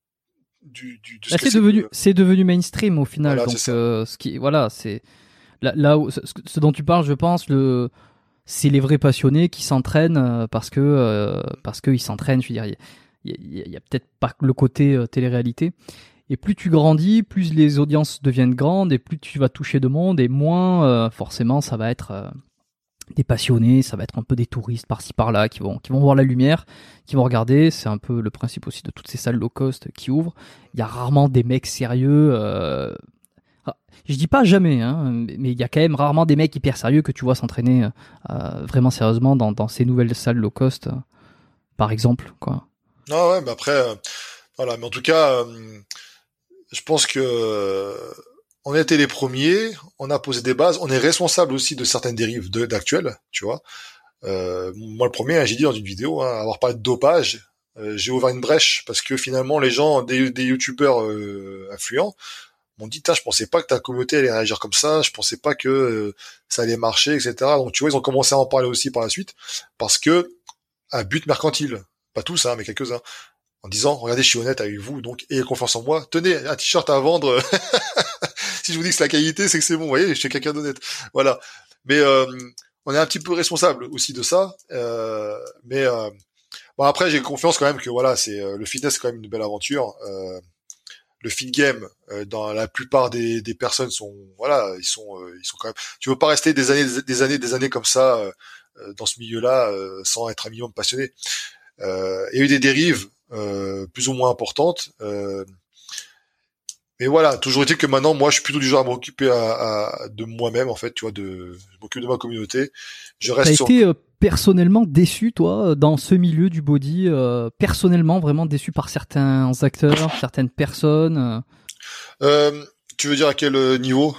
du, du de ce Là, que c'est devenu, c'est devenu mainstream au final. Voilà, donc, euh, ce qui, voilà, c'est là, là où, ce, ce dont tu parles, je pense, le, c'est les vrais passionnés qui s'entraînent parce que, parce qu'ils s'entraînent. Je veux dire, il y a, y a- il y a peut-être pas le côté télé-réalité. Et plus tu grandis, plus les audiences deviennent grandes et plus tu vas toucher de monde et moins, euh, forcément, ça va être euh, des passionnés, ça va être un peu des touristes par-ci par-là qui vont, qui vont voir la lumière, qui vont regarder. C'est un peu le principe aussi de toutes ces salles low cost qui ouvrent. Il y a rarement des mecs sérieux. Euh... Ah, je dis pas jamais, hein, mais il y a quand même rarement des mecs hyper sérieux que tu vois s'entraîner euh, vraiment sérieusement dans, ces nouvelles salles low cost, par exemple. Quoi. Ah ouais, mais après, voilà, mais en tout cas, je pense que on a été les premiers, on a posé des bases, on est responsable aussi de certaines dérives d'actuelles, tu vois. Euh, moi, le premier, hein, j'ai dit dans une vidéo, hein, avoir parlé de dopage, euh, j'ai ouvert une brèche parce que finalement, les gens, des, des youtubeurs euh, influents, m'ont dit, je pensais pas que ta communauté allait réagir comme ça, je pensais pas que euh, ça allait marcher, etc. Donc, tu vois, ils ont commencé à en parler aussi par la suite parce que un but mercantile, pas tous, hein, mais quelques-uns en disant regardez je suis honnête avec vous donc ayez confiance en moi. Tenez un t-shirt à vendre. Si je vous dis que c'est la qualité c'est que c'est bon. Vous voyez je suis quelqu'un d'honnête. Voilà. Mais euh, on est un petit peu responsable aussi de ça. Euh, mais euh, bon après j'ai confiance quand même que voilà c'est euh, le fitness c'est quand même une belle aventure. Euh, le fit game dans la plupart des, des, personnes sont voilà ils sont ils sont quand même tu veux pas rester des années des années des années comme ça dans ce milieu là sans être un minimum passionné. Il y a eu des dérives euh, plus ou moins importante. Euh, mais voilà, toujours est-il que maintenant, moi, je suis plutôt du genre à m'occuper à, de moi-même, en fait, tu vois, de, je m'occupe de ma communauté. Je reste. T'as été euh, personnellement déçu, toi, dans ce milieu du body, personnellement vraiment déçu par certains acteurs, certaines personnes. tu veux dire à quel niveau?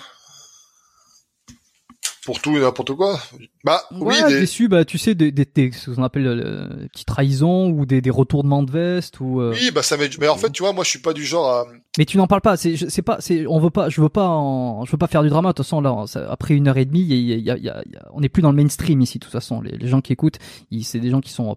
Pour tout et n'importe quoi. Bah oui, des... déçu, bah tu sais des, des, des ce qu'on appelle euh, des petites trahisons ou des, des retournements de veste ou. Euh... Oui, bah ça m'est. Mais en fait, tu vois, moi je suis pas du genre à. Mais tu n'en parles pas. C'est c'est pas c'est on veut pas je veux pas en, je veux pas faire du drama. De toute façon là après une heure et demie, il y a, y, a, y, a, on n'est plus dans le mainstream ici. De toute façon, les, les gens qui écoutent, c'est des gens qui sont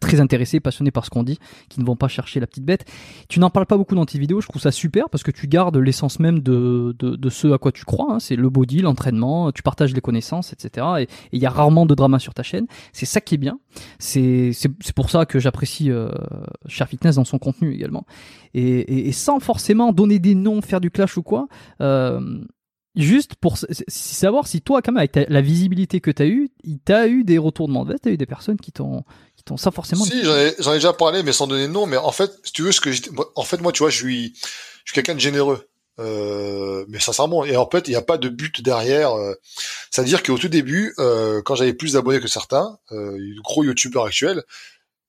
très intéressés, passionnés par ce qu'on dit, qui ne vont pas chercher la petite bête. Tu n'en parles pas beaucoup dans tes vidéos, je trouve ça super parce que tu gardes l'essence même de, de, de, ce à quoi tu crois, hein. c'est le body, l'entraînement, tu partages les connaissances, etc. Et il y a rarement de drama sur ta chaîne. C'est ça qui est bien. C'est pour ça que j'apprécie euh, Cher Fitness dans son contenu également. Et, et, et, sans forcément donner des noms, faire du clash ou quoi. Euh, juste pour savoir si toi, quand même, avec la visibilité que tu as eu, il t'a eu des retournements de veste, t'as eu des personnes qui t'ont, ça forcément. Si, j'en ai, ai déjà parlé, mais sans donner de nom. Mais en fait, si tu veux, ce que en fait, moi, tu vois, je suis, je suis quelqu'un de généreux. Euh, mais sincèrement, et en fait, il n'y a pas de but derrière. Euh, C'est-à-dire qu'au tout début, euh, quand j'avais plus d'abonnés que certains, euh, gros youtubeurs actuels,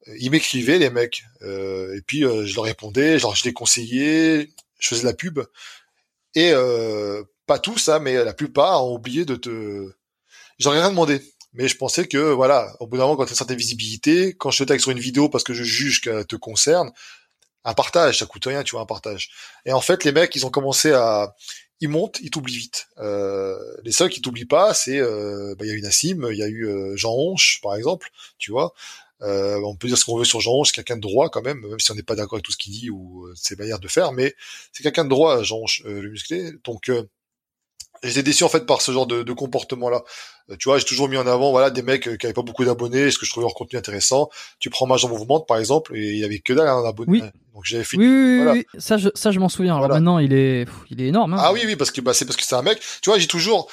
euh, ils m'écrivaient les mecs, euh, et puis je leur répondais, genre je les conseillais, je faisais de la pub, et pas tous, hein, mais la plupart ont oublié de te. Ai rien demandé. Mais je pensais que, voilà, au bout d'un moment, quand tu as une certaine visibilité, quand je te tag sur une vidéo parce que je juge qu'elle te concerne, un partage, ça coûte rien, tu vois, un partage. Et en fait, les mecs, ils ont commencé à, ils montent, ils t'oublient vite. Euh, les seuls qui t'oublient pas, c'est, euh, bah, il y a eu Nassim, il y a eu euh, Jean Honche, par exemple, tu vois. Euh, on peut dire ce qu'on veut sur Jean Honche, c'est quelqu'un de droit quand même, même si on n'est pas d'accord avec tout ce qu'il dit ou ses manières de faire, mais c'est quelqu'un de droit, Jean Honche, le musclé. Donc j'étais déçu en fait par ce genre de, de comportement-là. Euh, tu vois, j'ai toujours mis en avant voilà des mecs euh, qui avaient pas beaucoup d'abonnés, ce que je trouvais leur contenu intéressant. Tu prends Major Mouvement par exemple, et il y avait que dalle un abonné. Oui. Donc j'avais fait. Oui, oui, voilà. oui, ça je ça je m'en souviens. Alors maintenant il est il est énorme. Hein. Ah oui oui parce que bah c'est parce que c'est un mec. Tu vois, j'ai toujours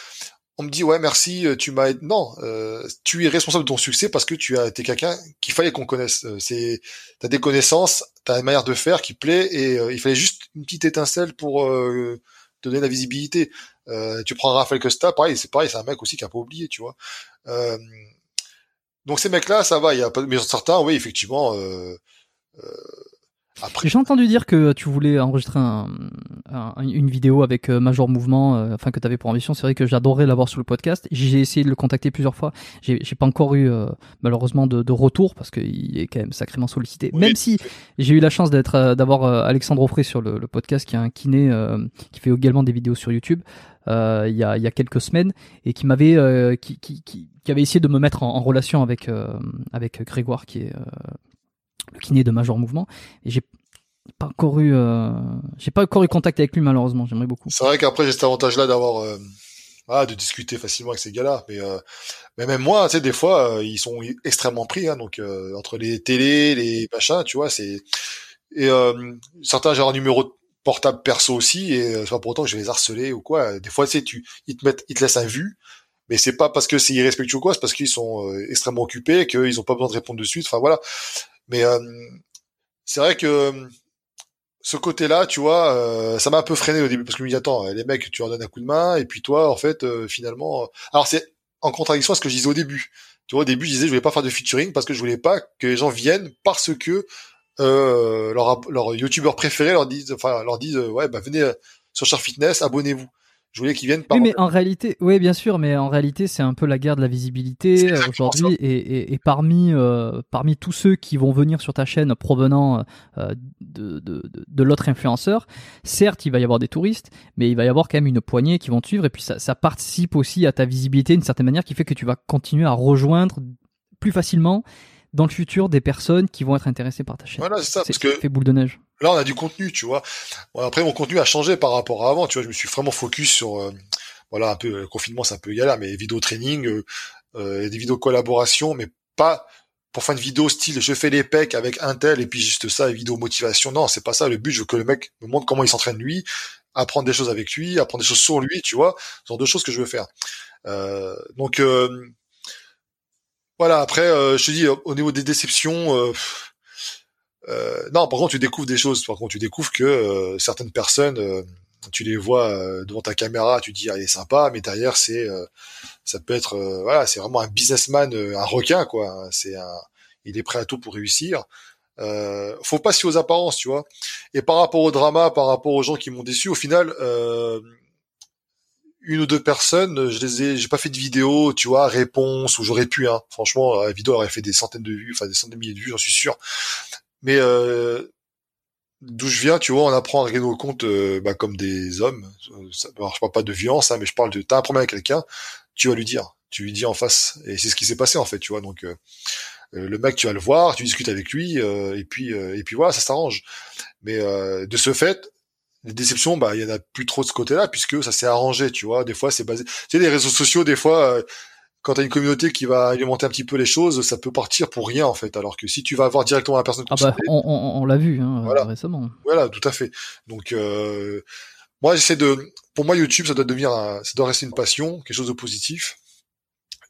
on me dit ouais merci euh, tu m'as non euh, tu es responsable de ton succès parce que tu as été quelqu'un qu'il fallait qu'on connaisse c'est t'as des connaissances t'as une manière de faire qui plaît et il fallait juste une petite étincelle pour donner la visibilité. Euh, tu prends Raphaël Costa, pareil, c'est pareil, c'est un mec aussi qui a pas oublié, tu vois. Euh, donc ces mecs-là, ça va. Il y a pas, mais certains, oui, effectivement. Euh, euh j'ai entendu dire que tu voulais enregistrer un, une vidéo avec euh, Major Mouvement, euh, enfin que tu avais pour ambition. C'est vrai que j'adorais l'avoir sur le podcast. J'ai essayé de le contacter plusieurs fois. J'ai pas encore eu euh, malheureusement de, de, retour parce qu'il est quand même sacrément sollicité. Même si j'ai eu la chance d'être d'avoir Alexandre Offray sur le, le, podcast, qui est un kiné qui fait également des vidéos sur YouTube. il, y a, il y a quelques semaines et qui m'avait qui, qui, qui, qui, avait essayé de me mettre en, en relation avec avec Grégoire qui est le kiné de Major Mouvement. Et j'ai pas encore eu, euh, j'ai pas encore eu contact avec lui malheureusement. J'aimerais beaucoup. C'est vrai qu'après j'ai cet avantage-là d'avoir, ah, de discuter facilement avec ces gars-là. Mais, euh, mais même moi, tu sais, des fois, ils sont extrêmement pris. Hein, donc entre les télés, les machins, tu vois, c'est et certains j'ai un numéro portable perso aussi et c'est pas pour autant que je vais les harceler ou quoi. Des fois, tu sais, tu ils te mettent, ils te laissent un vu mais c'est pas parce que c'est irrespectueux ou quoi, c'est parce qu'ils sont extrêmement occupés, qu'ils ont pas besoin de répondre de suite. Enfin voilà. Mais euh, c'est vrai que ce côté-là, tu vois, euh, ça m'a un peu freiné au début parce que je me dis attends, les mecs, tu leur donnes un coup de main et puis toi, en fait, finalement, alors c'est en contradiction à ce que je disais au début. Tu vois, au début, je disais je voulais pas faire de featuring parce que je voulais pas que les gens viennent parce que euh, leur, leur youtubeur préféré leur disent, enfin, leur disent, ouais, bah venez sur Char Fitness, abonnez-vous je voulais qu'ils viennent par. Oui, mais en réalité, oui, bien sûr, mais en réalité, c'est un peu la guerre de la visibilité euh, aujourd'hui. Et, et, et, parmi euh, parmi tous ceux qui vont venir sur ta chaîne provenant euh, de, de, de, l'autre influenceur, certes, il va y avoir des touristes, mais il va y avoir quand même une poignée qui vont te suivre. Et puis ça, ça participe aussi à ta visibilité d'une certaine manière, qui fait que tu vas continuer à rejoindre plus facilement dans le futur des personnes qui vont être intéressées par ta chaîne. Voilà, c'est ça, parce que fait boule de neige. Là, on a du contenu, tu vois. Bon, après, mon contenu a changé par rapport à avant, tu vois. Je me suis vraiment focus sur, euh, voilà, un peu le confinement, c'est un peu galère, mais vidéo training, euh, euh, des vidéos collaboration, mais pas pour faire une vidéo style je fais les pecs avec un tel et puis juste ça, une vidéo motivation. Non, c'est pas ça. Le but, je veux que le mec me montre comment il s'entraîne lui, apprendre des choses avec lui, apprendre des choses sur lui, tu vois. Ce genre de choses que je veux faire. Euh, donc voilà. Après, je te dis au niveau des déceptions. Euh, non, par contre, tu découvres des choses. Par contre, tu découvres que euh, certaines personnes, euh, tu les vois devant ta caméra, tu dis ah, il est sympa, mais derrière c'est, ça peut être, voilà, c'est vraiment un businessman, un requin quoi. C'est un, il est prêt à tout pour réussir. Euh, faut pas aux apparences, tu vois. Et par rapport au drama, par rapport aux gens qui m'ont déçu, au final, une ou deux personnes, je les ai, j'ai pas fait de vidéo, tu vois, réponse où j'aurais pu. Hein. Franchement, la vidéo aurait fait des centaines de vues, enfin des centaines de milliers de vues, j'en suis sûr. Mais euh, d'où je viens, tu vois, on apprend à régler nos comptes euh, bah, comme des hommes. Ça, alors, je parle pas de violence, hein, mais je parle de t'as un problème avec quelqu'un, tu vas lui dire, tu lui dis en face, et c'est ce qui s'est passé en fait, tu vois. Donc euh, le mec, tu vas le voir, tu discutes avec lui, et puis et puis voilà, ça s'arrange. Mais de ce fait, les déceptions, bah il y en a plus trop de ce côté-là puisque ça s'est arrangé, tu vois. Des fois, c'est basé. Tu sais, les réseaux sociaux, des fois, quand tu as une communauté qui va alimenter un petit peu les choses, ça peut partir pour rien en fait. Alors que si tu vas avoir directement la personne ah bah, on, on, l'a vu hein, récemment. Voilà, tout à fait. Donc euh, moi j'essaie de, pour moi YouTube ça doit devenir, ça doit rester une passion, quelque chose de positif.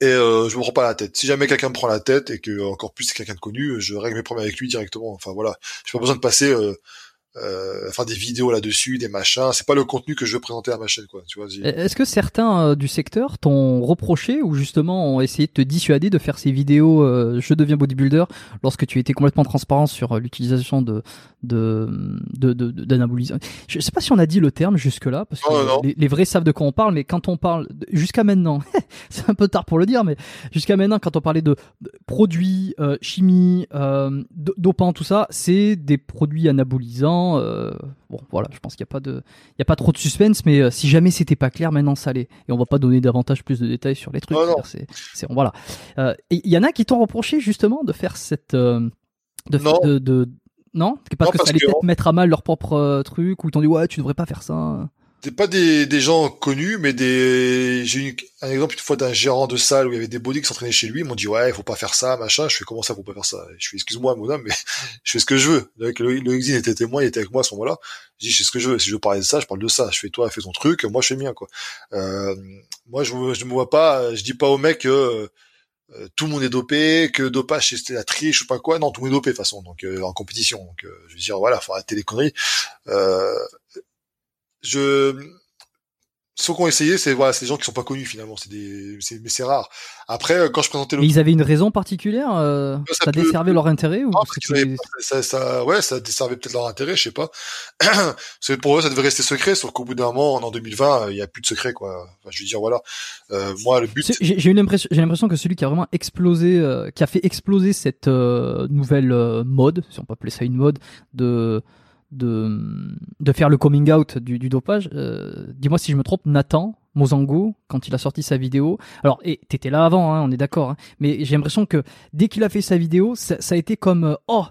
Et euh, je me prends pas la tête. Si jamais quelqu'un me prend la tête et que encore plus c'est quelqu'un de connu, je règle mes problèmes avec lui directement. Enfin voilà, j'ai pas besoin de passer euh, euh, faire des vidéos là-dessus, des machins. C'est pas le contenu que je veux présenter à ma chaîne, quoi. Tu vois. Est-ce que certains euh, du secteur t'ont reproché ou justement ont essayé de te dissuader de faire ces vidéos euh, je deviens bodybuilder lorsque tu étais complètement transparent sur euh, l'utilisation de de de, d'anabolisants? Je sais pas si on a dit le terme jusque là parce que les, les, vrais savent de quoi on parle, mais quand on parle jusqu'à maintenant, c'est un peu tard pour le dire, mais jusqu'à maintenant quand on parlait de, produits, chimie, dopants, tout ça, c'est des produits anabolisants euh, bon, voilà, je pense qu'il n'y a pas de, il y a pas trop de suspense, mais euh, si jamais c'était pas clair, maintenant ça l'est. Et on va pas donner davantage plus de détails sur les trucs. C'est, c'est, voilà. Euh, et il y en a qui t'ont reproché justement de faire cette, de, non. De, de, non, parce que ça allait peut-être mettre à mal leur propre truc, ou ils t'ont dit ouais, tu devrais pas faire ça pas des, des gens connus, mais des. J'ai eu un exemple une fois d'un gérant de salle où il y avait des body qui s'entraînaient chez lui. Ils m'ont dit ouais, il faut pas faire ça, machin. Je fais comment ça, faut pas faire ça? Je fais excuse-moi, mon homme, mais je fais ce que je veux. Le, le, Exine était témoin, il était avec moi à ce moment-là. Je dis je fais ce que je veux. Si je veux parler de ça, je parle de ça. Je fais toi, fais ton truc. Moi, je fais mien quoi. Euh, moi, je, je me vois pas. Je dis pas au mec que euh, tout le monde est dopé, que dopage c'était la triche ou pas quoi. Non, tout le monde est dopé de toute façon. Donc euh, en compétition. Donc euh, je veux dire voilà, faut arrêter les conneries. Euh, je ceux qui ont essayé, c'est voilà, c'est des gens qui sont pas connus finalement, c'est des, mais c'est rare. Après, euh, quand je présentais le, ils avaient une raison particulière, euh, ça, desservait leur intérêt ou ça, ça, ouais, ça desservait peut-être leur intérêt, je sais pas. c'est pour eux, ça devait rester secret, sauf qu'au bout d'un moment, en 2020, il y a plus de secret, quoi. Enfin, je veux dire, voilà. Euh, moi, le but. J'ai une impression, j'ai l'impression que celui qui a vraiment explosé, euh, qui a fait exploser cette euh, nouvelle mode, si on peut appeler ça une mode, de de, de faire le coming out du, du dopage. Euh, dis-moi si je me trompe, Nathan Mozango, quand il a sorti sa vidéo. Alors, et t'étais là avant, hein, on est d'accord, hein, mais j'ai l'impression que dès qu'il a fait sa vidéo, ça, ça a été comme euh, oh.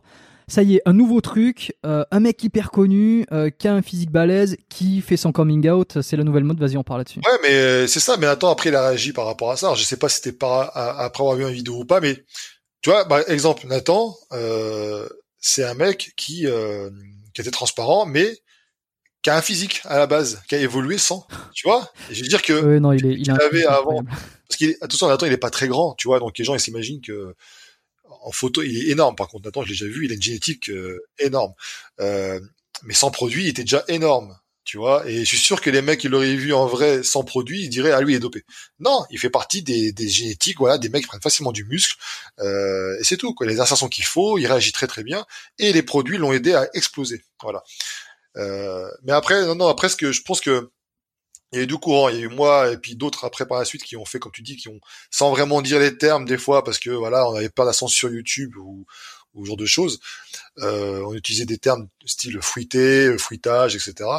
Ça y est, un nouveau truc, euh, un mec hyper connu, qui a un physique balèze, qui fait son coming out, c'est la nouvelle mode, vas-y on parle là-dessus. Ouais mais c'est ça, mais attends, après il a réagi par rapport à ça, je sais pas si c'était par, après avoir vu une vidéo ou pas, mais tu vois, par exemple, Nathan, c'est un mec qui qui était transparent, mais qui a un physique à la base, qui a évolué sans, tu vois. je veux dire que non, il est, il, avait avant, parce qu'il attention Nathan, il est pas très grand, tu vois, donc les gens ils s'imaginent que en photo il est énorme. Par contre Nathan, je l'ai déjà vu, il a une génétique euh, énorme, euh, mais sans produit, il était déjà énorme, tu vois. Et je suis sûr que les mecs qui l'auraient vu en vrai sans produit, ils diraient ah lui il est dopé. Non, il fait partie des, génétiques, voilà, des mecs qui prennent facilement du muscle, euh, et c'est tout. Quoi. Les insertions qu'il faut, il réagit très très bien, et les produits l'ont aidé à exploser, voilà. Euh, mais après, non, non, après, ce que je pense que il y a eu deux courants. Il y a eu moi et puis d'autres après par la suite qui ont fait, comme tu dis, qui ont, sans vraiment dire les termes des fois, parce que voilà, on avait pas la sur YouTube ou, ou ce genre de choses. Euh, on utilisait des termes style fruité, fruitage, etc.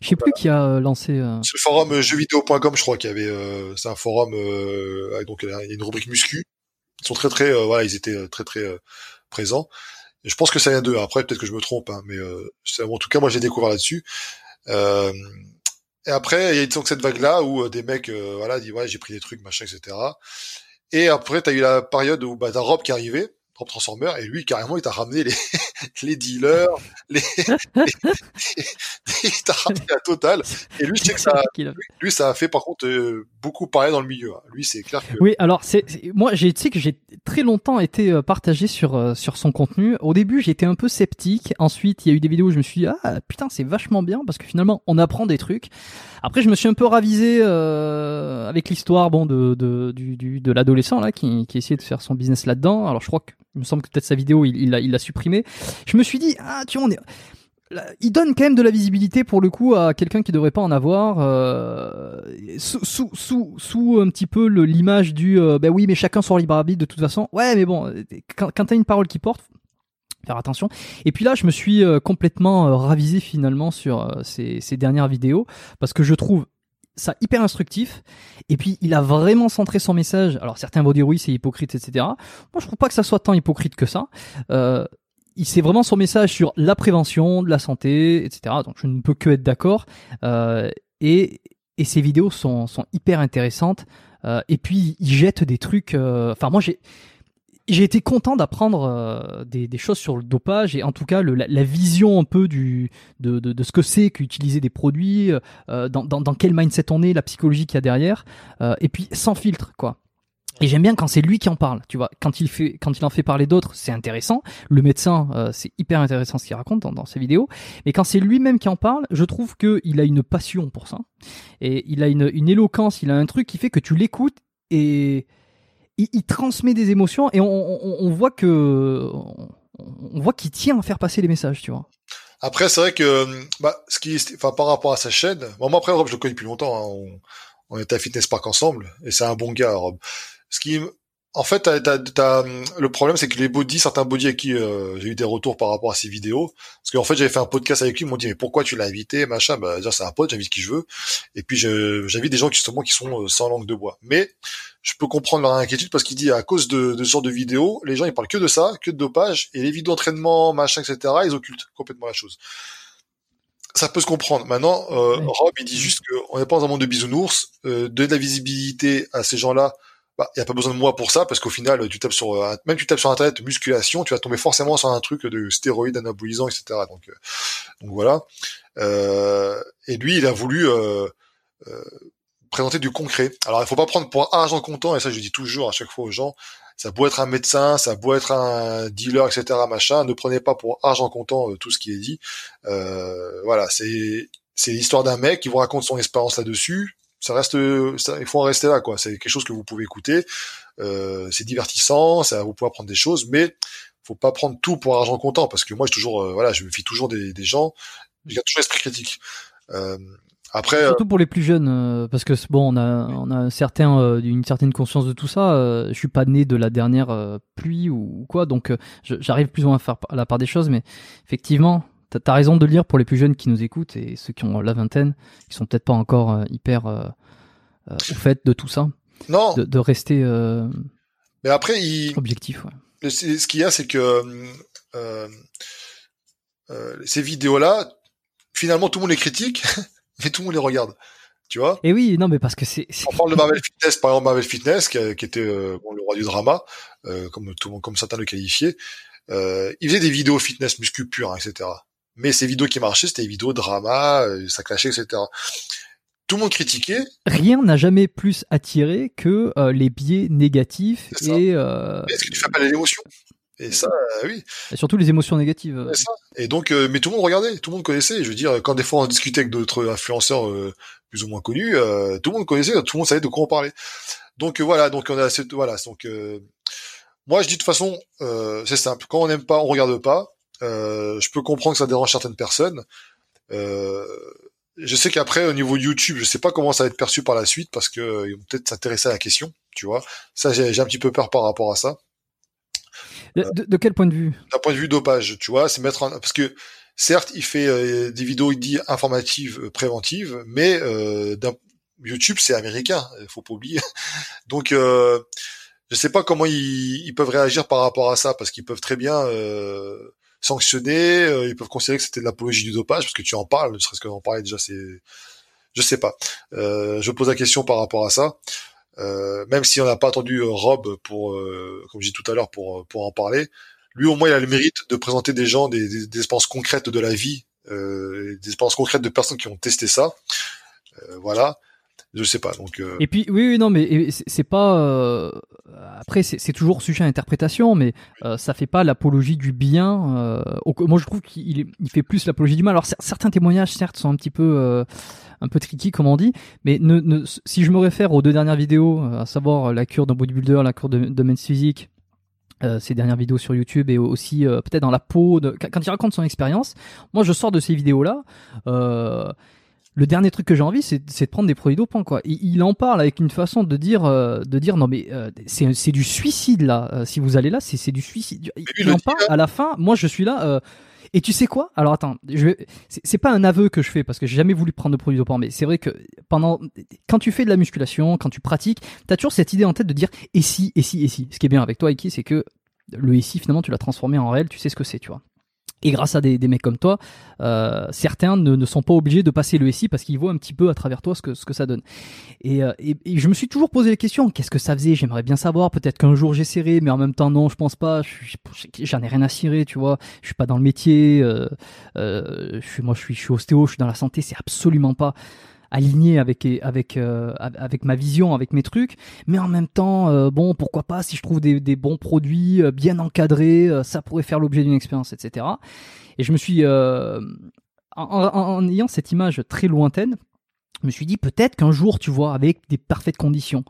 Je sais plus qui a euh, lancé. Euh... Le forum jeuxvideo.com, je crois qu'il y avait. Euh, c'est un forum euh, donc il y a une rubrique muscu. Ils sont très très voilà, ils étaient très très présents je pense que ça vient d'eux. Après, peut-être que je me trompe, hein, mais euh, en tout cas, moi, j'ai découvert là-dessus. Euh, et après, il y a donc cette vague-là où euh, des mecs, euh, voilà, disent ouais, j'ai pris des trucs, machin, etc. Et après, t'as eu la période où bah, t'as Rob qui est arrivé, Rob Transformer, et lui, carrément, il t'a ramené les, les dealers, les, il t'a ramené la totale. Et lui, je sais que ça, lui, ça a fait par contre euh, beaucoup parler dans le milieu. Hein. Lui, c'est clair que. Oui, alors c'est, moi, j'ai, tu sais que j'ai très longtemps été euh, partagé sur euh, sur son contenu. Au début, j'étais un peu sceptique. Ensuite, il y a eu des vidéos où je me suis dit ah putain, c'est vachement bien parce que finalement, on apprend des trucs. Après, je me suis un peu ravisé euh, avec l'histoire bon de de du, du de l'adolescent là qui qui essayait de faire son business là-dedans. Alors, je crois que il me semble que peut-être sa vidéo, il, il l'a il l'a supprimé. Je me suis dit ah tu vois on est il donne quand même de la visibilité pour le coup à quelqu'un qui devrait pas en avoir euh, sous, sous, sous, sous un petit peu l'image du euh, ben oui mais chacun son libre arbitre de toute façon ouais mais bon quand, quand t'as une parole qui porte faire attention et puis là je me suis euh, complètement euh, ravisé finalement sur ces, ces dernières vidéos parce que je trouve ça hyper instructif et puis il a vraiment centré son message alors certains vont dire oui c'est hypocrite etc moi je trouve pas que ça soit tant hypocrite que ça euh, c'est vraiment son message sur la prévention de la santé, etc. Donc je ne peux que être d'accord. Euh, et, et ces vidéos sont, sont hyper intéressantes. Euh, et puis il jette des trucs. Euh, enfin moi j'ai j'ai été content d'apprendre euh, des, des, choses sur le dopage et en tout cas le, la, la, vision un peu du de, de, de ce que c'est qu'utiliser des produits, euh, dans, dans, dans, quel mindset on est, la psychologie qu'il y a derrière, euh, et puis sans filtre quoi. Et j'aime bien quand c'est lui qui en parle, tu vois. Quand il fait, quand il en fait parler d'autres, c'est intéressant. Le médecin, euh, c'est hyper intéressant ce qu'il raconte dans, dans, ses vidéos. Mais quand c'est lui-même qui en parle, je trouve que il a une passion pour ça. Et il a une, une éloquence, il a un truc qui fait que tu l'écoutes et il, transmet des émotions et on, voit que, on voit qu'il tient à faire passer les messages, tu vois. Après, c'est vrai que, bah, ce qui, enfin, par rapport à sa chaîne, bon, moi après, Rob, je le connais depuis longtemps. Hein, on, on était à Fitness Park ensemble et c'est un bon gars, Rob ce qui en fait, le problème, c'est que les body, certains body à qui euh, j'ai eu des retours par rapport à ces vidéos, parce qu'en fait, j'avais fait un podcast avec lui, ils m'ont dit mais pourquoi tu l'as invité, machin, bah déjà c'est un pote, j'invite qui je veux, et puis j'invite des gens qui justement qui sont euh, sans langue de bois. Mais je peux comprendre leur inquiétude parce qu'il dit à cause de, de ce genre de vidéos, les gens ils parlent que de ça, que de dopage, et les vidéos d'entraînement, machin, etc. Ils occultent complètement la chose. Ça peut se comprendre. Maintenant, euh, Rob, il dit juste qu'on n'est pas dans un monde de bisounours, euh, de la visibilité à ces gens-là bah, y a pas besoin de moi pour ça parce qu'au final, tu tapes sur, euh, même tu tapes sur internet musculation, tu vas tomber forcément sur un truc de stéroïdes anabolisants, etc. Donc, euh, donc voilà. Euh, et lui, il a voulu euh, euh, présenter du concret. Alors, il faut pas prendre pour argent comptant, et ça, je dis toujours à chaque fois aux gens. Ça peut être un médecin, ça peut être un dealer, etc. Machin. Ne prenez pas pour argent comptant tout ce qui est dit. voilà, c'est c'est l'histoire d'un mec qui vous raconte son expérience là-dessus ça reste, ça, il faut en rester là, quoi. C'est quelque chose que vous pouvez écouter. Euh, c'est divertissant, ça vous pouvez apprendre des choses, mais faut pas prendre tout pour argent comptant parce que moi, je toujours, euh, voilà, je me fie toujours des, des gens. J'ai toujours l'esprit critique. Euh, après, surtout pour les plus jeunes, euh, parce que bon, on a, on a un certain, euh, une certaine conscience de tout ça. je suis pas né de la dernière pluie ou, ou quoi, donc j'arrive plus ou moins à faire la part des choses, mais effectivement, T'as as raison de lire pour les plus jeunes qui nous écoutent et ceux qui ont la vingtaine, qui sont peut-être pas encore euh, hyper euh, euh, au fait de tout ça. Non. De, de rester. Euh, Mais après, il... objectif. Ouais. Ce qu'il y a, c'est que ces vidéos-là, finalement, tout le monde les critique, mais tout le monde les regarde. Tu vois Et oui, non, mais parce que c'est. On parle de Marvel Fitness, par exemple, Marvel Fitness, qui, qui était bon, le roi du drama, comme tout le comme certains le qualifiaient. il faisait des vidéos fitness muscu pur, hein, etc Mais ces vidéos qui marchaient, c'était des vidéos drama, euh, ça clashait, etc. Tout le monde critiquait. Rien n'a jamais plus attiré que euh, les biais négatifs et. Euh... Est-ce que tu fais à l'émotion? Et ça, oui. Et surtout les émotions négatives. Ça. Et donc, mais tout le monde regardait, tout le monde connaissait. Je veux dire, quand des fois on discutait avec d'autres influenceurs plus ou moins connus, tout le monde connaissait, tout le monde savait de quoi on parlait. Donc voilà, donc on a cette, voilà, donc moi, je dis de toute façon, euh, c'est simple. Quand on n'aime pas, on regarde pas. Euh, je peux comprendre que ça dérange certaines personnes. Euh, je sais qu'après, au niveau de YouTube, je sais pas comment ça va être perçu par la suite parce que euh, ils vont peut-être s'intéresser à la question, tu vois. Ça, j'ai un petit peu peur par rapport à ça. De, de, quel point de vue? D'un point de vue dopage, tu vois, c'est mettre en... parce que certes, il fait euh, des vidéos, il dit informatives, euh, préventives, mais YouTube, c'est américain, faut pas oublier. Donc je sais pas comment ils, ils, peuvent réagir par rapport à ça parce qu'ils peuvent très bien euh, sanctionner, euh, ils peuvent considérer que c'était de l'apologie du dopage parce que tu en parles, ne serait-ce que d'en parler déjà c'est, je sais pas. Euh, je pose la question par rapport à ça. Euh, même si on n'a pas attendu Rob pour, comme je dis tout à l'heure, pour pour en parler, lui au moins il a le mérite de présenter des gens des, des, des expériences concrètes de la vie, des expériences concrètes de personnes qui ont testé ça. voilà je sais pas. Euh... Et puis oui, oui non, mais c'est pas. Euh... Après, c'est toujours sujet à interprétation, mais euh, ça fait pas l'apologie du bien. Euh, moi, je trouve qu'il il fait plus l'apologie du mal. Alors certains témoignages, certes, sont un petit peu un peu tricky, comme on dit, mais si je me réfère aux deux dernières vidéos, à savoir la cure d'un bodybuilder, la cure de, de men's physique. Euh, ces dernières vidéos sur YouTube et aussi peut-être dans la peau quand il raconte son expérience moi je sors de ces vidéos là le dernier truc que j'ai envie, c'est de prendre des produits dopants, quoi. Il, il, en parle avec une façon de dire, euh, de dire non mais euh, c'est du suicide là. Euh, si vous allez là, c'est du suicide. Il, en parle à la fin. Moi, je suis là. et tu sais quoi? Alors attends, je c'est pas un aveu que je fais parce que j'ai jamais voulu prendre de produits dopants, mais c'est vrai que pendant, quand tu fais de la musculation, quand tu pratiques, t'as toujours cette idée en tête de dire et si, et si, et si. Ce qui est bien avec toi, Iki, c'est que le et si finalement tu l'as transformé en réel, tu sais ce que c'est, tu vois. Et grâce à des, des mecs comme toi, euh, certains ne, ne, sont pas obligés de passer le SI parce qu'ils voient un petit peu à travers toi ce que, ce que ça donne. Et, euh, et, et je me suis toujours posé la question, qu'est-ce que ça faisait? J'aimerais bien savoir, peut-être qu'un jour j'essaierai, mais en même temps non, je pense pas, j'en ai rien à cirer, tu vois, je suis pas dans le métier, euh, euh, je suis, moi je suis, je suis ostéo, je suis dans la santé, c'est absolument pas aligné avec avec euh, avec ma vision, avec mes trucs, mais en même temps, euh, bon, pourquoi pas si je trouve des, des bons produits euh, bien encadrés, ça pourrait faire l'objet d'une expérience, etc. Et je me suis en, ayant cette image très lointaine, je me suis dit peut-être qu'un jour, tu vois, avec des parfaites conditions,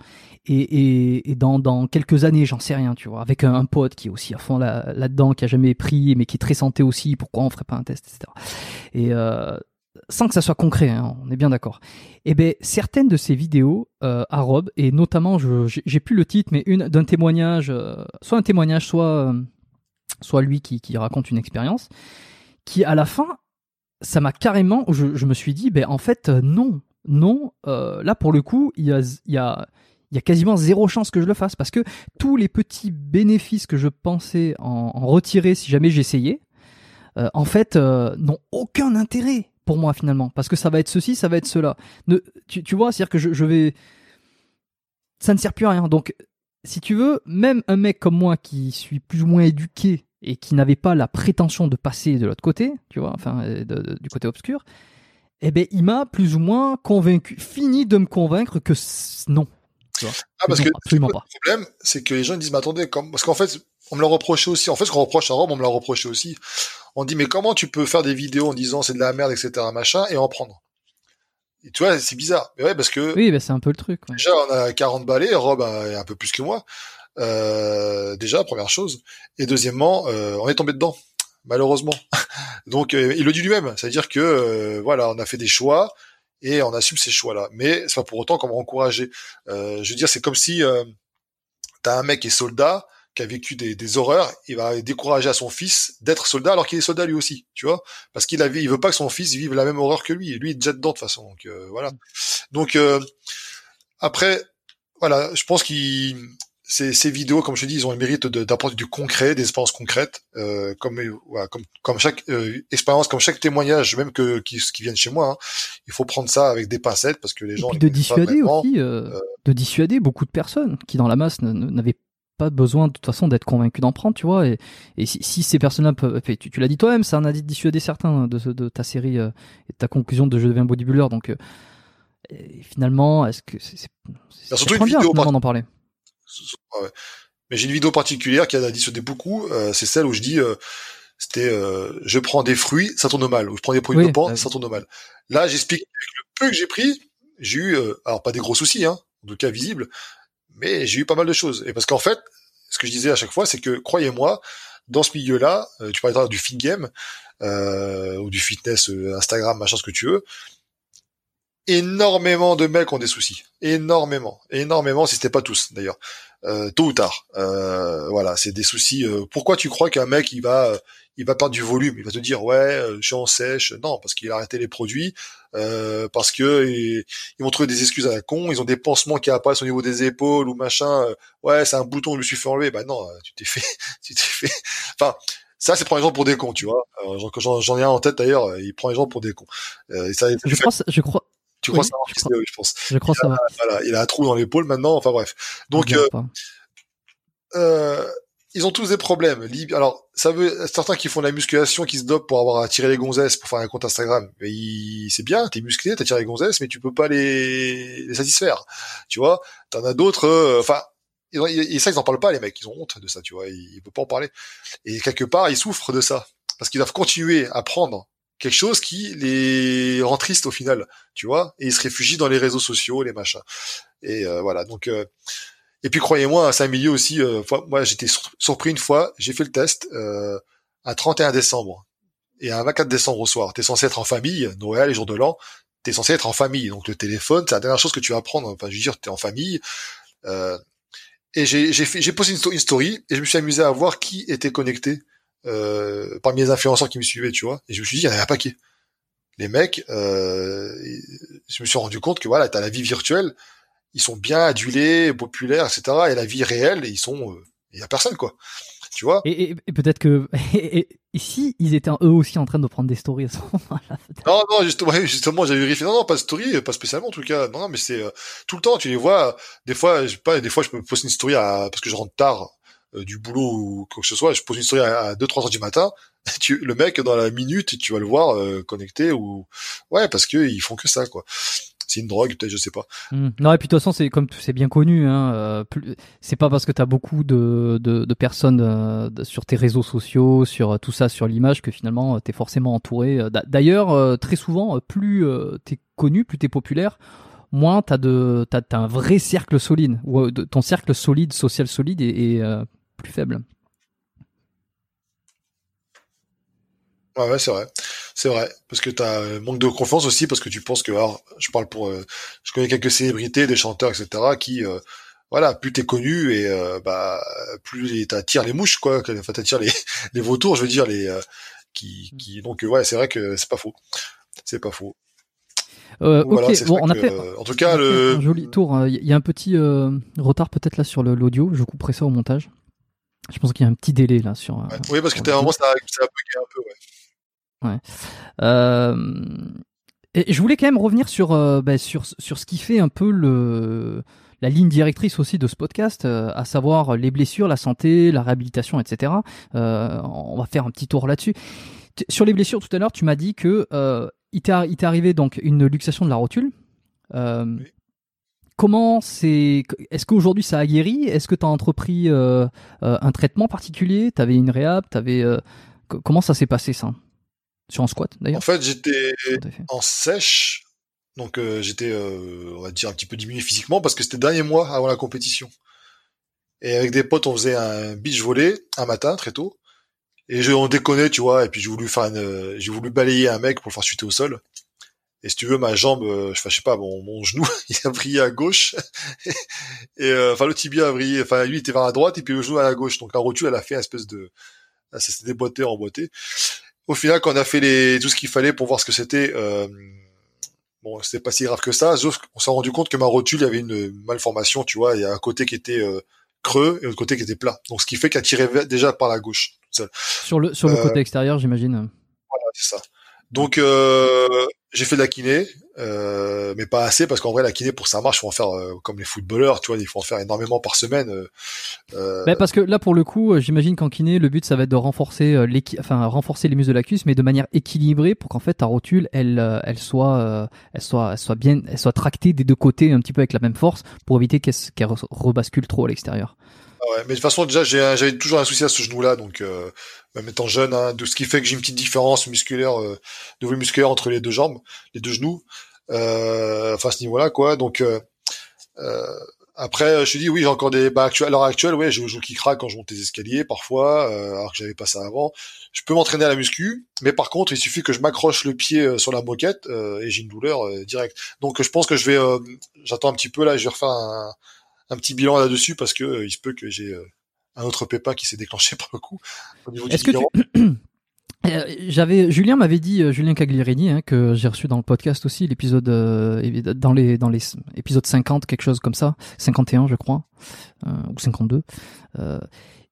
et, et, dans, dans quelques années, j'en sais rien, tu vois, avec un, un, pote qui est aussi à fond là, là-dedans, qui a jamais pris, mais qui est très santé aussi, pourquoi on ferait pas un test, etc. Et sans que ça soit concret, hein, on est bien d'accord. Et eh ben certaines de ces vidéos euh, à Rob et notamment j'ai plus le titre mais une d'un témoignage, euh, soit un témoignage, soit euh, soit lui qui, raconte une expérience, qui à la fin ça m'a carrément, je, je, me suis dit ben en fait euh, non, non, là pour le coup il y a y a y a quasiment zéro chance que je le fasse parce que tous les petits bénéfices que je pensais en, retirer si jamais j'essayais, en fait, n'ont aucun intérêt pour moi finalement, parce que ça va être ceci, ça va être cela. Ne, tu, tu vois, c'est-à-dire que je, je, vais, ça ne sert plus à rien. Donc, si tu veux, même un mec comme moi qui suis plus ou moins éduqué et qui n'avait pas la prétention de passer de l'autre côté, tu vois, enfin, de, de, du côté obscur, eh ben, il m'a plus ou moins convaincu, fini de me convaincre que non. Tu vois, ah, parce non, que absolument pas. le problème, c'est que les gens disent, mais attendez, comme, parce qu'en fait, on me l'a reproché aussi. En fait, ce qu'on reproche à Rome, on me l'a reproché aussi. On dit, mais comment tu peux faire des vidéos en disant c'est de la merde, etc., machin, et en prendre? Et tu vois, c'est bizarre. Mais ouais, parce que. Oui, bah c'est un peu le truc. Ouais. Déjà, on a 40 balais, Rob a un peu plus que moi. Euh, déjà, première chose. Et deuxièmement, euh, on est tombé dedans, malheureusement. Donc, euh, il le dit lui-même. C'est-à-dire que, voilà, on a fait des choix et on assume ces choix-là. Mais c'est pas pour autant qu'on va encourager. Euh, je veux dire, c'est comme si t'as un mec qui est soldat, qui a vécu des, des, horreurs, il va décourager à son fils d'être soldat alors qu'il est soldat lui aussi, tu vois, parce qu'il a, il veut pas que son fils vive la même horreur que lui, et lui il est déjà dedans de toute façon, donc euh, voilà. Donc euh, après, voilà, je pense qu'il ces, ces vidéos, comme je te dis, ils ont le mérite d'apporter du concret, des expériences concrètes, euh, comme, voilà, comme comme chaque euh, expérience, comme chaque témoignage, même que qui, qui viennent chez moi, hein, il faut prendre ça avec des pincettes parce que les gens. Et puis de dissuader aussi, euh, de dissuader beaucoup de personnes qui dans la masse n'avaient pas besoin de toute façon d'être convaincu d'en prendre, tu vois. Et, et si, si ces personnes-là peuvent, tu, tu l'as dit toi-même, ça en a dissuadé certains de, de ta série euh, et de ta conclusion de je deviens bodybuilder. Donc euh, finalement, est-ce que c'est c'est surtout une vidéo par... d'en parler ouais. Mais j'ai une vidéo particulière qui a dissuadé beaucoup. Euh, c'est celle où je dis c'était je prends des fruits, ça tourne mal. Ou je prends des produits de pan, ça tourne mal. Là, j'explique avec le peu que j'ai pris, j'ai eu alors pas des gros soucis, hein, en tout cas visibles, mais j'ai eu pas mal de choses. Et parce qu'en fait, ce que je disais à chaque fois, c'est que croyez-moi, dans ce milieu-là, euh, tu parlais du fit game euh, ou du fitness euh, Instagram, machin, ce que tu veux. Énormément de mecs ont des soucis, énormément, énormément, si c'était pas tous d'ailleurs, tôt ou tard. Voilà, c'est des soucis. pourquoi tu crois qu'un mec il va il va perdre du volume. Il va te dire ouais, euh, je suis en sèche. Non, parce qu'il a arrêté les produits, euh, parce que ils, vont trouver des excuses à la con. Ils ont des pansements qui apparaissent au niveau des épaules ou machin. Euh, ouais, c'est un bouton, je me suis fait enlever. Bah non, tu t'es fait, tu t'es fait. Enfin. Ça, c'est prendre les gens pour des cons, tu vois. J'en ai un en tête d'ailleurs. Il prend les gens pour des cons. Et ça, je, crois, je crois, tu crois savoir je, crois, je pense. Je crois ça. Voilà, il a un trou dans l'épaule maintenant. Enfin bref. Donc, euh, euh, ils ont tous des problèmes. Alors, ça veut certains qui font de la musculation, qui se dopent pour avoir attiré les gonzesses pour faire un compte Instagram. Mais c'est bien, t'es musclé, t'as tiré les gonzesses, mais tu peux pas les, les satisfaire. Tu vois, t'en as d'autres. Euh, enfin, et ça ils en parlent pas les mecs. Ils ont honte de ça, tu vois. Ils, ils peuvent pas en parler. Et quelque part, ils souffrent de ça parce qu'ils doivent continuer à prendre quelque chose qui les rend tristes au final, tu vois? Et ils se réfugient dans les réseaux sociaux, les machins. Et euh, voilà. Donc euh, et puis croyez-moi, c'est un milieu aussi. Euh, moi, j'étais surpris une fois. J'ai fait le test euh, un 31 décembre et un 24 décembre au soir. T'es censé être en famille, Noël, les jours de l'an. T'es censé être en famille. Donc le téléphone, c'est la dernière chose que tu vas prendre. Enfin, je veux dire, t'es en famille. Euh, et j'ai j'ai posté une, story et je me suis amusé à voir qui était connecté euh, parmi les influenceurs qui me suivaient, tu vois. Et je me suis dit, il y en avait un paquet. Les mecs, euh, je me suis rendu compte que voilà, t'as la vie virtuelle ils sont bien adulés, populaires, etc. Et la vie réelle, ils sont, euh, il y a personne quoi. Tu vois? Et, peut-être que et, si ils étaient eux aussi en train de prendre des stories à ce moment-là. Non, non, justement, justement, j'avais vérifié. Non, non, pas de story, pas spécialement en tout cas. Non, mais c'est euh, tout le temps. Tu les vois. Des fois, je pas. Des fois, je peux poster une story à, parce que je rentre tard euh, du boulot ou quoi que ce soit. Je pose une story à 2-3 heures du matin. Tu, le mec dans la minute, tu vas le voir connecté ou ouais, parce que ils font que ça quoi c'est une drogue, peut-être, je sais pas. Hmm. Non, et puis de toute façon, c'est comme c'est bien connu. Hein, euh, c'est pas parce que tu as beaucoup de, de, de personnes euh, sur tes réseaux sociaux, sur euh, tout ça, sur l'image, que finalement, tu es forcément entouré. D'ailleurs, très souvent, plus tu es connu, plus tu es populaire, moins tu as, de, as, un vrai cercle solide, ou ton cercle solide, social solide, est, est plus faible. Ouais, ouais c'est vrai. C'est vrai, parce que tu as euh, manque de confiance aussi, parce que tu penses que, alors, je parle pour, euh, je connais quelques célébrités, des chanteurs, etc., qui, euh, voilà, plus t'es connu et bah plus t'attires les mouches, quoi, enfin t'attires les, les vautours, je veux dire, les qui, qui, donc ouais, c'est vrai que c'est pas faux, c'est pas faux. Euh, ok, bon, on a fait. en tout cas, le un joli tour. Il y a un petit retard peut-être là sur l'audio. Je couperai ça au montage. Je pense qu'il y a un petit délai là sur. oui, parce que t'es vraiment ça, ça a bugué un peu. Ouais. Ouais. Euh, et je voulais quand même revenir sur, euh, bah, sur, sur ce qui fait un peu le, la ligne directrice aussi de ce podcast, euh, à savoir les blessures, la santé, la réhabilitation, etc. on va faire un petit tour là-dessus. Sur les blessures, tout à l'heure, tu m'as dit que il t'est arrivé donc une luxation de la rotule. Comment c'est Est-ce qu'aujourd'hui ça a guéri? Est-ce que tu as entrepris un traitement particulier? Tu avais une réhab? Avais, Comment ça s'est passé ça? Sur un squat d'ailleurs En fait, j'étais en sèche, donc euh, j'étais, euh, on va dire, un petit peu diminué physiquement parce que c'était le dernier mois avant la compétition. Et avec des potes, on faisait un beach volley un matin très tôt. Et je, on déconnait, tu vois, et puis j'ai voulu faire une, j'ai voulu balayer un mec pour le faire chuter au sol. Et si tu veux, ma jambe, euh, je, sais pas, mon, mon genou, il a brillé à gauche. et enfin, le tibia a brillé, enfin, lui, il était vers la droite, et puis le genou à la gauche. Donc la rotule, elle a fait une espèce de, ça s'est déboîté, emboîté au final, quand on a fait les, tout ce qu'il fallait pour voir ce que c'était, euh, bon, c'était pas si grave que ça. On s'est rendu compte que ma rotule, il y avait une malformation, tu vois. Il y a un côté qui était euh, creux et l'autre côté qui était plat. Donc, ce qui fait qu'elle tirait déjà par la gauche. Sur le sur le euh, côté extérieur, j'imagine. Voilà, c'est ça. Donc euh, j'ai fait de la kiné, euh, mais pas assez parce qu'en vrai la kiné pour ça marche, faut en faire euh, comme les footballeurs, tu vois, il faut en faire énormément par semaine. Euh, euh ben parce que là pour le coup, j'imagine qu'en kiné le but ça va être de renforcer les, enfin renforcer les muscles de la cuisse, mais de manière équilibrée pour qu'en fait ta rotule elle elle soit elle soit elle soit bien elle soit tractée des deux côtés un petit peu avec la même force pour éviter qu'elle rebascule trop à l'extérieur. Ah ouais, mais de toute façon déjà j'avais toujours un souci à ce genou là donc euh, même étant jeune hein, de ce qui fait que j'ai une petite différence musculaire euh, de volume musculaire entre les deux jambes les deux genoux euh, enfin à ce niveau là quoi. Donc euh, euh après je te dis oui j'ai encore des bah à l'heure actuelle ouais j'ai le genou qui craque quand je monte les escaliers parfois euh, alors que j'avais pas ça avant. Je peux m'entraîner à la muscu mais par contre il suffit que je m'accroche le pied sur la moquette et j'ai une douleur directe. Donc je pense que je vais j'attends un petit peu là je vais refaire un un petit bilan là-dessus parce que euh, il se peut que j'ai euh, un autre pépin qui s'est déclenché pour le coup au niveau Est-ce que tu... Euh, j'avais Julien m'avait dit Julien Cagliarini hein, que j'ai reçu dans le podcast aussi l'épisode dans les dans les épisodes 50 quelque chose comme ça 51 je crois ou 52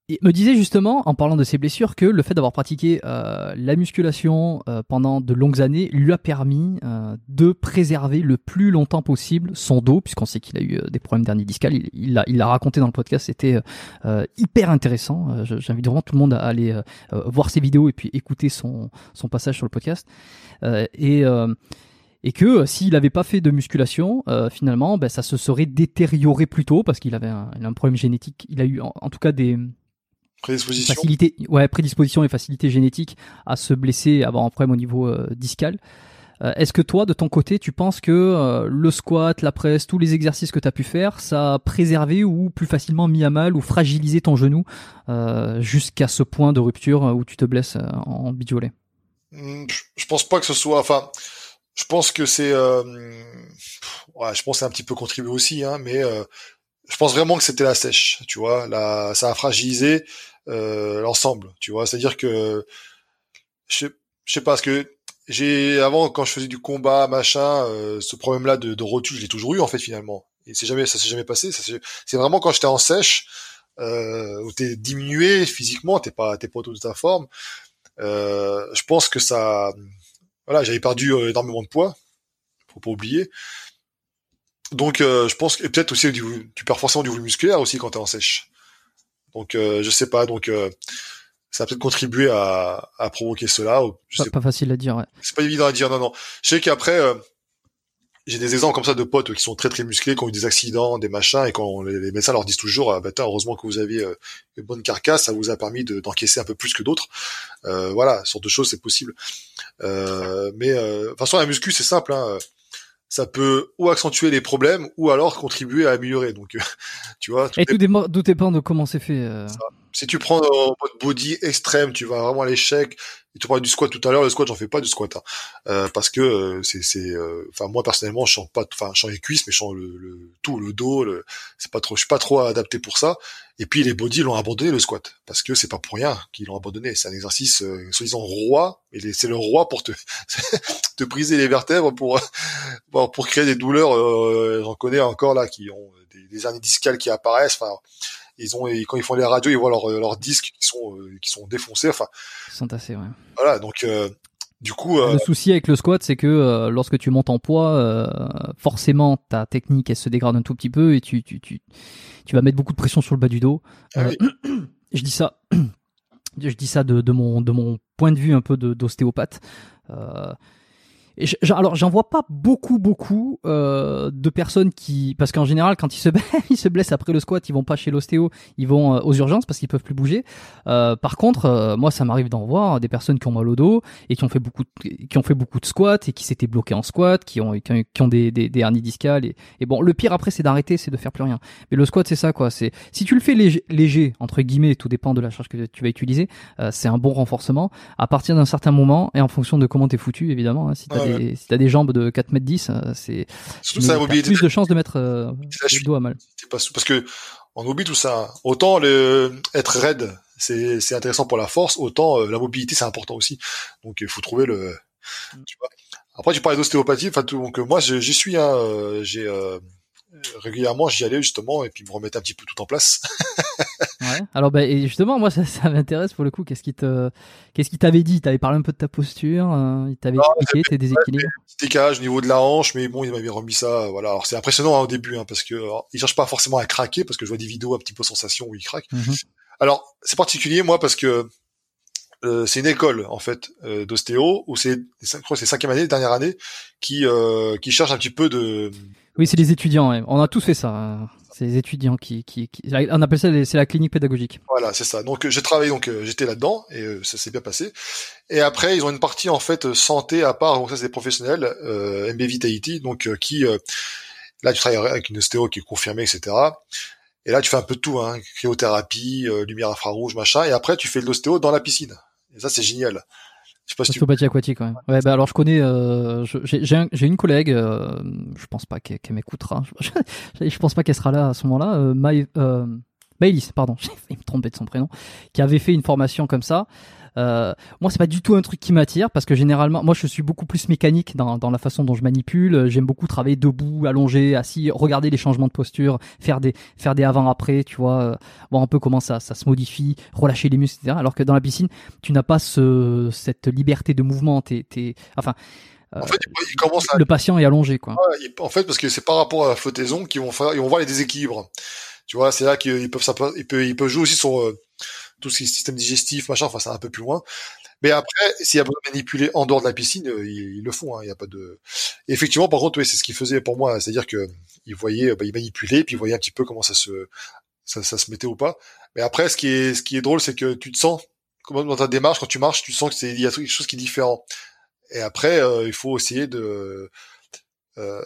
il me disait justement, en parlant de ses blessures, que le fait d'avoir pratiqué euh, la musculation euh, pendant de longues années lui a permis euh, de préserver le plus longtemps possible son dos, puisqu'on sait qu'il a eu des problèmes dernier discal. Il l'a il, raconté dans le podcast, c'était hyper intéressant. J'invite vraiment tout le monde à aller voir ses vidéos et puis écouter son, son passage sur le podcast. et et que s'il n'avait pas fait de musculation, finalement, ben, ça se serait détérioré plus tôt parce qu'il avait un, un, problème génétique. Il a eu en tout cas des, Prédisposition. Facilité, ouais, prédisposition et facilité génétique à se blesser, avoir un problème au niveau euh, discal. Euh, est-ce que toi, de ton côté, tu penses que euh, le squat, la presse, tous les exercices que tu as pu faire, ça a préservé ou plus facilement mis à mal ou fragilisé ton genou jusqu'à ce point de rupture où tu te blesses en bidjolé hmm, Je pense pas que ce soit. Enfin, je pense que c'est. Ouais, je pense que c'est un petit peu contribué aussi, hein, mais je pense vraiment que c'était la sèche, tu vois. La, ça a fragilisé euh, l'ensemble, tu vois. C'est-à-dire que je, je sais pas, parce que j'ai avant quand je faisais du combat, machin, euh, ce problème-là de, de rotule, je l'ai toujours eu en fait finalement. Et c'est jamais, ça s'est jamais passé. C'est vraiment quand j'étais en sèche, euh, où t'es diminué physiquement, t'es pas, t'es pas autour de ta forme. Euh, je pense que ça, voilà, j'avais perdu euh, énormément de poids, faut pas oublier. Donc euh, je pense que peut-être aussi tu perds forcément du volume musculaire aussi quand tu es en sèche. Donc euh, je sais pas, donc euh, ça a peut-être contribué à, à provoquer cela. Je pas, sais pas facile à dire. Ouais. C'est pas évident à dire, non non. Je sais qu'après j'ai des exemples comme ça de potes qui sont très très musclés, qui ont eu des accidents, des machins, et quand les, médecins leur disent toujours, ah, bah, heureusement que vous aviez une bonne carcasse, ça vous a permis d'encaisser un peu plus que d'autres. Euh, voilà, ce genre de choses c'est possible. Euh, mais de toute façon la muscu c'est simple. Hein ça peut ou accentuer les problèmes ou alors contribuer à améliorer. Donc, tu vois. Tout Et tout, dépend de comment c'est fait. Euh. Si tu prends en mode body extrême, tu vas vraiment à l'échec. Tu parlais du squat tout à l'heure, le squat, j'en fais pas du squat, hein. euh, parce que euh, c'est, c'est, enfin moi personnellement, je sens pas, enfin je sens les cuisses, mais je sens le, tout, le dos, le, c'est pas trop, je suis pas trop adapté pour ça. Et puis les body l'ont abandonné le squat, parce que c'est pas pour rien qu'ils l'ont abandonné. C'est un exercice soi-disant roi, et c'est le roi pour te te briser les vertèbres pour pour créer des douleurs. J'en connais encore là qui ont des, des hernies discales qui apparaissent. Enfin ils ont quand ils font les radios, ils voient leurs leur disques qui sont euh, qui sont défoncés. Enfin, ils sont assez, ouais. Voilà, donc euh, du coup, euh, le souci avec le squat, c'est que lorsque tu montes en poids, forcément ta technique elle se dégrade un tout petit peu et tu tu tu tu vas mettre beaucoup de pression sur le bas du dos. Ah je dis ça, je dis ça de, de mon de mon point de vue un peu d'ostéopathe. Euh, et alors j'en vois pas beaucoup beaucoup euh, de personnes qui parce qu'en général quand ils se ils se blessent après le squat ils vont pas chez l'ostéo ils vont euh, aux urgences parce qu'ils peuvent plus bouger. Euh, par contre euh, moi ça m'arrive d'en voir des personnes qui ont mal au dos et qui ont fait beaucoup de, qui ont fait beaucoup de squats et qui s'étaient bloqués en squat qui ont qui ont des, des, des hernies discales et, et bon le pire après c'est d'arrêter c'est de faire plus rien. Mais le squat c'est ça quoi. C'est si tu le fais léger, léger entre guillemets tout dépend de la charge que tu vas utiliser euh, c'est un bon renforcement à partir d'un certain moment et en fonction de comment t'es foutu évidemment hein, si t'as des jambes de 4 mètres 10, euh, c'est plus de chances de mettre euh, le dos à mal. Pas, parce que en oublie tout ça. Autant le, être raide, c'est, intéressant pour la force, autant euh, la mobilité c'est important aussi. Donc il faut trouver le. Tu vois. Après tu parlais d'ostéopathie, enfin donc moi j'y suis. Hein, j'ai régulièrement, j'y allais justement et puis me remettais un petit peu tout en place. ouais. Alors bah, et justement, moi ça, ça m'intéresse pour le coup. Qu'est-ce qui te, qu'est-ce qui t'avait dit? T'avais parlé un peu de ta posture, euh, il t'avait expliqué tes déséquilibres. Petit décalage au niveau de la hanche, mais bon, il m'avait remis ça. Voilà. Alors c'est impressionnant hein, au début, hein, parce que alors, il cherche pas forcément à craquer, parce que je vois des vidéos un petit peu sensation où il craque. Mhm. Alors c'est particulier moi parce que euh, c'est une école en fait euh, d'ostéo où c'est c'est cinquième année, dernière année, qui euh, qui cherche un petit peu de Oui, c'est les étudiants. ouais. On a tous fait ça. hein. C'est les étudiants qui, qui, qui- on appelle ça c'est la clinique pédagogique. Voilà, c'est ça. Donc euh, j'ai travaillé, donc euh, j'étais là-dedans et euh, ça s'est bien passé. Et après, ils ont une partie en fait santé à part. Donc ça, c'est des professionnels, euh, MB Vitality, donc euh, qui euh, là tu travailles avec une ostéo qui est confirmée, etc. Et là, tu fais un peu de tout, hein, cryothérapie, lumière infrarouge, machin. Et après, tu fais de l'ostéo dans la piscine. Et ça, c'est génial. Je sais pas si tu... Ostéopathie aquatique, ouais. Ouais, bah alors je connais, euh, j'ai j'ai un- une collègue, euh, je pense pas qu'elle qu'elle m'écoutera, je, je pense pas qu'elle sera là à ce moment-là, euh, euh, Maëlys, pardon, j'ai failli me tromper de son prénom, qui avait fait une formation comme ça. Euh, moi, c'est pas du tout un truc qui m'attire parce que généralement, moi, je suis beaucoup plus mécanique dans, dans la façon dont je manipule. J'aime beaucoup travailler debout, allongé, assis, regarder les changements de posture, faire des faire des avant-après, tu vois, euh, voir un peu comment ça ça se modifie, relâcher les muscles, etc. Alors que dans la piscine, tu n'as pas ce cette liberté de mouvement. T'es t'es enfin. euh, En fait, à... le patient est allongé, quoi. Ouais, En fait, parce que c'est par rapport à la flottaison qu'ils vont faire, ils vont voir les déséquilibres. Tu vois, c'est là qu'ils peuvent, ils peuvent, ils peuvent jouer aussi sur euh, tout ce qui est système digestif, machin. Enfin, c'est un peu plus loin. Mais après, s'il y a besoin de manipuler en dehors de la piscine, euh, ils, le font. hein, Il y a pas de. Effectivement, par contre, oui, c'est ce qu'ils faisaient pour moi. C'est-à-dire que ils voyaient, bah, ils manipulaient, puis ils voyaient un petit peu comment ça se, ça, ça se mettait ou pas. Mais après, ce qui est, ce qui est drôle, c'est que tu te sens, comme dans ta démarche, quand tu marches, tu sens que c'est, il y a quelque chose qui est différent. Et après, euh, il faut essayer de, euh,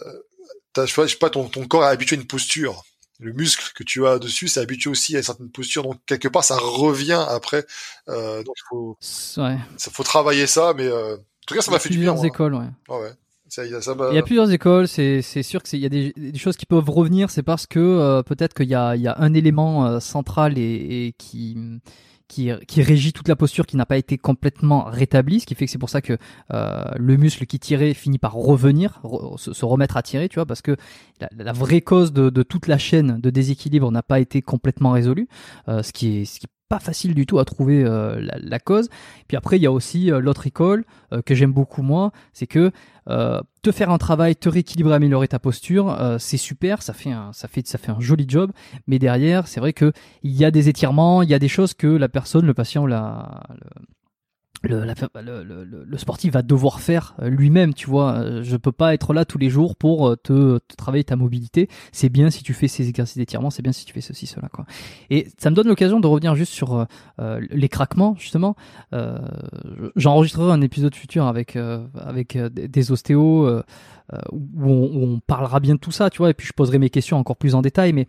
je sais pas, ton, ton corps est habitué à une posture. Le muscle que tu as dessus, c'est habitué aussi à une certaine posture. Donc quelque part, ça revient après. Euh, donc il faut, Ouais. ça faut travailler ça. Mais euh, en tout cas, ça m'a fait du bien. Plusieurs moi. écoles, ouais. Ouais, ouais. Ça, ça Il y a plusieurs écoles, c'est c'est sûr que c'est il y a des, des choses qui peuvent revenir, c'est parce que euh, peut-être qu'il y a il y a un élément euh, central et, et qui qui régit toute la posture qui n'a pas été complètement rétabli, ce qui fait que c'est pour ça que euh, le muscle qui tirait finit par revenir, re- se, remettre à tirer, tu vois, parce que la, vraie cause de, toute la chaîne de déséquilibre n'a pas été complètement résolue, euh, ce qui est ce qui pas facile du tout à trouver euh, la, cause. Puis après, il y a aussi euh, l'autre école euh, que j'aime beaucoup moi, c'est que te faire un travail, te rééquilibrer, améliorer ta posture, c'est super, ça fait un, ça fait, ça fait un joli job. Mais derrière, c'est vrai que il y a des étirements, il y a des choses que la personne, le patient, la, le, le, le- le- sportif va devoir faire euh, lui-même. Tu vois, Euh, je peux pas être là tous les jours pour euh, te, te travailler ta mobilité. C'est bien si tu fais ces exercices d'étirement, c'est bien si tu fais ceci, cela, quoi. Et ça me donne l'occasion de revenir juste sur euh, les craquements, justement. Euh, J'enregistrerai un épisode futur avec euh, avec des ostéos où, on, où on parlera bien de tout ça, tu vois. Et puis je poserai mes questions encore plus en détail, mais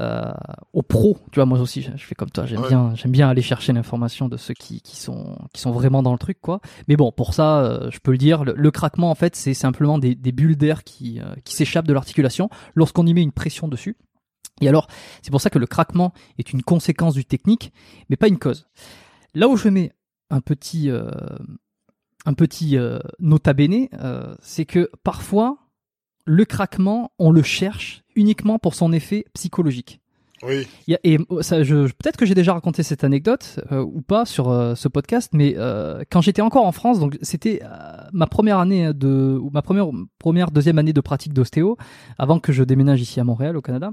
euh, aux pros, tu vois, moi aussi, je, fais comme toi, j'aime Ouais. bien, j'aime bien aller chercher l'information de ceux qui, qui sont qui sont vraiment dans le truc, quoi. Mais bon, pour ça, euh, je peux le dire, le, le craquement, en fait, c'est simplement des, des bulles d'air qui euh, qui s'échappent de l'articulation lorsqu'on y met une pression dessus. Et alors, c'est pour ça que le craquement est une conséquence du technique, mais pas une cause. Là où je mets un petit, euh, un petit nota bene, c'est que parfois, le craquement, on le cherche uniquement pour son effet psychologique. Oui. Il y a- et euh, ça, je, peut-être que j'ai déjà raconté cette anecdote euh, ou pas sur euh, ce podcast, mais euh, quand j'étais encore en France, donc c'était euh, ma première année de ou ma première première deuxième année de pratique d'ostéo avant que je déménage ici à Montréal au Canada.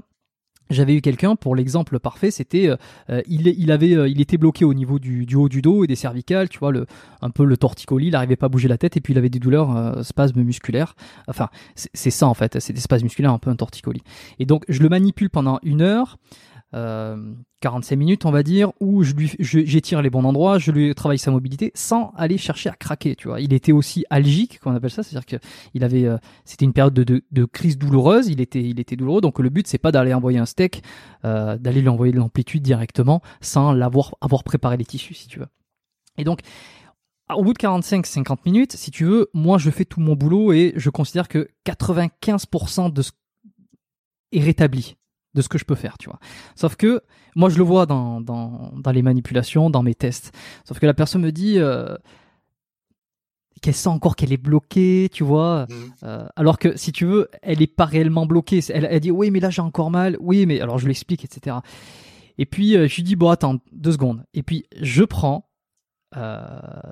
J'avais eu quelqu'un pour l'exemple parfait, c'était euh, euh, il, il avait euh, il était bloqué au niveau du, du haut du dos et des cervicales, tu vois le un peu le torticolis, il n'arrivait pas à bouger la tête et puis il avait des douleurs euh, spasmes musculaires. Enfin, c'est ça en fait, c'est des spasmes musculaires un peu un torticolis. Et donc je le manipule pendant une heure, 45 minutes on va dire, où je lui j'étire les bons endroits, je lui travaille sa mobilité sans aller chercher à craquer, tu vois. Il était aussi algique, qu'on appelle ça, c'est-à-dire que il avait euh, c'était une période de, de, de crise douloureuse, il était il était douloureux, donc le but c'est pas d'aller envoyer un steak, euh, d'aller lui envoyer de l'amplitude directement sans l'avoir avoir préparé les tissus si tu veux. Et donc au bout de 45-50 minutes, si tu veux, moi je fais tout mon boulot et je considère que 95% de ce est rétabli de ce que je peux faire, tu vois. Sauf que moi je le vois dans, dans, dans les manipulations, dans mes tests. Sauf que la personne me dit euh, qu'elle sent encore qu'elle est bloquée, tu vois. Mhm. Euh, alors que si tu veux, elle est pas réellement bloquée. Elle, elle dit oui, mais là j'ai encore mal. Oui, mais alors je lui explique, etc. Et puis euh, je lui dis bon attends deux secondes. Et puis je prends, euh,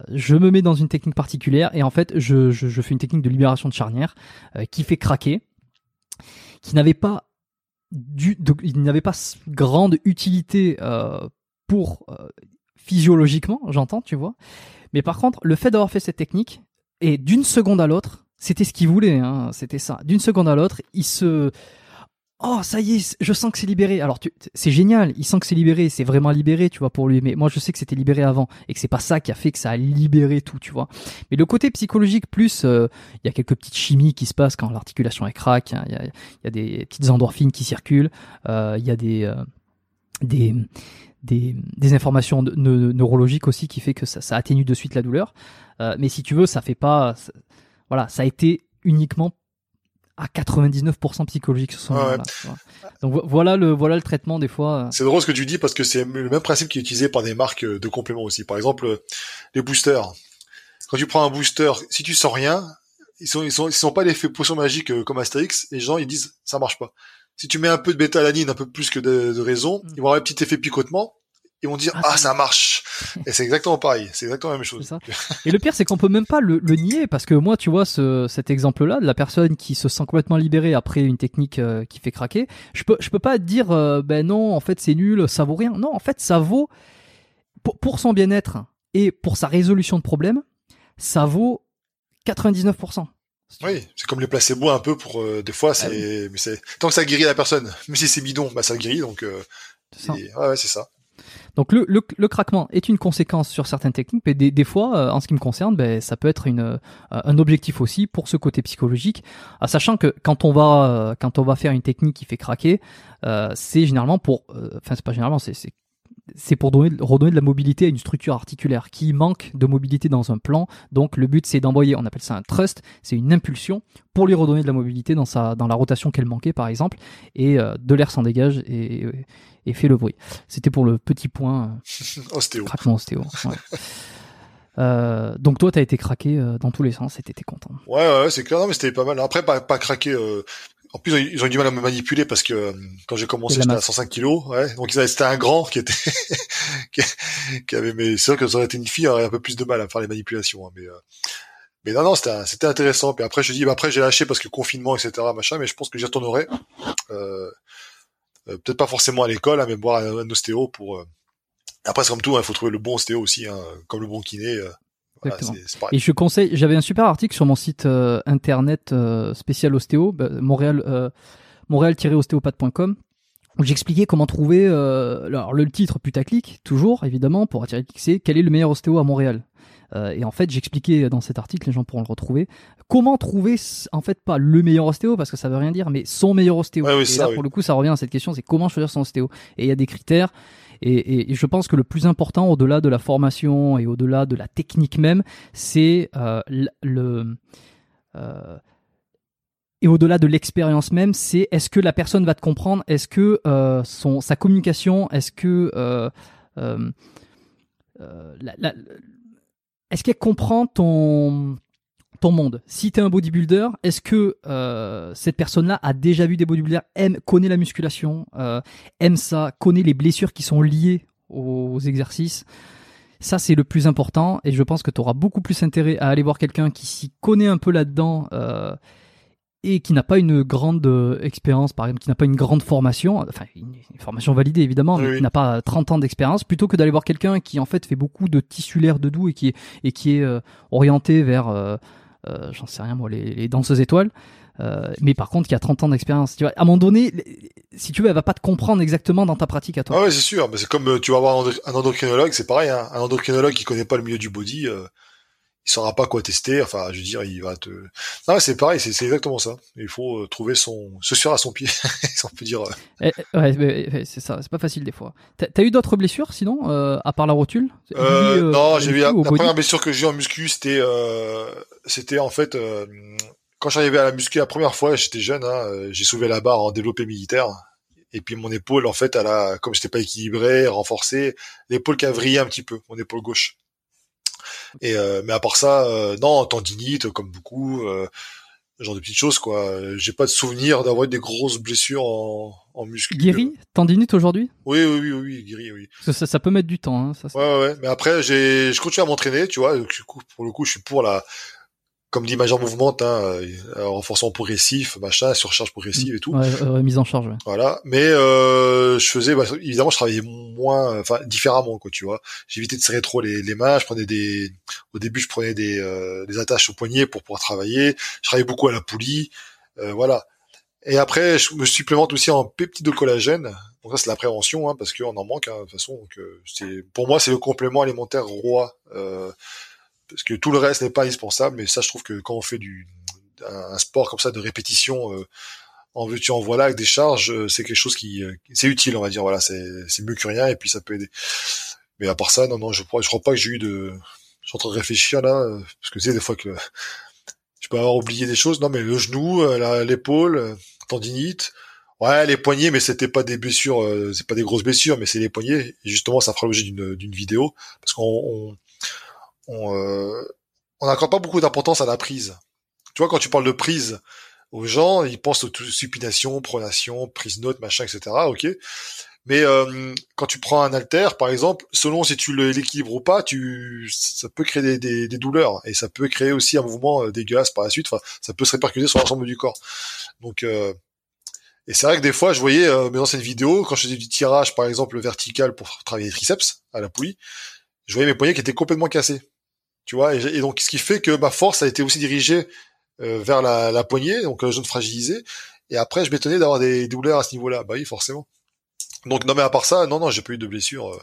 je me mets dans une technique particulière et en fait je, je, je fais une technique de libération de charnière euh, qui fait craquer, qui n'avait pas du, de- il n'avait pas grande utilité euh, pour euh, physiologiquement, j'entends, tu vois. Mais par contre, le fait d'avoir fait cette technique et d'une seconde à l'autre, c'était ce qu'il voulait, hein, c'était ça. D'une seconde à l'autre, il se Oh, ça y est, je sens que c'est libéré. Alors, c'est génial, il sent que c'est libéré, c'est vraiment libéré, tu vois, pour lui. Mais moi, je sais que c'était libéré avant et que c'est pas ça qui a fait que ça a libéré tout, tu vois. Mais le côté psychologique, plus, euh, il y a quelques petites chimies qui se passent quand l'articulation est craque, hein, il y, a, y a des petites endorphines qui circulent, euh, il y a des, euh, des, des, des informations ne- ne- neurologiques aussi qui fait que ça, ça atténue de suite la douleur. Euh, mais si tu veux, ça fait pas, voilà, ça a été uniquement à 99% psychologique sur ouais. tu vois. Donc vo- voilà le voilà le traitement des fois. euh, C'est drôle ce que tu dis parce que c'est le même principe qui est utilisé par des marques euh, de compléments aussi. Par exemple, euh, les boosters. Quand tu prends un booster, si tu sens rien, ils sont ils sont ils sont pas l'effet potion magique comme Astérix. Et les gens ils disent ça marche pas. Si tu mets un peu de bêta-alanine, un peu plus que de, de raison, Mm. ils vont avoir un petit effet picotement. Ils vont dire Ah, ah ça marche. Et c'est exactement pareil. C'est exactement la même chose. Et le pire, c'est qu'on peut même pas le, le nier parce que moi, tu vois, ce, cet exemple-là de la personne qui se sent complètement libérée après une technique euh, qui fait craquer, je peux, je peux pas dire, euh, ben non, en fait, c'est nul, ça vaut rien. Non, en fait, ça vaut pour, pour son bien-être et pour sa résolution de problème, ça vaut 99%. Oui, c'est comme les placebos un peu pour euh, des fois c'est mais c'est tant que ça guérit la personne, même si c'est bidon, bah ça guérit donc euh, C'est ça. et- ouais, ouais, c'est ça. Donc le, le, le craquement est une conséquence sur certaines techniques, mais des, des fois, euh, en ce qui me concerne, ben, ça peut être une, euh, un objectif aussi pour ce côté psychologique, à sachant que quand on va euh, quand on va faire une technique qui fait craquer, euh, c'est généralement pour, euh, enfin c'est pas généralement, c'est c'est c'est pour donner, redonner de la mobilité à une structure articulaire qui manque de mobilité dans un plan. Donc le but c'est d'envoyer, on appelle ça un thrust, c'est une impulsion pour lui redonner de la mobilité dans sa dans la rotation qu'elle manquait par exemple, et euh, de l'air s'en dégage et, et, fait le bruit. C'était pour le petit point. euh, Ostéo. Craquement ostéo. ouais. Euh, donc toi, t'as été craqué euh, dans tous les sens et t'étais content. Ouais, ouais, c'est clair. Non, mais c'était pas mal. Après, pas, pas craqué. euh, En plus, ils ont eu du mal à me manipuler parce que euh, quand j'ai commencé, j'étais à masse. 105 kilos. Ouais. Donc, c'était un grand qui était, qui, avait, mais c'est sûr que ça aurait été une fille, aurait un peu plus de mal à faire les manipulations. hein, mais, euh, mais non, non, c'était, intéressant. Puis après, je dis, bah, après, j'ai lâché parce que confinement, etc., machin. Mais je pense que j'y retournerai. Euh, peut-être pas forcément à l'école, hein, mais boire un, un ostéo pour. euh, Après, c'est comme tout, il faut trouver le bon ostéo aussi, hein, comme le bon kiné. euh, voilà. Et je conseille, j'avais un super article sur mon site euh, internet euh, spécial ostéo, bah, Montréal, euh, montréal-ostéopathe.com, où j'expliquais comment trouver, euh, alors le titre putaclic, toujours évidemment, pour attirer c'est quel est le meilleur ostéo à Montréal. Euh, et en fait, j'expliquais dans cet article, les gens pourront le retrouver, comment trouver, en fait, pas le meilleur ostéo, parce que ça veut rien dire, mais son meilleur ostéo. Ouais, oui, et ça, là, oui. pour le coup, ça revient à cette question, c'est comment choisir son ostéo. Et il y a des critères, et, et- et je pense que le plus important, au-delà de la formation et au-delà de la technique même, c'est euh, le... euh, et au-delà de l'expérience même, c'est est-ce que la personne va te comprendre, est-ce que euh, son sa communication, est-ce que la- la- est-ce qu'elle comprend ton monde? Si tu es un bodybuilder, est-ce que euh, cette personne-là a déjà vu des bodybuilders, aime, connaît la musculation, euh, aime ça, connaît les blessures qui sont liées aux exercices? Ça, c'est le plus important et je pense que tu auras beaucoup plus intérêt à aller voir quelqu'un qui s'y connaît un peu là-dedans euh, et qui n'a pas une grande euh, expérience, par exemple, qui n'a pas une grande formation, enfin une, une formation validée évidemment, mais Oui, qui n'a pas 30 ans d'expérience, plutôt que d'aller voir quelqu'un qui en fait fait beaucoup de tissulaire de doux et qui est, et qui est euh, orienté vers, euh, j'en sais rien moi, les, les danseuses étoiles. Mais par contre, qui a 30 ans d'expérience. Tu vois, à un moment donné, si tu veux, elle va pas te comprendre exactement dans ta pratique à toi. Ah ouais, c'est sûr. Mais c'est comme tu vas voir un, endocrinologue, c'est pareil. Hein. Un endocrinologue qui connaît pas le milieu du body, il saura pas quoi tester. Enfin, je veux dire, il va te. Non, c'est pareil. C'est c'est exactement ça. Il faut euh, trouver son se suivre à son pied, si on peut dire. Eh, eh, ouais, eh, c'est ça, c'est pas facile des fois. T'as t'as eu d'autres blessures sinon, euh, à part la rotule? Euh, euh, non, j'ai muscu la, première blessure que j'ai eu en muscu, c'était euh, c'était en fait euh, quand j'arrivais à la muscu la première fois, j'étais jeune, hein, j'ai soulevé la barre en développé militaire. Et puis mon épaule, en fait, elle a, comme j'étais pas équilibré, renforcé, l'épaule qui a vrillé un petit peu, mon épaule gauche. Et euh, mais à part ça, euh, non, tendinite comme beaucoup, euh, genre de petites choses quoi. J'ai pas de souvenir d'avoir des grosses blessures en, en muscu. Guéri, tendinite aujourd'hui? Oui, oui, oui, oui, guéri, oui. Ça, ça, peut mettre du temps. Hein, ça, ouais, ouais, ouais, mais après, j'ai, je continue à m'entraîner, tu vois. Pour le coup, je suis pour la comme dit Major Mouvement, hein, euh, renforcement progressif, machin, surcharge progressive et tout. Ouais, euh, mise en charge. Ouais. Voilà. Mais euh, je faisais, bah, évidemment, je travaillais moins, enfin différemment, quoi, tu vois. J'évitais de serrer trop les, les mains. Je prenais des, au début, je prenais des, euh, des attaches au poignet pour pouvoir travailler. Je travaillais beaucoup à la poulie, euh, voilà. Et après, je me supplémente aussi en peptides de collagène. Donc ça, c'est la prévention, hein, parce qu'on en manque, hein, de toute façon. Donc, c'est, pour moi, c'est le complément alimentaire roi. Euh, parce que tout le reste n'est pas indispensable, mais ça, je trouve que quand on fait du un sport comme ça de répétition euh, en veux-tu en voilà avec des charges, euh, c'est quelque chose qui euh, c'est utile, on va dire. Voilà, c'est c'est mieux que rien et puis ça peut aider. Mais à part ça, non, non, je crois, je crois pas que j'ai eu de. Je suis en train de réfléchir là, parce que c'est des fois que je peux avoir oublié des choses. Non, mais le genou, l'épaule, tendinite. Ouais, les poignets, mais c'était pas des blessures, c'est pas des grosses blessures, mais c'est les poignets. Et justement, ça fera l'objet d'une d'une vidéo parce qu'on on euh, on n'accorde pas beaucoup d'importance à la prise. Tu vois, quand tu parles de prise aux gens, ils pensent aux supination, pronation, prise note, machin, etc. Ok. Mais euh, quand tu prends un halter, par exemple, selon si tu l'équilibres ou pas, tu ça peut créer des, des, des, douleurs et ça peut créer aussi un mouvement euh, dégueulasse par la suite. Enfin, ça peut se répercuter sur l'ensemble du corps. Donc, euh, et c'est vrai que des fois, je voyais euh, mes anciennes vidéos quand je faisais du tirage, par exemple vertical pour travailler les triceps à la poulie, je voyais mes poignets qui étaient complètement cassés. Tu vois, et, donc ce qui fait que ma force a été aussi dirigée euh, vers la, la, poignée, donc la zone fragilisée. Et après, je m'étonnais d'avoir des douleurs à ce niveau-là. Bah oui, forcément. Donc non, mais à part ça, non, non, j'ai pas eu de blessure. Euh,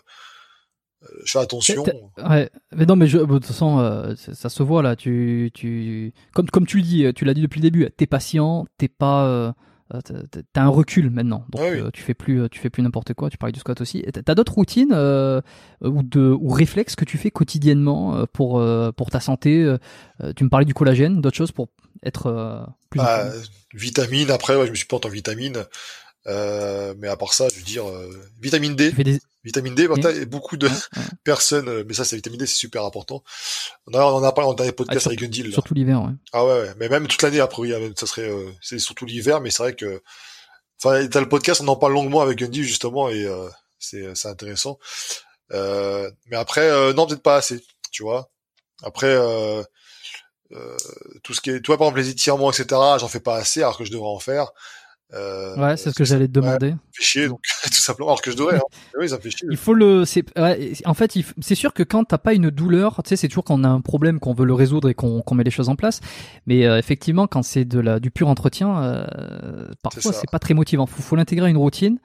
euh je fais attention. Ouais, mais non, mais je, de toute façon, euh, ça se voit là. Tu, tu, comme, comme tu le dis, tu l'as dit depuis le début. T'es patient, t'es pas euh, t'as un recul maintenant, donc euh, tu fais plus, tu fais plus n'importe quoi. Tu parlais du squat aussi. T'as d'autres routines euh, ou de ou réflexes que tu fais quotidiennement pour pour ta santé. tu me parlais du collagène, d'autres choses pour être plus. Bah, vitamine. Après, ouais, je me suis pas en vitamine. Euh, mais à part ça, je veux dire, euh, vitamine D. Vitamine D, beaucoup de personnes, euh, mais ça, c'est vitamine D, c'est super important. On a, on a parlé dans les podcasts ah, avec Gundil. Surtout l'hiver, ouais. Ah ouais, ouais, mais même toute l'année, après, oui, ça serait, c'est surtout l'hiver, mais c'est vrai que, enfin, t'as le podcast, on en parle longuement avec Gundil, justement, et c'est, c'est intéressant. mais après, non, peut-être pas assez, tu vois. Après, tout ce qui est, toi, par exemple, les étirements, etc., j'en fais pas assez, alors que je devrais en faire. Euh, ouais, c'est ce que j'allais te demander. Ouais, fait chier, donc tout simplement. Alors que je devrais. Hein. oui, ça fait chier. Il faut le. C'est. Ouais, en fait, c'est sûr que quand t'as pas une douleur, tu sais, c'est toujours quand on a un problème qu'on veut le résoudre et qu'on met les choses en place. Mais euh, effectivement, quand c'est de la du pur entretien, euh, parfois c'est pas très motivant. Faut, faut l'intégrer à une routine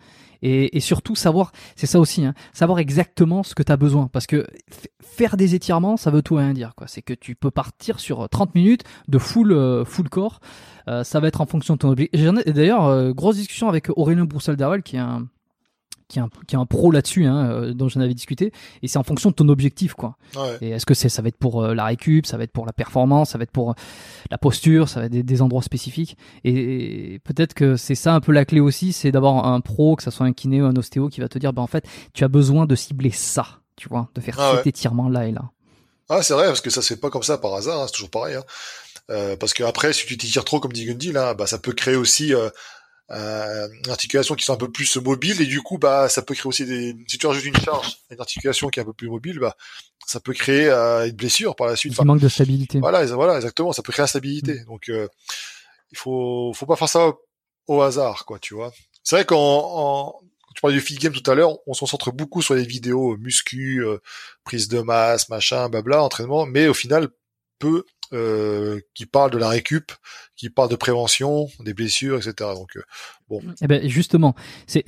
et, surtout savoir, c'est ça aussi, hein, savoir exactement ce que tu as besoin. Parce que faire des étirements, ça veut tout rien dire. quoi. C'est que tu peux partir sur 30 minutes de full, euh, full corps. Euh, ça va être en fonction de ton objectif. D'ailleurs, euh, grosse discussion avec Aurélien Broussel-Darwell, qui est un, qui est un, qui est un pro là-dessus, hein, euh, dont j'en avais discuté, et c'est en fonction de ton objectif, quoi. Ouais. Et est-ce que c'est, ça va être pour euh, la récup, ça va être pour la performance, ça va être pour euh, la posture, ça va être des, des endroits spécifiques? Et, peut-être que c'est ça un peu la clé aussi, c'est d'avoir un pro, que ça soit un kiné ou un ostéo, qui va te dire, bah en fait, tu as besoin de cibler ça, tu vois, de faire ah cet étirement là et là. Ah, c'est vrai, parce que ça se fait pas comme ça par hasard, hein, c'est toujours pareil. Hein. Euh, parce que après, si tu t'étires trop, comme dit Gundy, là, bah, ça peut créer aussi euh, euh, une articulation qui sont un peu plus mobile et du coup bah ça peut créer aussi des si tu rajoutes une charge une articulation qui est un peu plus mobile bah ça peut créer euh, une blessure par la suite. Enfin, manque de stabilité. voilà voilà exactement ça peut créer instabilité. Mmh. donc euh, il faut faut pas faire ça au, hasard quoi tu vois. C'est vrai qu'en tu parlais du fit game tout à l'heure on se concentre beaucoup sur les vidéos muscu euh, prise de masse machin blabla entraînement mais au final peu euh, qui parle de la récup, qui parle de prévention, des blessures, etc. Donc euh, bon. Eh ben justement,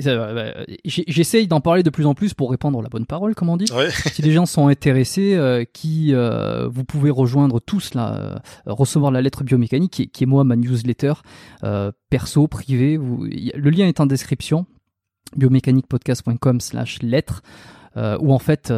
euh, j'essaye d'en parler de plus en plus pour répandre la bonne parole, comme on dit. si les gens sont intéressés, qui vous pouvez rejoindre tous là, recevoir la lettre biomécanique, qui, qui, est moi ma newsletter perso privée. Vous, le lien est en description biomécaniquepodcast.com slash lettre où en fait,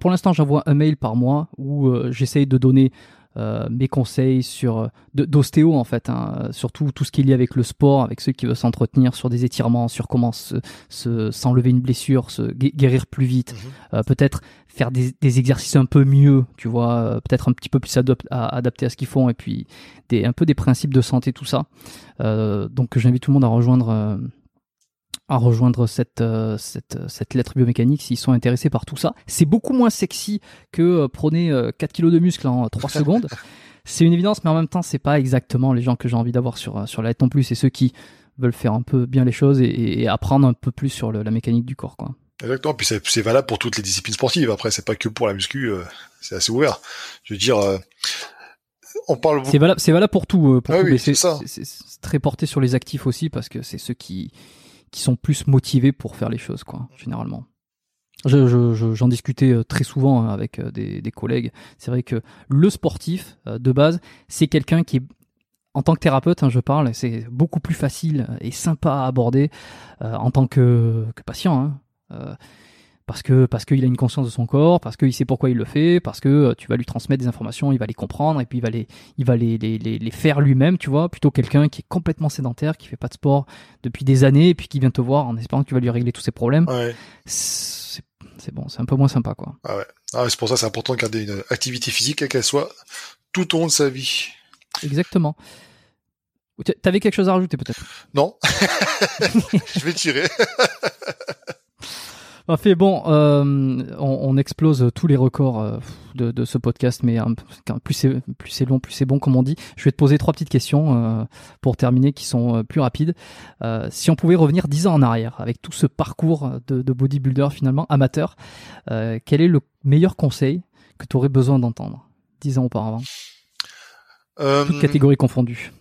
pour l'instant, j'envoie un mail par mois où j'essaye de donner euh, mes conseils sur d'ostéo en fait, hein, surtout tout ce qui est lié avec le sport, avec ceux qui veulent s'entretenir sur des étirements, sur comment se, se s'enlever une blessure, se guérir plus vite, mhm. peut-être faire des, des, exercices un peu mieux, tu vois, peut-être un petit peu plus adapté à, adapté à ce qu'ils font, et puis des, un peu des principes de santé, tout ça. donc j'invite tout le monde à rejoindre à rejoindre cette, euh, cette, cette, lettre biomécanique s'ils sont intéressés par tout ça. C'est beaucoup moins sexy que euh, prenez 4 euh, kilos de muscle en 3 secondes. C'est une évidence, mais en même temps, c'est pas exactement les gens que j'ai envie d'avoir sur, sur la lettre non plus. C'est ceux qui veulent faire un peu bien les choses et, apprendre un peu plus sur la mécanique du corps. Quoi. Exactement, puis c'est valable pour toutes les disciplines sportives. Après, c'est pas que pour la muscu, c'est assez ouvert. Je veux dire, on parle. C'est valable, c'est valable pour tout. Pour ah c'est très porté sur les actifs aussi parce que c'est ceux qui qui sont plus motivés pour faire les choses, quoi, généralement. J'en je, discutais euh, très souvent hein, avec euh, des, collègues. C'est vrai que le sportif, euh, de base, c'est quelqu'un qui est, en tant que thérapeute, hein, je parle, c'est beaucoup plus facile et sympa à aborder en tant que, que patient. Hein parce que parce qu'il a une conscience de son corps, parce qu'il sait pourquoi il le fait, parce que euh, tu vas lui transmettre des informations, il va les comprendre et puis il va les il va les les, les, faire lui-même, tu vois, plutôt quelqu'un qui est complètement sédentaire, qui fait pas de sport depuis des années et puis qui vient te voir en espérant que tu vas lui régler tous ses problèmes. Ouais. C'est bon, c'est un peu moins sympa quoi. Ah ouais. Ah, c'est pour ça c'est important de garder une activité physique qu'elle soit tout au long de sa vie. Exactement. T'avais quelque chose à rajouter peut-être? Non. Je vais tirer. Parfait. Bon, euh, on, explose tous les records euh, de, ce podcast, mais plus c'est plus c'est long, plus c'est bon, comme on dit. Je vais te poser trois petites questions euh, pour terminer, qui sont plus rapides. si on pouvait revenir dix ans en arrière, avec tout ce parcours de, bodybuilder finalement amateur, quel est le meilleur conseil que tu aurais besoin d'entendre dix ans auparavant? Toutes catégories confondues.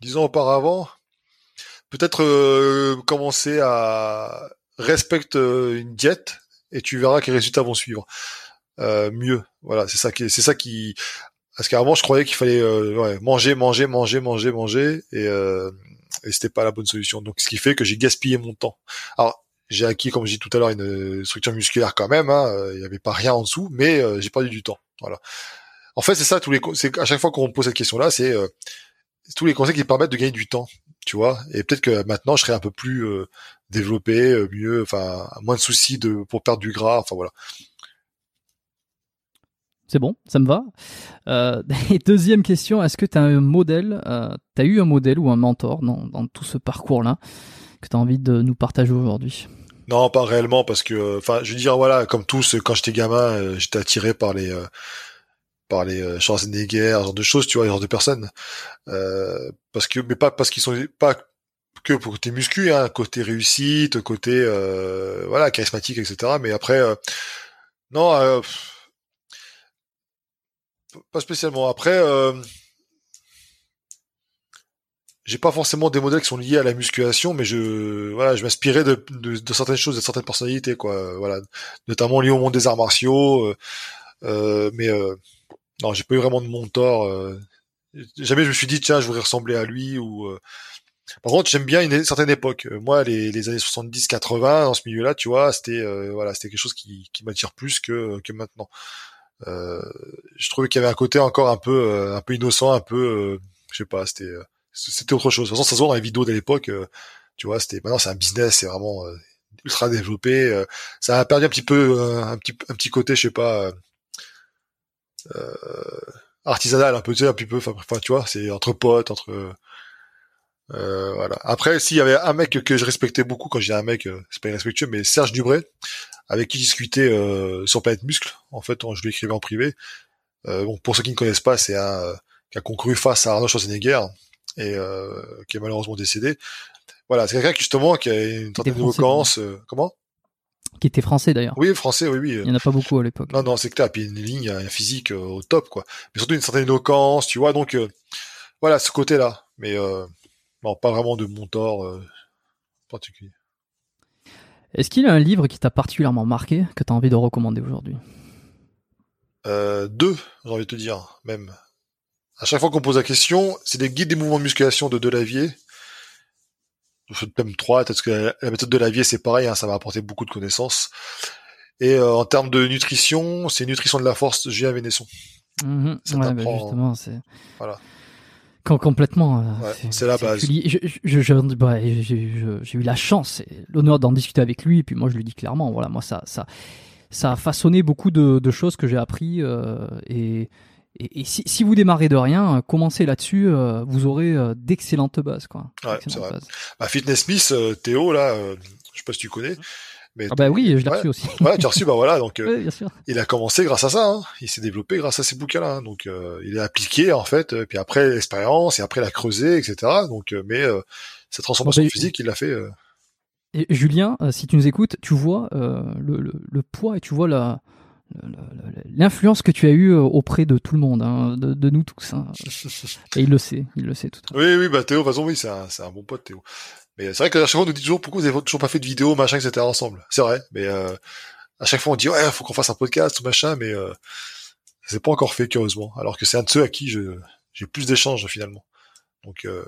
Dix ans auparavant peut-être euh, commencer à respecter euh, une diète et tu verras que les résultats vont suivre. Euh, mieux, voilà, c'est ça qui, c'est ça qui, parce qu'avant je croyais qu'il fallait manger, manger, manger, manger, manger, et, et c'était pas la bonne solution. Donc ce qui fait que j'ai gaspillé mon temps. Alors j'ai acquis, comme j'ai dit tout à l'heure, une structure musculaire quand même. Hein, il n'y avait pas rien en dessous, mais j'ai perdu du temps. Voilà. En fait, c'est ça tous les, c'est à chaque fois qu'on pose cette question-là, c'est tous les conseils qui permettent de gagner du temps tu vois. Et peut-être que maintenant, je serais un peu plus euh, développé, euh, mieux, enfin, moins de soucis de pour perdre du gras, enfin voilà. C'est bon, ça me va. Euh, et deuxième question, est-ce que tu as un modèle, euh, tu as eu un modèle ou un mentor dans, dans tout ce parcours-là que tu as envie de nous partager aujourd'hui? Non, pas réellement, parce que, enfin, je veux dire, voilà, comme tous, quand j'étais gamin, j'étais attiré par les par les euh, Schwarzenegger, ce genre de choses, tu vois, genre de personnes. Euh, parce que, mais pas parce qu'ils sont pas que pour côté muscu, hein, côté réussite, côté euh, voilà charismatique, etc. Mais après, non, pas spécialement. Après, j'ai pas forcément des modèles qui sont liés à la musculation, mais je voilà, m'inspirais de, certaines choses, de certaines personnalités, quoi. Voilà, notamment liées au monde des arts martiaux. mais non, j'ai pas eu vraiment de mentor. Euh, jamais je me suis dit tiens, je voudrais ressembler à lui ou. Euh. Par contre, j'aime bien une certaine époque. Euh, moi, les, années 70-80 dans ce milieu-là, tu vois, c'était voilà, c'était quelque chose qui, qui m'attire plus que que maintenant. je trouvais qu'il y avait un côté encore un peu un peu innocent, un peu, je sais pas, c'était c'était autre chose. De toute façon, ça se voit dans les vidéos de l'époque. tu vois, c'était maintenant c'est un business, c'est vraiment ultra développé. ça a perdu un petit peu un petit un petit côté, je sais pas euh, artisanal un peu, tu sais, un petit peu, enfin, tu vois, c'est entre potes, entre euh, voilà. Après, s'il y avait un mec que je respectais beaucoup, quand j'ai un mec, euh, c'est pas irrespectueux, mais Serge Dubray, avec qui discutais euh, sur Planète Muscle, en fait, je lui écrivais en privé. Euh, bon, pour ceux qui ne connaissent pas, c'est un qui a concouru face à Arnold Schwarzenegger et qui est malheureusement décédé. Voilà, c'est quelqu'un qui justement qui a une certaine éloquence. comment? Qui était français d'ailleurs. Oui, français, oui, oui. Il n'y en a pas beaucoup à l'époque. Non, non, c'est clair. Puis une ligne, un physique euh, au top, quoi. Mais surtout une certaine éloquence, tu vois. Donc, euh, voilà, ce côté-là. Mais euh, bon, pas vraiment de mentor particulier. Est-ce qu'il y a un livre qui t'a particulièrement marqué, que tu as envie de recommander aujourd'hui? Deux, j'ai envie de te dire, même. À chaque fois qu'on pose la question, c'est des guides des mouvements de musculation de Delavier même 3, parce que la méthode de Lavier, c'est pareil, hein, ça m'a apporté beaucoup de connaissances. Et en termes de nutrition, c'est nutrition de la force Julien Vénesson. Mmh, Ça ouais, bah, t'apprend- justement, c'est. Voilà. Com- complètement. euh, Ouais, c'est la base. li- Je- je- je- bah, j'ai j'ai eu la chance et l'honneur d'en discuter avec lui. Et puis moi, je lui dis clairement, voilà, moi, ça, ça, ça a façonné beaucoup de, de choses que j'ai appris. euh, et et, et si, si vous démarrez de rien, euh, commencez là-dessus. euh, vous aurez euh, d'excellentes bases, quoi. Ouais, c'est vrai. bases. Bah, Fitness Smith, euh, Théo, là, euh, je sais pas si tu connais. Mais Ah bah oui, je l'ai Ouais. reçu aussi. Voilà, tu as reçu, bah voilà, donc euh, Ouais, bien sûr. il a commencé grâce à ça. Hein. Il s'est développé grâce à ces bouquins-là. hein. Donc euh, il est appliqué en fait. euh, Puis après l'expérience et après il a creusé, etc. Donc euh, mais euh, sa transformation Bon, bah, physique, il l'a fait. euh, Et Julien, euh, si tu nous écoutes, tu vois euh, le, le, le poids et tu vois la l'influence que tu as eue euh, auprès de tout le monde, hein, de, de nous tous. hein. Et il le sait, il le sait tout à. Oui, oui, bah Théo, de toute façon, oui, c'est un, c'est un bon pote, Théo. Mais c'est vrai que à chaque fois, on nous dit toujours pourquoi vous avez toujours pas fait de vidéo, machin, etc. ensemble? C'est vrai, mais euh, à chaque fois, on dit ouais, faut qu'on fasse un podcast ou machin, mais euh, c'est pas encore fait, curieusement. Alors que c'est un de ceux à qui je j'ai plus d'échanges finalement. Donc euh,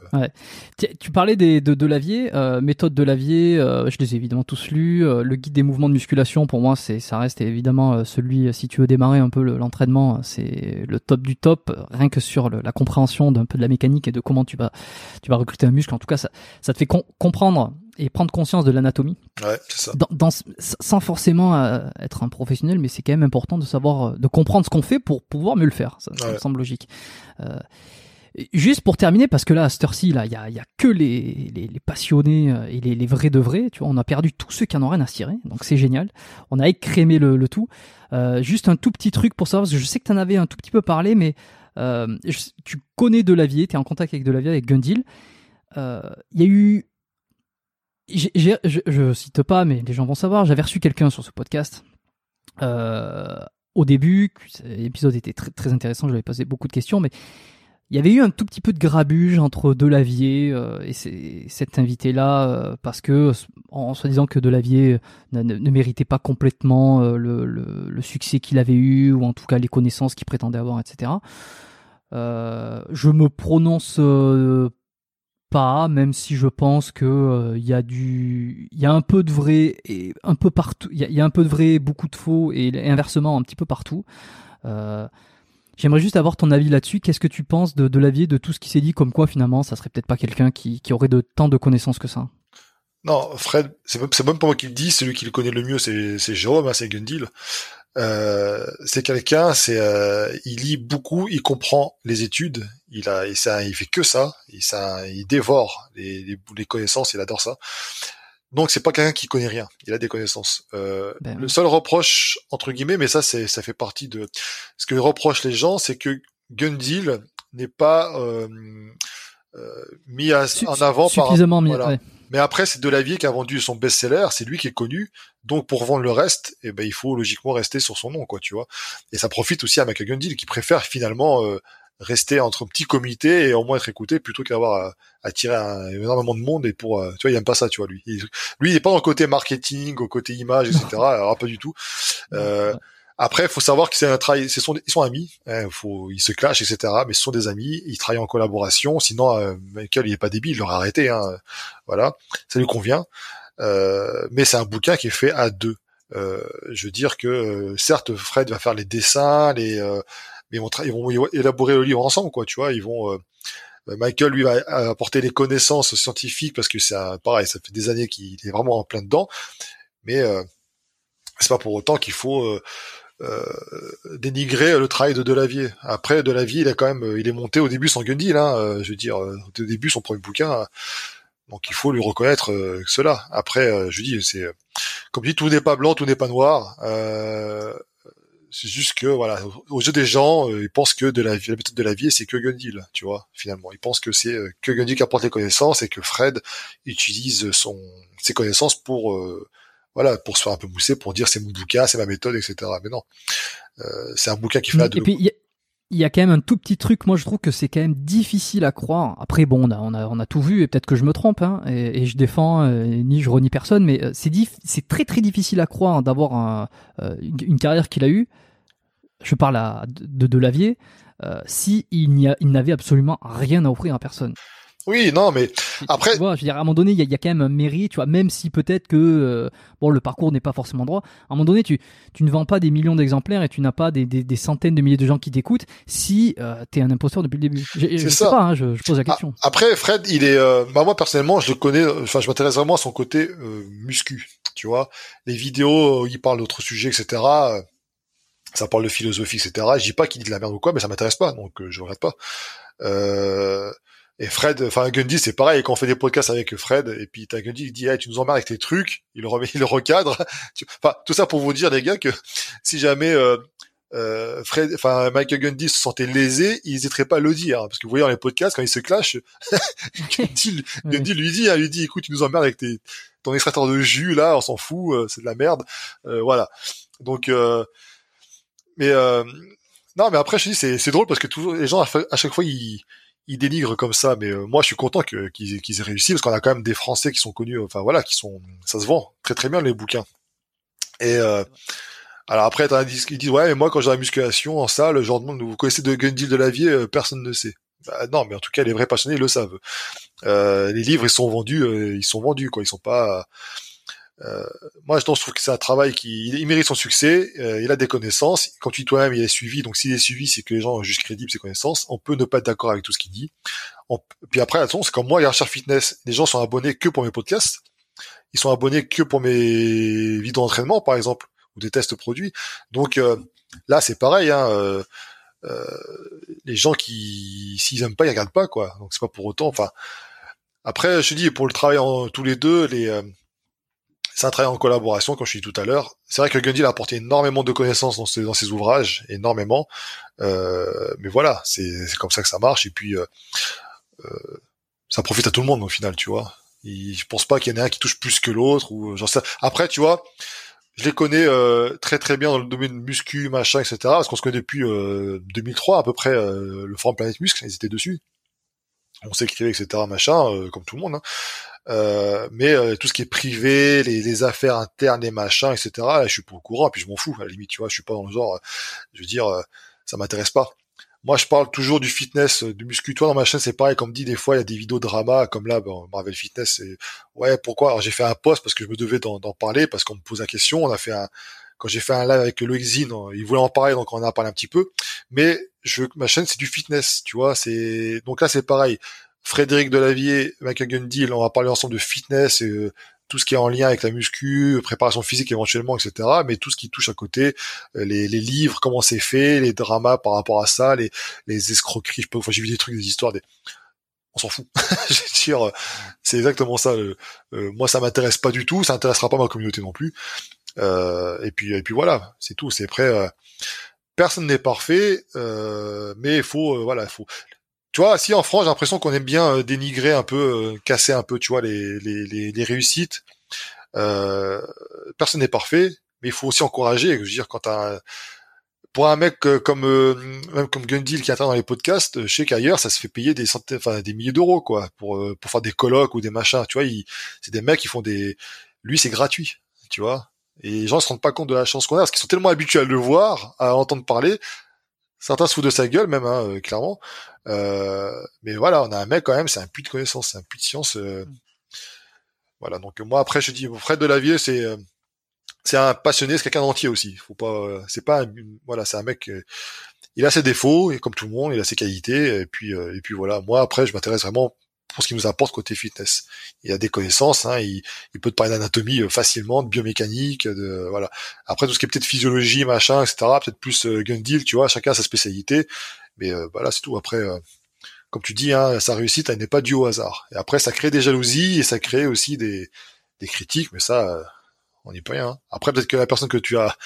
Tiens, Tu parlais des, de, de Lavier, euh, méthode de Lavier, euh, je les ai évidemment tous lus. Euh, le guide des mouvements de musculation, pour moi, c'est ça reste évidemment euh, celui, euh, si tu veux démarrer un peu le- l'entraînement, c'est le top du top, rien que sur le- la compréhension d'un peu de la mécanique et de comment tu vas, tu vas recruter un muscle. En tout cas, ça, ça te fait com- comprendre et prendre conscience de l'anatomie. ouais, c'est ça. dans, dans- sans forcément être un professionnel, mais c'est quand même important de savoir, de comprendre ce qu'on fait pour pouvoir mieux le faire. Ça, ça me Ouais. semble logique. Euh, juste pour terminer, parce que là, à cette heure-ci, il y a, a que les, les, passionnés euh, et les, vrais de vrais. Tu vois, on a perdu tous ceux qui en ont rien à cirer, donc c'est génial. On a écrémé le, tout. Euh, juste un tout petit truc pour savoir, parce que je sais que tu en avais un tout petit peu parlé, mais euh, tu connais Delavier, tu es en contact avec Delavier, avec Gundil. Il y a eu je, je cite pas, mais les gens vont savoir. J'avais reçu quelqu'un sur ce podcast. Au début, l'épisode était très, très intéressant. J'avais posé beaucoup de questions, mais il y avait eu un tout petit peu de grabuge entre Delavier euh, et cet invité-là, euh, parce que, en se disant que Delavier ne, ne- méritait pas complètement euh, le, succès qu'il avait eu, ou en tout cas les connaissances qu'il prétendait avoir, etc. Euh, je me prononce euh, pas, même si je pense que euh, il y a y a un peu de vrai un peu partout. Il y a un peu de vrai, beaucoup de faux et inversement un petit peu partout. J'aimerais juste avoir ton avis là-dessus. Qu'est-ce que tu penses de, l'avis de tout ce qui s'est dit, comme quoi finalement, ça serait peut-être pas quelqu'un qui, qui aurait de tant de connaissances que ça? Non, Fred, c'est même, pas moi qui le dis, celui qui le connaît le mieux, c'est, Jérôme, hein, c'est Gundil. Euh, c'est quelqu'un, c'est, euh, il lit beaucoup, il comprend les études, il a, et ça, il fait que ça, il, ça, il dévore les, les, les connaissances, il adore ça. Donc c'est pas quelqu'un qui connaît rien, il a des connaissances. Euh, Ben le seul reproche entre guillemets, mais ça c'est, ça fait partie de ce que reprochent les gens, c'est que Gundil n'est pas euh, euh, mis à- en avant par suffisamment mis. voilà. ouais. mais après, c'est Delavier qui a vendu son best-seller, c'est lui qui est connu. Donc, pour vendre le reste, eh ben, il faut logiquement rester sur son nom, quoi, tu vois. Et ça profite aussi à Michael Gundil qui préfère finalement euh, rester entre un petit comité et au moins être écouté plutôt qu'avoir à attirer un, énormément de monde et pour, euh, tu vois, il aime pas ça, tu vois, lui. Il- lui, il est pas dans le côté marketing, au côté image, etc. Alors, pas du tout. Euh, après, faut savoir que c'est un travail, c'est son, ils sont amis, hein, faut, ils se clashent, etc. Mais ce sont des amis, ils travaillent en collaboration. Sinon, euh, Michael, il est pas débile, il l'aurait arrêté. Hein, voilà, ça lui convient. Euh, mais c'est un bouquin qui est fait à deux. Euh, je veux dire que euh, certes, Fred va faire les dessins, les, euh, mais ils vont, ils vont élaborer le livre ensemble, quoi. Tu vois, ils vont. euh, Michael lui va apporter les connaissances scientifiques parce que c'est pareil, ça fait des années qu'il est vraiment en plein dedans. Mais euh, c'est pas pour autant qu'il faut euh, euh, dénigrer le travail de Delavier. Après, Delavier, il a quand même, il est monté au début sans Gundil, hein, euh, je veux dire, euh, au début son premier bouquin, euh, donc il faut lui reconnaître euh, cela. Après, euh, je dis, c'est comme dis, tout n'est pas blanc, tout n'est pas noir. C'est juste que voilà, aux yeux des gens, euh, ils pensent que de la, la méthode de la vie, c'est que Gundil, tu vois, finalement. Ils pensent que c'est euh, que Gundil qui apporte les connaissances et que Fred utilise son ses connaissances pour euh, voilà, pour se faire un peu mousser, pour dire c'est mon bouquin, c'est ma méthode, etc. Mais non, euh, c'est un bouquin qui fait à Et puis, il il y a quand même un tout petit truc, moi je trouve que c'est quand même difficile à croire. Après, bon, on a, on a, tout vu et peut-être que je me trompe, hein, et, je défends, euh, ni je renie personne, mais euh, c'est c'est très très difficile à croire d'avoir euh, une, carrière qu'il a eue. Je parle à, de, de Lavier, euh, si il n'y il n'avait absolument rien à offrir à personne. Oui, non, mais après, tu vois, je veux dire, à un moment donné, il y, y, a quand même un mérite, tu vois, même si peut-être que euh, bon, le parcours n'est pas forcément droit. À un moment donné, tu, tu ne vends pas des millions d'exemplaires et tu n'as pas des, des, des, centaines de milliers de gens qui t'écoutent si euh, tu es un imposteur depuis le début. Je, je sais pas, hein, je, je, pose la question. Après, Fred, il est, euh, bah moi personnellement, je le connais. Enfin, je m'intéresse vraiment à son côté euh, muscu. Tu vois, les vidéos, où il parle d'autres sujets, etc. ça parle de philosophie, etc. Je dis pas qu'il dit de la merde ou quoi, mais ça m'intéresse pas, donc je regarde pas. Euh, et Fred, enfin Gundy, c'est pareil. Quand on fait des podcasts avec Fred, et puis t'as Gundy, il dit, hey, tu nous emmerdes avec tes trucs. Il le remet, il le recadre. Enfin, tout ça pour vous dire, les gars, que si jamais euh, euh, Fred, enfin Michael Gundy se sentait lésé, il n'hésiterait pas à le dire, hein, parce que vous voyez dans les podcasts quand il se clash, Gundy, Gundy lui dit, hein, lui dit, écoute, tu nous emmerdes avec tes, ton extracteur de jus là, on s'en fout, euh, c'est de la merde, euh, voilà. Donc, euh, mais non, mais après je dis, c'est c'est drôle parce que toujours les gens à chaque fois ils ils dénigrent comme ça, mais euh, moi je suis content qu'ils, qu'ils aient réussi parce qu'on a quand même des Français qui sont connus, enfin voilà, qui sont, ça se vend très très bien les bouquins. Et euh, alors après, qu'ils disent ouais, mais moi quand j'ai la musculation en salle, genre vous connaissez de Gundil de la vie, euh, personne ne sait. Bah, non, mais en tout cas les vrais passionnés le savent. Euh, les livres ils sont vendus, ils sont vendus quoi, ils sont pas euh, moi, je trouve que c'est un travail qui il, mérite son succès. Euh, il a des connaissances. Quand tu toi-même, il est suivi. Donc, s'il est suivi, c'est que les gens ont juste crédibles ses connaissances. On peut ne pas être d'accord avec tout ce qu'il dit. Puis après, attention, c'est comme moi, Yarchar Fitness. Les gens sont abonnés que pour mes podcasts. Ils sont abonnés que pour mes vidéos d'entraînement, par exemple, ou des tests produits. Donc euh, là, c'est pareil. Hein, euh, les gens qui, s'ils aiment pas, ils regardent pas, quoi. Donc c'est pas pour autant. Enfin, après, je te dis, pour le travail en tous les deux, les c'est un travail en collaboration, comme je dis tout à l'heure. C'est vrai que Gundil a apporté énormément de connaissances dans ses, ouvrages, énormément. Euh, mais voilà, c'est comme ça que ça marche. Et puis, euh, euh, ça profite à tout le monde au final, tu vois. Et je pense pas qu'il y en ait un qui touche plus que l'autre. ou genre ça. Après, tu vois, je les connais euh, très très bien dans le domaine muscu, machin, etc. Parce qu'on se connaît depuis 2003 à peu près. le forum Planète Muscle, ils étaient dessus. On s'écrivait, etc. Machin, comme tout le monde. Hein. Euh, mais euh, tout ce qui est privé, les, les, affaires internes, les machins, etc. Là, je suis pas au courant, puis je m'en fous. À la limite, tu vois, je suis pas dans le genre. Euh, je veux dire, ça m'intéresse pas. Moi, je parle toujours du fitness, du muscu. Dans ma chaîne, c'est pareil. Comme dit, des fois, il y a des vidéos drama, comme là, bon, Marvel Fitness. Et... Ouais, pourquoi? Alors, j'ai fait un post parce que je me devais d'en parler, parce qu'on me pose la question. On a fait un, quand j'ai fait un live avec Loïc il voulait en parler, donc on en a parlé un petit peu. Mais je ma chaîne, c'est du fitness, tu vois. C'est donc là, c'est pareil. Frédéric Delavier, Michael Gundy, on va parler ensemble de fitness et euh, tout ce qui est en lien avec la muscu, préparation physique éventuellement, etc. Mais tout ce qui touche à côté, euh, les, les, livres, comment c'est fait, les dramas par rapport à ça, les, les escroqueries, je peux, enfin, j'ai vu des trucs, des histoires, des... on s'en fout. dire, c'est exactement ça. Euh, moi, ça m'intéresse pas du tout, ça intéressera pas ma communauté non plus. Euh, et puis, et puis voilà, c'est tout. C'est prêt. personne n'est parfait, mais il faut, voilà, il faut tu vois, si en France, j'ai l'impression qu'on aime bien euh, dénigrer un peu, euh, casser un peu, tu vois, les, les, les, réussites. Euh, personne n'est parfait, mais il faut aussi encourager. Je veux dire, quand t'as pour un mec comme même comme Gundil qui attend dans les podcasts, je sais qu'ailleurs ça se fait payer des centaines, enfin des milliers d'euros quoi, pour pour faire des colloques ou des machins. Tu vois, c'est des mecs qui font des, lui c'est gratuit, tu vois. Et les gens se rendent pas compte de la chance qu'on a parce qu'ils sont tellement habitués à le voir, à entendre parler. Certains se foutent de sa gueule même, hein, clairement. Euh, mais voilà, on a un mec quand même, c'est un puits de connaissances, c'est un puits de science. Euh, mm. voilà, donc moi après je dis Fred Delavier, c'est euh, c'est un passionné, c'est quelqu'un d'entier aussi. Faut pas, c'est pas, voilà, c'est un mec. il a ses défauts et comme tout le monde, il a ses qualités. Et puis et puis voilà, moi après je m'intéresse vraiment pour ce qu'il nous apporte côté fitness. Il a des connaissances, hein, il, il peut te parler d'anatomie facilement, de biomécanique, de voilà. Après tout ce qui est peut-être physiologie, machin, etc. Peut-être plus euh, gun deal, tu vois. Chacun a sa spécialité. Mais euh, voilà, c'est tout. Après, euh, comme tu dis, hein, sa réussite, elle n'est pas due au hasard. Et après, ça crée des jalousies et ça crée aussi des, des critiques, mais ça, euh, on n'y peut rien. Hein. Après, peut-être que la personne que tu as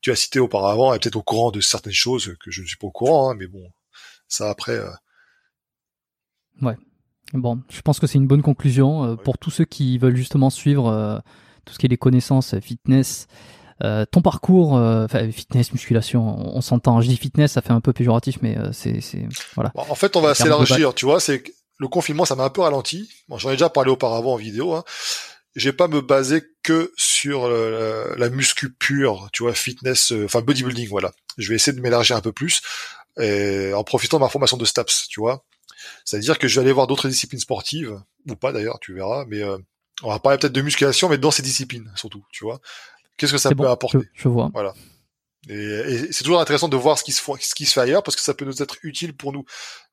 tu as cité auparavant est peut-être au courant de certaines choses que je ne suis pas au courant, hein, mais bon, ça après. Ouais. Bon, je pense que c'est une bonne conclusion pour tous ceux qui veulent justement suivre tout ce qui est les connaissances fitness euh, ton parcours, euh, fitness, musculation, on, s'entend. Je dis fitness, ça fait un peu péjoratif, mais euh, c'est, voilà. En fait, on va s'élargir. Tu vois, c'est le confinement, ça m'a un peu ralenti. Bon, j'en ai déjà parlé auparavant en vidéo. Hein. J'ai pas me baser que sur la muscu pure, tu vois, fitness, enfin bodybuilding, voilà. Je vais essayer de m'élargir un peu plus, et en profitant de ma formation de STAPS, tu vois. C'est-à-dire que je vais aller voir d'autres disciplines sportives, ou pas d'ailleurs, tu verras, mais euh, on va parler peut-être de musculation, mais dans ces disciplines surtout, tu vois. Qu'est-ce que ça peut apporter je, je, vois. Voilà. Et, c'est toujours intéressant de voir ce qui se fait, ce qui se fait ailleurs parce que ça peut nous être utile pour nous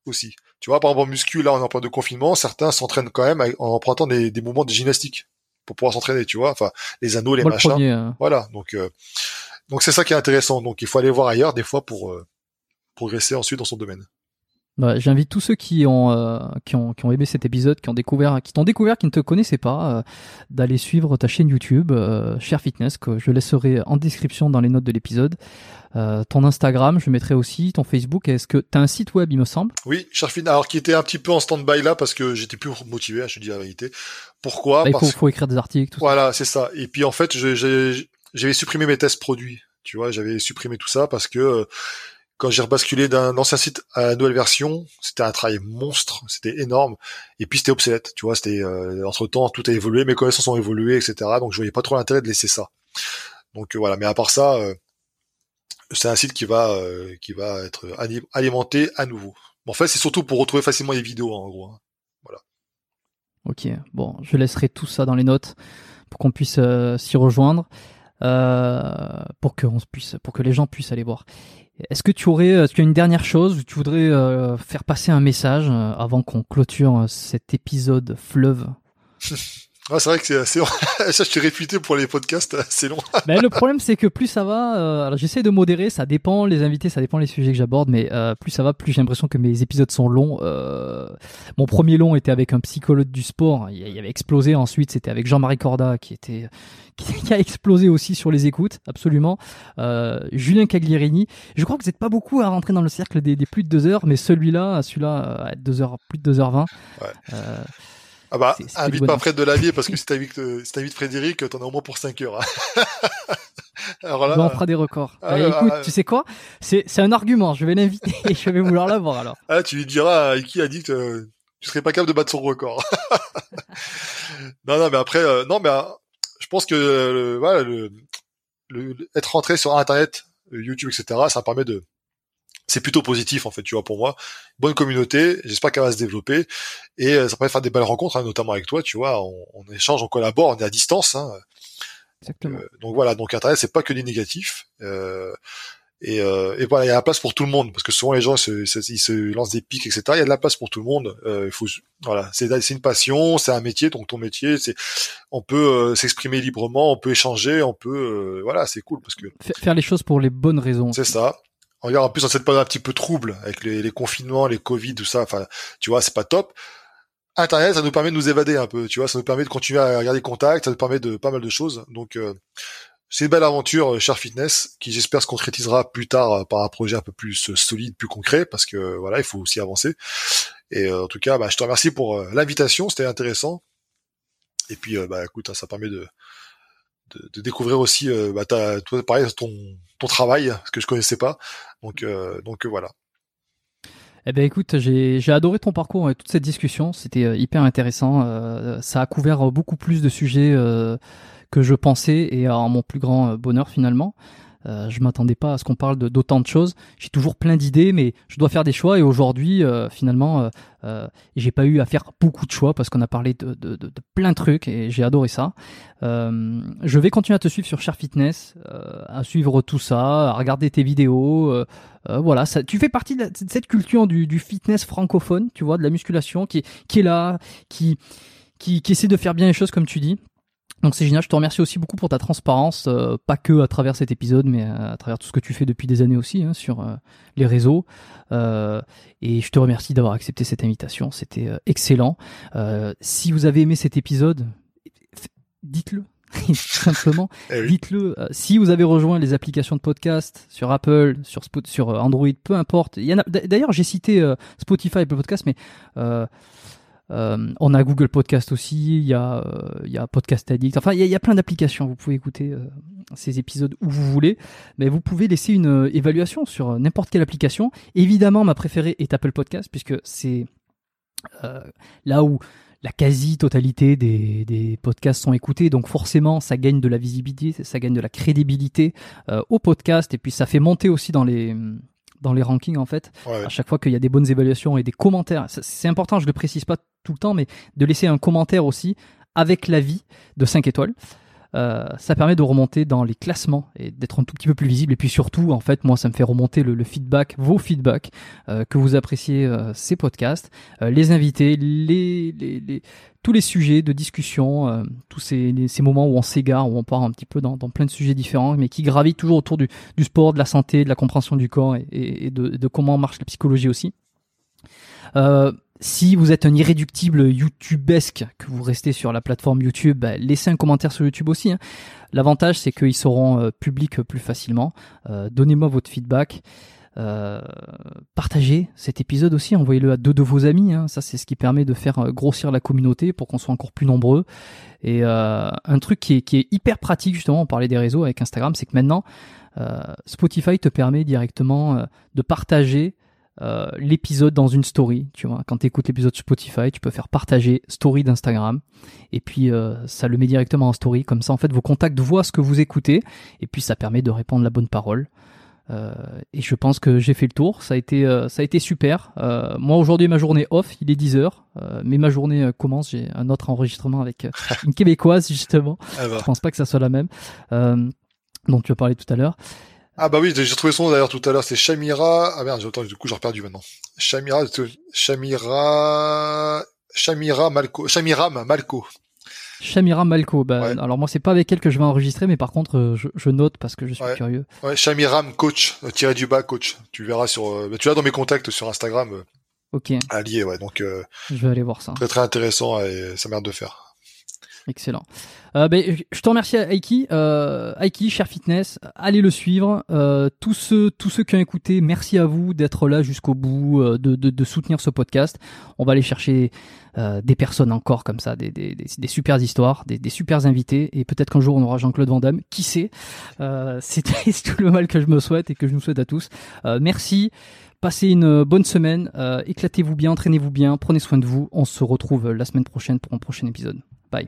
aussi. Tu vois, par exemple en muscu, là on est en plein de confinement, certains s'entraînent quand même en empruntant des, des mouvements de gymnastique pour pouvoir s'entraîner, tu vois. Enfin, les anneaux, les machins. Hein. Voilà. Donc, euh, donc c'est ça qui est intéressant. Donc il faut aller voir ailleurs des fois pour euh, progresser ensuite dans son domaine. Bah, J'invite tous ceux qui ont, euh, qui ont qui ont aimé cet épisode, qui ont découvert, qui t'ont découvert, qui ne te connaissaient pas, euh, d'aller suivre ta chaîne YouTube, euh, Cher Fitness, que je laisserai en description dans les notes de l'épisode. ton Instagram, je mettrai aussi ton Facebook. Est-ce que tu as un site web, il me semble? Oui, Cher Fitness, alors qui était un petit peu en stand-by là parce que j'étais plus motivé, hein, je te dis la vérité. Pourquoi? Bah, Il faut, faut, écrire des articles. Tout voilà, c'est ça. Et puis en fait, j'avais supprimé mes tests produits. Tu vois, j'avais supprimé tout ça parce que quand j'ai rebasculé d'un ancien site à la nouvelle version, c'était un travail monstre, c'était énorme, et puis c'était obsolète, tu vois, c'était euh, entre temps tout a évolué, mes connaissances ont évolué, etc. Donc je voyais pas trop l'intérêt de laisser ça. Donc euh, voilà, mais à part ça, euh, c'est un site qui va qui va être alimenté à nouveau. En fait, c'est surtout pour retrouver facilement les vidéos, hein, en gros. Hein. Voilà. Ok, bon, je laisserai tout ça dans les notes pour qu'on puisse s'y rejoindre. pour que on puisse, pour que les gens puissent aller voir. Est-ce que tu aurais, a une dernière chose tu voudrais euh, faire passer un message euh, avant qu'on clôture euh, cet épisode fleuve? Ah, c'est vrai que c'est assez long. ça, je t'ai réputé pour les podcasts, c'est long. mais le problème, c'est que plus ça va, euh, alors j'essaie de modérer, ça dépend les invités, ça dépend les sujets que j'aborde, mais euh, plus ça va, plus j'ai l'impression que mes épisodes sont longs. Euh, mon premier long était avec un psychologue du sport, il, il avait explosé. Ensuite, c'était avec Jean-Marie Corda, qui était qui a explosé aussi sur les écoutes, absolument. Euh, Julien Caglierini. Je crois que vous n'êtes pas beaucoup à rentrer dans le cercle des, des plus de deux heures, mais celui-là, celui-là, deux heures, plus de 2 heures 20 ouais. Euh, ah bah, invite pas Fred de Lavier parce que si t'invites, si t'invites Frédéric, t'en as au moins pour 5 heures. Hein. alors là, on fera des records. Ah, écoute, tu sais quoi? C'est c'est un argument. Je vais l'inviter et je vais vouloir l'avoir alors. Ah, tu lui diras qui a dit que tu serais pas capable de battre son record. non, non, mais après, euh, non, mais euh, je pense que euh, voilà, le, le, être rentré sur Internet, YouTube, etc., ça permet de c'est plutôt positif en fait, tu vois, pour moi. Bonne communauté, j'espère qu'elle va se développer et euh, ça permet de faire des belles rencontres, hein, notamment avec toi, tu vois. On, on, échange, on collabore, on est à distance. Hein. Exactement. Euh, donc voilà, donc Internet c'est pas que du négatif. Euh, et, euh, et, voilà, il y a la place pour tout le monde parce que souvent les gens se, se, ils se lancent des pics, etc. Il y a de la place pour tout le monde. Il faut, voilà, c'est une passion, c'est un métier, donc ton métier, c'est, on peut s'exprimer librement, on peut échanger, on peut, voilà, c'est cool parce que faire les choses pour les bonnes raisons. C'est ça. En plus, dans cette période un petit peu trouble, avec les, confinements, les Covid, tout ça, enfin, tu vois, c'est pas top. Internet, ça nous permet de nous évader un peu, tu vois, ça nous permet de continuer à regarder contact, ça nous permet de pas mal de choses. Donc, euh, c'est une belle aventure, euh, Cher Fitness, qui j'espère se concrétisera plus tard euh, par un projet un peu plus solide, plus concret, parce que voilà, il faut aussi avancer. Et en tout cas, bah, je te remercie pour l'invitation, c'était intéressant. Et puis, bah, écoute, hein, ça permet de, de, découvrir aussi, bah, toi, pareil, ton, ton travail, ce que je connaissais pas. Donc, euh, donc euh, voilà. Eh ben écoute, j'ai adoré ton parcours et toute cette discussion. C'était euh, hyper intéressant. ça a couvert beaucoup plus de sujets que je pensais et à mon plus grand bonheur finalement. Euh, je m'attendais pas à ce qu'on parle d'autant de, choses. J'ai toujours plein d'idées, mais je dois faire des choix. Et aujourd'hui, euh, finalement, euh, j'ai pas eu à faire beaucoup de choix parce qu'on a parlé de, plein de trucs et j'ai adoré ça. Je vais continuer à te suivre sur Cher Fitness, à suivre tout ça, à regarder tes vidéos. voilà, tu fais partie de, cette culture du, fitness francophone, tu vois, de la musculation qui, qui est là, qui, qui, qui essaie de faire bien les choses comme tu dis. Donc c'est génial, je te remercie aussi beaucoup pour ta transparence, euh, pas que à travers cet épisode, mais à, travers tout ce que tu fais depuis des années aussi hein, sur euh, les réseaux. Euh, et je te remercie d'avoir accepté cette invitation, c'était excellent. si vous avez aimé cet épisode, dites-le. simplement, eh dites-le. si vous avez rejoint les applications de podcast sur Apple, sur sur Android, peu importe. D'ailleurs, j'ai cité Spotify, Apple Podcast, mais euh, on a Google Podcast aussi, il y a, euh, il y a Podcast Addict. Enfin, il y a, plein d'applications. Vous pouvez écouter euh, ces épisodes où vous voulez, mais vous pouvez laisser une évaluation sur n'importe quelle application. Évidemment, ma préférée est Apple Podcast puisque c'est là où la quasi-totalité des, des, podcasts sont écoutés, donc forcément ça gagne de la visibilité, ça gagne de la crédibilité au podcast, et puis ça fait monter aussi dans les dans les rankings en fait. Ouais. À chaque fois qu'il y a des bonnes évaluations et des commentaires, c'est important, je le précise pas tout le temps, mais de laisser un commentaire aussi avec l'avis de 5 étoiles. Euh, ça permet de remonter dans les classements et d'être un tout petit peu plus visible. Et puis surtout, en fait, moi, ça me fait remonter le, le feedback, vos feedbacks, euh, que vous appréciez euh, ces podcasts, euh, les invités, les, les, les- tous les sujets de discussion, euh, tous ces, ces moments où on s'égare, où on part un petit peu dans, dans plein de sujets différents, mais qui gravitent toujours autour du, du sport, de la santé, de la compréhension du corps et, et- et de, de comment marche la psychologie aussi. Euh, si vous êtes un irréductible YouTubesque, que vous restez sur la plateforme YouTube, bah, laissez un commentaire sur YouTube aussi. hein. L'avantage, c'est qu'ils seront euh, publics plus facilement. Euh, Donnez-moi votre feedback. Euh, partagez cet épisode aussi, envoyez-le à deux de vos amis. hein. Ça, c'est ce qui permet de faire euh, grossir la communauté pour qu'on soit encore plus nombreux. Et euh, un truc qui est, qui est hyper pratique, justement, on parlait des réseaux avec Instagram, c'est que maintenant, euh, Spotify te permet directement euh, de partager euh, l'épisode dans une story. Tu vois, quand tu écoutes l'épisode Spotify, tu peux faire partager story d'Instagram. Et puis, euh, ça le met directement en story. Comme ça, en fait, vos contacts voient ce que vous écoutez. Et puis, ça permet de répandre la bonne parole. Euh, et je pense que j'ai fait le tour. Ça a été, euh, ça a été super. Euh, moi, aujourd'hui, ma journée off, il est 10h. Euh, mais ma journée commence. J'ai un autre enregistrement avec une Québécoise, justement. Ah, bah. Je pense pas que ça soit la même. Euh, dont tu as parlé tout à l'heure. Ah bah oui, j'ai trouvé son nom d'ailleurs tout à l'heure, c'est Shamira. Ah merde, attends, du coup j'ai perdu maintenant. Shamira, Shamira, Shamira Malco, Shamiram Malco. Shamira Malco. Bah, Ouais. Alors moi, c'est pas avec elle que je vais enregistrer, mais par contre, euh, je, je note parce que je suis Ouais. curieux. Ouais, Shamiram Coach, euh, tiré du bas Coach. Tu verras sur, euh, bah, tu l'as dans mes contacts sur Instagram, Ok, allié, ouais. Donc euh, je vais aller voir ça. très très intéressant et ça merde de faire. Excellent. Euh, ben, je te remercie Aiki, euh, Aiki, cher fitness, allez le suivre. Euh, tous ceux, tous ceux qui ont écouté, merci à vous d'être là jusqu'au bout, euh, de, soutenir ce podcast. On va aller chercher euh, des personnes encore comme ça, des, des, supers histoires, des, des supers invités, et peut-être qu'un jour on aura Jean-Claude Van Damme. Qui sait? C'est tout le mal que je me souhaite et que je nous souhaite à tous. Merci. Passez une bonne semaine, éclatez-vous bien, entraînez-vous bien, prenez soin de vous. On se retrouve la semaine prochaine pour un prochain épisode. Bye.